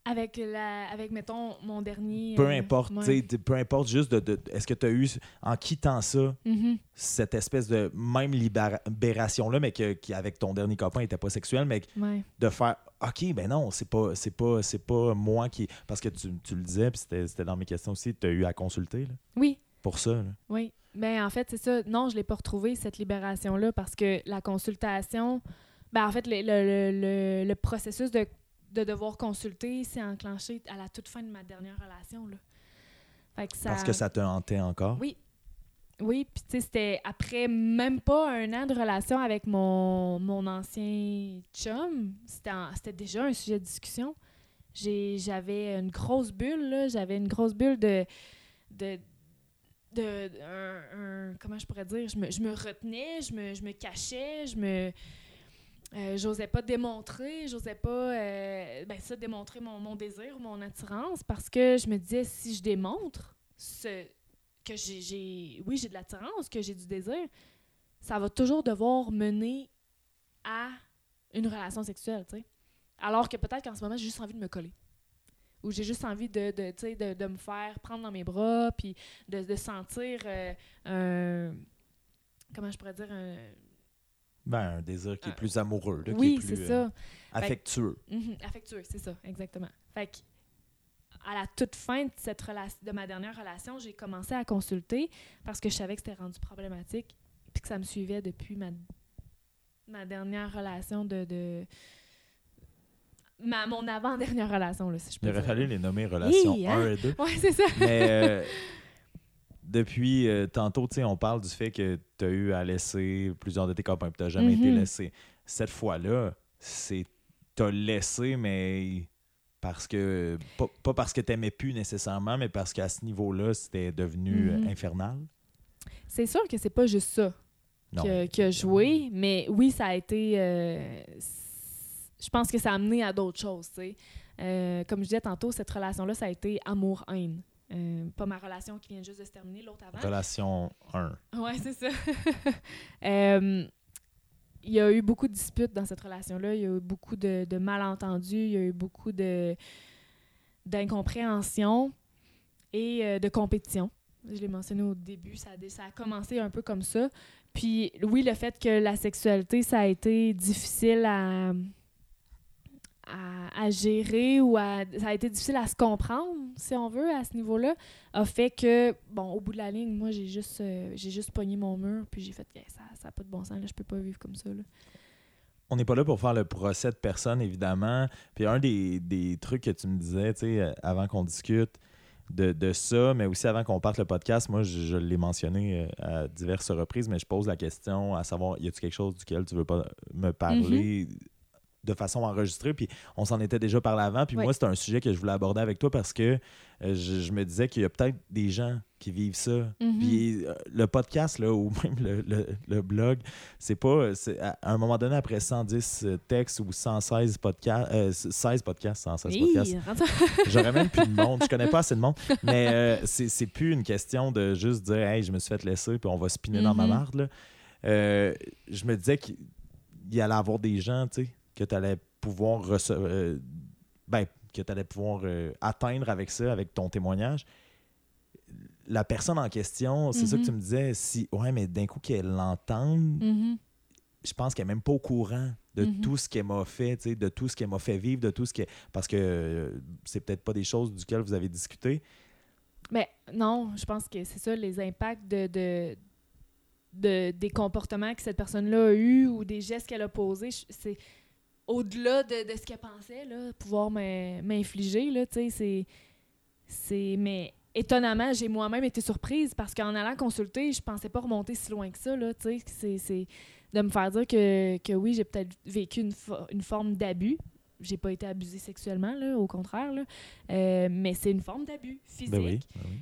Avec, la, avec, mettons, mon dernier... Peu euh, importe, ouais. tu sais, t- peu importe juste de, de- est-ce que tu as eu, en quittant ça, Mhm. cette espèce de même libéra- libération-là, mais que, qui, avec ton dernier copain, n'était pas sexuel, mais Ouais. de faire OK, ben non, c'est pas, c'est pas, c'est pas moi qui. Parce que tu, tu le disais, puis c'était, dans mes questions aussi, tu as eu à consulter là, Oui, pour ça. là. Oui. Ben, en fait, c'est ça. Non, je l'ai pas retrouvé, cette libération-là, parce que la consultation, ben, en fait, le- le- le- le processus de, de devoir consulter s'est enclenché à la toute fin de ma dernière relation. Là. Fait que ça... Parce que ça te hantait encore? Oui. Oui, puis tu sais, c'était après même pas un an de relation avec mon, mon ancien chum. C'était déjà un sujet de discussion. J'ai- J'avais une grosse bulle, là. J'avais une grosse bulle de... de de, un- un- comment je pourrais dire? Je me, je me retenais je me, je me cachais je me euh, j'osais pas démontrer j'osais pas euh, ben ça démontrer mon, mon désir ou mon attirance parce que je me disais si je démontre ce que j'ai oui j'ai de l'attirance que j'ai du désir ça va toujours devoir mener à une relation sexuelle tu sais alors que peut-être qu'en ce moment j'ai juste envie de me coller ou j'ai juste envie de, de, de, de me faire prendre dans mes bras, puis de, sentir euh, un. Comment je pourrais dire un. Ben, un désir qui est Euh, plus amoureux, là, oui, qui est plus c'est euh, ça. affectueux. Mhm, affectueux, c'est ça, exactement. Fait que, à la toute fin de, cette relation, de ma dernière relation, j'ai commencé à consulter parce que je savais que c'était rendu problématique puis que ça me suivait depuis ma, ma dernière relation de, de ma, mon avant-dernière relation, là, si je peux Il aurait fallu les nommer relations Hi, 1 hein? et 2. Ouais, c'est ça. Mais euh, [LAUGHS] depuis euh, tantôt, tu sais, on parle du fait que tu as eu à laisser plusieurs de tes copains et tu n'as jamais été Mhm. laissé. Cette fois-là, c'est t'as laissé, mais parce que pas, pas parce que t'aimais plus nécessairement, mais parce qu'à ce niveau-là, c'était devenu euh, Mhm. infernal. C'est sûr que c'est pas juste ça que, que joué, mais oui, ça a été. euh, je pense que ça a amené à d'autres choses, tu sais. Euh, comme je disais tantôt, cette relation-là, ça a été amour-haine. Euh, pas ma relation qui vient juste de se terminer, l'autre avant. Relation 1. Ouais, c'est ça. [LAUGHS] Euh, il y a eu beaucoup de disputes dans cette relation-là. Il y a eu beaucoup de, de malentendus. Il y a eu beaucoup de d'incompréhension et euh, de compétition. Je l'ai mentionné au début, ça a, dé- ça a commencé un peu comme ça. Puis oui, le fait que la sexualité, ça a été difficile à, à, à gérer ou à, ça a été difficile à se comprendre, si on veut, à ce niveau-là, a fait que, bon, au bout de la ligne, moi, j'ai juste, euh, j'ai juste pogné mon mur, puis j'ai fait, Eh, ça n'a pas de bon sens, là, je peux pas vivre comme ça. Là. On n'est pas là pour faire le procès de personne, évidemment. Puis un des, des trucs que tu me disais, tu sais, euh, avant qu'on discute de, de ça, mais aussi avant qu'on parte le podcast, moi, je, je l'ai mentionné euh, à diverses reprises, mais je pose la question à savoir, y a-tu quelque chose duquel tu veux pas me parler? De façon enregistrée? Puis on s'en était déjà parlé avant. Puis Oui. moi, c'était un sujet que je voulais aborder avec toi parce que euh, je, je me disais qu'il y a peut-être des gens qui vivent ça. Mhm. Puis euh, le podcast, là, [LAUGHS] ou même le, le- le blog, c'est pas. c'est à un moment donné, après 110 textes ou 116 podcasts, euh, 16 podcasts, 116 podcasts, [LAUGHS] j'aurais même plus de monde. Je connais pas assez de monde. Mais euh, c'est c'est plus une question de juste dire, hey, je me suis fait laisser, puis on va spinner dans ma Mhm. marde. là. Euh, je me disais qu'il y allait avoir des gens, tu sais, que tu allais pouvoir recevoir. euh, ben, que tu allais pouvoir euh, atteindre avec ça, avec ton témoignage. La personne en question, c'est ça que Mhm. tu me disais, si, ouais, mais d'un coup qu'elle l'entende, Mhm. je pense qu'elle n'est même pas au courant de Mhm. tout ce qu'elle m'a fait, de tout ce qu'elle m'a fait vivre, de tout ce que. Parce que euh, c'est peut-être pas des choses duquel vous avez discuté. Mais non, je pense que c'est ça, les impacts de, de, de- des comportements que cette personne-là a eu ou des gestes qu'elle a posés, c'est au-delà de, de ce qu'elle pensait, là, pouvoir m'in- m'infliger, là, tu sais, c'est... c'est... Mais étonnamment, j'ai moi-même été surprise parce qu'en allant consulter, je pensais pas remonter si loin que ça, là, tu sais, c'est- de me faire dire que, que oui, j'ai peut-être vécu une, fo- une forme d'abus. J'ai pas été abusée sexuellement, là, au contraire, là. Euh, mais c'est une forme d'abus physique Ben oui. ben oui.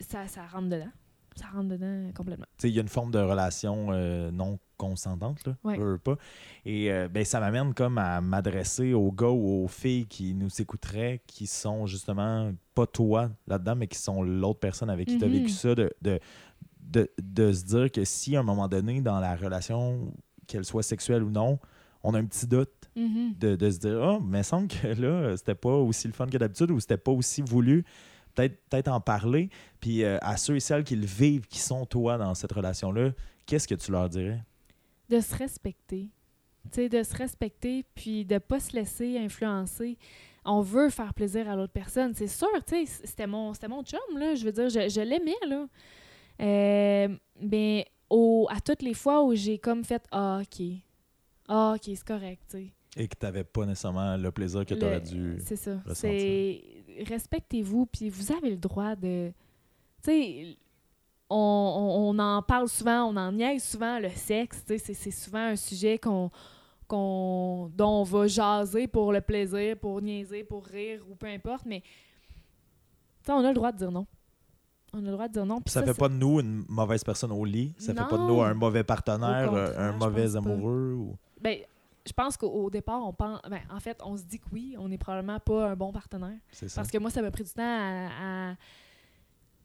ça, ça rentre dedans. Ça rentre dedans complètement. Il y a une forme de relation euh, non consentante, là, Ouais. veux, veux pas. Et euh, ben, ça m'amène comme à m'adresser aux gars ou aux filles qui nous écouteraient, qui sont justement pas toi là-dedans, mais qui sont l'autre personne avec qui tu as vécu ça, de, de, de, de se dire que si à un moment donné, dans la relation, qu'elle soit sexuelle ou non, on a un petit doute, de, de se dire Ah, mais il semble que là, c'était pas aussi le fun que d'habitude ou c'était pas aussi voulu. Peut-être peut en parler. Puis euh, à ceux et celles qui le vivent, qui sont toi dans cette relation-là, qu'est-ce que tu leur dirais? De se respecter. Tu sais, de se respecter, puis de pas se laisser influencer. On veut faire plaisir à l'autre personne. C'est sûr, tu sais, c'était mon, c'était mon chum, là. Je veux dire, je, je l'aimais, là. Euh, mais au, à toutes les fois où j'ai comme fait Ah, OK. Ah, OK, c'est correct. Et que tu n'avais pas nécessairement le plaisir que tu Le- aurais dû. C'est ça. respectez-vous, puis vous avez le droit de. Tu sais, on, on- en parle souvent, on en niaise souvent le sexe. C'est- c'est souvent un sujet qu'on qu'on dont on va jaser pour le plaisir, pour niaiser, pour rire ou peu importe, mais on a le droit de dire non. On a le droit de dire non. Ça, fait c'est- pas de nous une mauvaise personne au lit. Ça fait pas de nous un mauvais partenaire, euh, un mauvais amoureux. Ou... Ben, je pense qu'au au départ, on pense. Ben, en fait, on se dit que oui, on n'est probablement pas un bon partenaire. C'est ça. Parce que moi, ça m'a pris du temps à, à,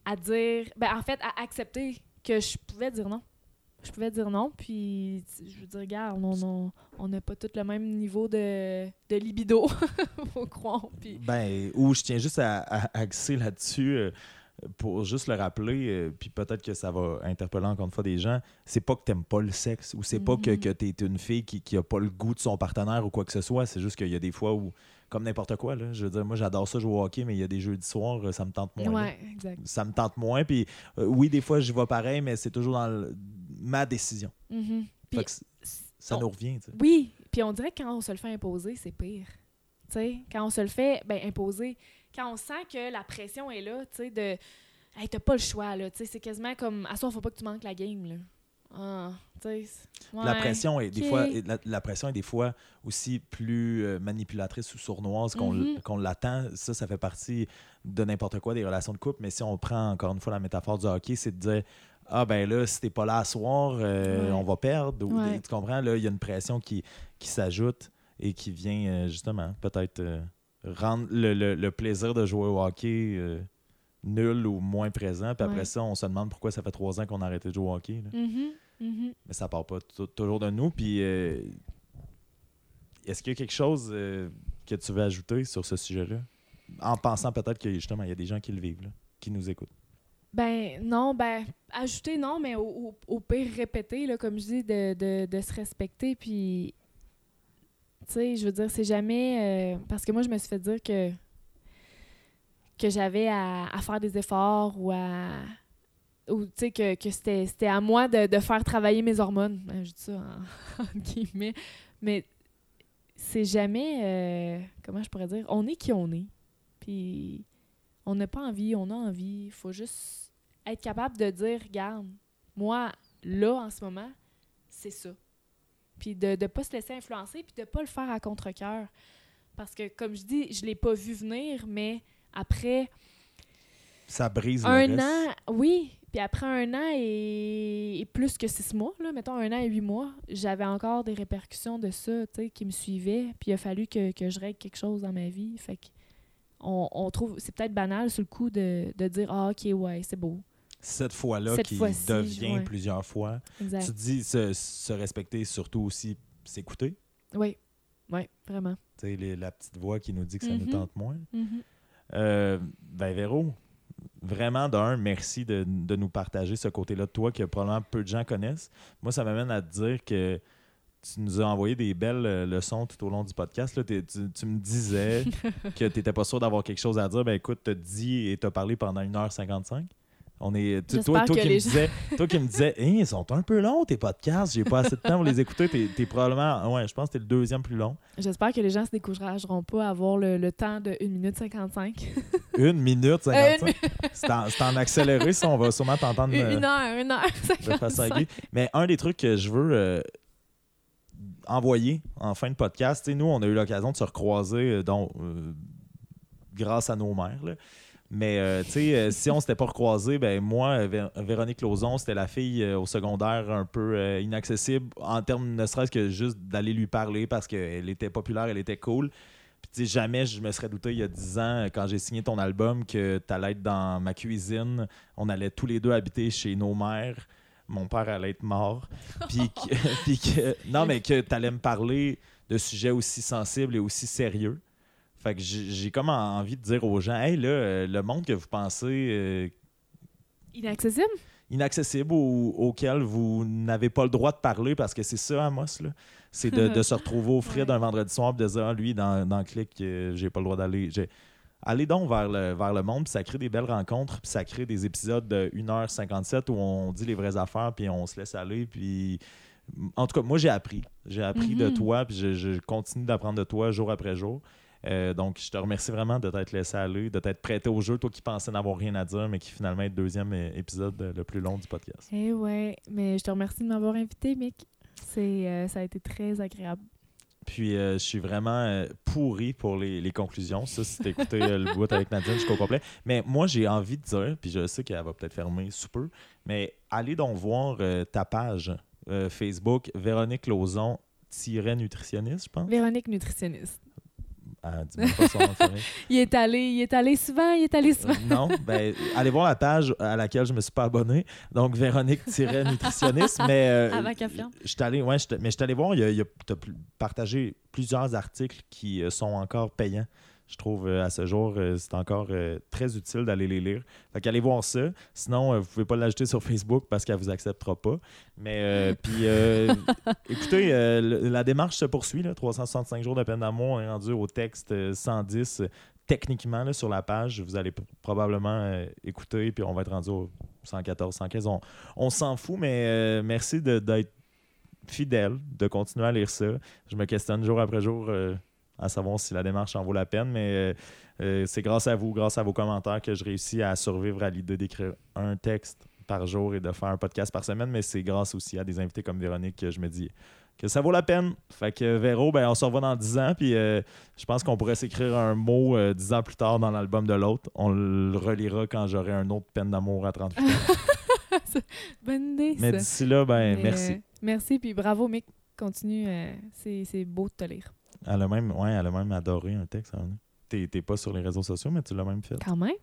à dire, ben, en fait, à accepter que je pouvais dire non. Je pouvais dire non, puis je veux dire, regarde, on n'a pas tous le même niveau de, de libido, [LAUGHS] faut croire. Puis, Ben, ou je tiens juste à, à axer là-dessus euh, pour juste le rappeler, euh, puis peut-être que ça va interpeller encore une fois des gens. C'est pas que t'aimes pas le sexe, ou c'est pas que, Mhm. que t'es une fille qui, qui a pas le goût de son partenaire ou quoi que ce soit. C'est juste qu'il y a des fois où, comme n'importe quoi, là, je veux dire, moi j'adore ça jouer au hockey, mais il y a des jeudis soirs, euh, ça me tente moins. là. ouais, exact. Ça me tente moins, puis euh, oui, des fois j'y vais pareil, mais c'est toujours dans le- ma décision. Mhm. Puis, c- ça on- nous revient, oui, puis on dirait que quand on se le fait imposer, c'est pire. Quand on se le fait, ben imposer. Quand on sent que la pression est là, tu sais, de... Hey, t'as pas le choix, là, c'est quasiment comme... À soi, faut pas que tu manques la game, là. Ah, tu sais... La ouais, pression est des fois la, la pression est des fois aussi plus euh, manipulatrice ou sournoise qu'on Mhm. qu'on l'attend. Ça, ça fait partie de n'importe quoi des relations de couple. Mais si on prend encore une fois la métaphore du hockey, c'est de dire ah ben là, si t'es pas là à soir, euh, Ouais. on va perdre. Ou Ouais. tu comprends? Là, il y a une pression qui, qui s'ajoute et qui vient euh, justement peut-être rendre le, le- le plaisir de jouer au hockey nul ou moins présent. Puis après Ouais. ça, on se demande pourquoi ça fait trois ans qu'on a arrêté de jouer au hockey. là Mhm, mhm. mais ça part pas tou- toujours de nous. Puis, euh, est-ce qu'il y a quelque chose euh, que tu veux ajouter sur ce sujet-là? En pensant peut-être que justement, il y a des gens qui le vivent, là, qui nous écoutent. Ben non, ben ajouter non, mais au, au- au pire répéter, là, comme je dis, de, de, de se respecter. Puis, tu sais, je veux dire, c'est jamais. euh, parce que moi, je me suis fait dire que, que j'avais à, à faire des efforts ou à. Ou, tu sais, que, que c'était à moi de, de faire travailler mes hormones. Ben, je dis ça en, [LAUGHS] en guillemets. Mais c'est jamais. euh, comment je pourrais dire? On est qui on est. Puis on n'a pas envie, on a envie. Il faut juste être capable de dire, regarde, moi, là, en ce moment, c'est ça. Puis de ne pas se laisser influencer, puis de pas le faire à contre-cœur. Parce que, comme je dis, je l'ai pas vu venir, mais après Ça brise un le reste. an, oui, puis après un an et, et plus que six mois, là, mettons un an et huit mois, j'avais encore des répercussions de ça, qui me suivaient. Puis il a fallu que, que je règle quelque chose dans ma vie. Fait que on, on trouve, c'est peut-être banal sur le coup de, de dire Ah, ok, ouais, c'est beau. Cette fois-là qui devient ouais. plusieurs fois. Exact. Tu dis se, se respecter, surtout aussi s'écouter. Oui, oui, vraiment. Tu sais, la petite voix qui nous dit que ça nous Mhm. tente moins. Mhm. Euh, ben Véro, vraiment d'un, merci de, de nous partager ce côté-là de toi que probablement peu de gens connaissent. Moi, ça m'amène à te dire que tu nous as envoyé des belles euh, leçons tout au long du podcast. là. Tu, tu me disais [LAUGHS] que tu n'étais pas sûr d'avoir quelque chose à dire. Ben écoute, tu dit et tu as parlé pendant 1h55. On est, tu- toi, toi, qui me gens- disais, toi qui me disais, ils sont un peu longs tes podcasts, j'ai pas assez de temps pour les écouter. T'es es probablement, ouais, je pense que t'es le deuxième plus long. J'espère que les gens se décourageront pas à avoir le, le temps de 1 minute 55. [LAUGHS] Une minute Euh, 55. [LAUGHS] C'est en, c'est en accéléré, ça, on va sûrement t'entendre. euh, une heure, une heure de façon 55. aiguë. Mais un des trucs que je veux euh, envoyer en fin de podcast, nous, on a eu l'occasion de se recroiser euh, donc, euh, grâce à nos mères. là. Mais euh, tu sais, euh, si on s'était pas recroisé, ben moi, Vé- Véronique Lauzon, c'était la fille euh, au secondaire un peu inaccessible en termes ne serait-ce que juste d'aller lui parler parce qu'elle était populaire, elle était cool. Puis tu sais, jamais je me serais douté il y a 10 ans, quand j'ai signé ton album, que tu allais être dans ma cuisine. On allait tous les deux habiter chez nos mères. Mon père allait être mort. [LAUGHS] Puis que, puis que- non, mais que tu allais me parler de sujets aussi sensibles et aussi sérieux. Fait que j'ai comme envie de dire aux gens, hey là, euh, le monde que vous pensez euh, Inaccessible? inaccessible ou auquel vous n'avez pas le droit de parler parce que c'est ça, Amos, là. C'est de, de [LAUGHS] se retrouver au frais d'un vendredi soir et de dire, ah, lui, dans, dans Click, euh, j'ai pas le droit d'aller. Allez donc vers le, vers le monde, puis ça crée des belles rencontres, puis ça crée des épisodes de 1h57 où on dit les vraies affaires, puis on se laisse aller, puis... En tout cas, moi, j'ai appris. J'ai appris de Mhm. toi, puis je, je continue d'apprendre de toi jour après jour. Euh, donc, je te remercie vraiment de t'être laissé aller, de t'être prêté au jeu, toi qui pensais n'avoir rien à dire, mais qui finalement est le deuxième euh, épisode euh, le plus long du podcast. Eh ouais, mais je te remercie de m'avoir invité, Mick. C'est, euh, ça a été très agréable. Puis, euh, je suis vraiment euh, pourri pour les, les conclusions. Ça, si euh, le bout avec Nadine jusqu'au complet. Mais moi, j'ai envie de dire, puis je sais qu'elle va peut-être fermer sous peu, mais allez donc voir ta page Facebook, Véronique Lauzon, nutritionniste, je pense. Véronique nutritionniste. Ah, pas son nom. [LAUGHS] Il est allé, il est allé souvent, il est allé souvent. Euh, non, ben, allez voir la page à laquelle je me suis pas abonné. Donc, Véronique-nutritionniste. mais euh, [LAUGHS] Avant qu'elle ferme. je suis allé, ouais, je mais je suis allé voir, il y a, il y a- t'as pl- partagé plusieurs articles qui euh, sont encore payants. Je trouve euh, à ce jour, euh, c'est encore euh, très utile d'aller les lire. Fait qu'allez voir ça. Sinon, vous pouvez pas l'ajouter sur [LAUGHS] Facebook parce qu'elle vous acceptera pas. Mais euh, puis, euh, [LAUGHS] écoutez, euh, la démarche se poursuit. Là, 365 jours de peine d'amour. On est rendu au texte euh, 110 euh, techniquement là, sur la page. Vous allez probablement écouter, puis on va être rendu au 114, 115. On, on s'en fout, mais merci d'être fidèle, de continuer à lire ça. Je me questionne jour après jour. À savoir si la démarche en vaut la peine, mais euh, euh, c'est grâce à vous, grâce à vos commentaires que je réussis à survivre à l'idée d'écrire un texte par jour et de faire un podcast par semaine, mais c'est grâce aussi à des invités comme Véronique que je me dis que ça vaut la peine. Fait que Véro, ben, on se revoit dans 10 ans, puis euh, je pense qu'on pourrait s'écrire un mot euh, 10 ans plus tard dans l'album de l'autre. On le relira quand j'aurai un autre peine d'amour à 38 ans. [LAUGHS] Bonne idée, Mais d'ici là, ben, Mais, merci. merci, puis bravo, Mick. Continue. c'est beau de te lire. Elle a même, ouais, elle a même adoré un texte. hein. T'es t'es pas sur les réseaux sociaux, mais tu l'as même fait. Quand même.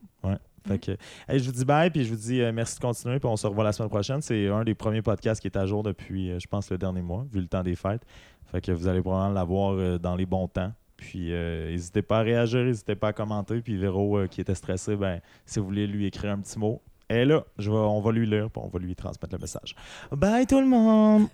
Fait que, hey, je vous dis bye, puis je vous dis euh, merci de continuer, puis on se revoit la semaine prochaine. C'est un des premiers podcasts qui est à jour depuis, euh, je pense, le dernier mois, vu le temps des fêtes. Fait que vous allez probablement l'avoir euh, dans les bons temps. Puis n'hésitez pas à réagir, n'hésitez pas à commenter. Puis Véro, qui était stressé, ben, si vous voulez lui écrire un petit mot, elle est là. Je vais, on va lui lire, puis on va lui transmettre le message. Bye tout le monde!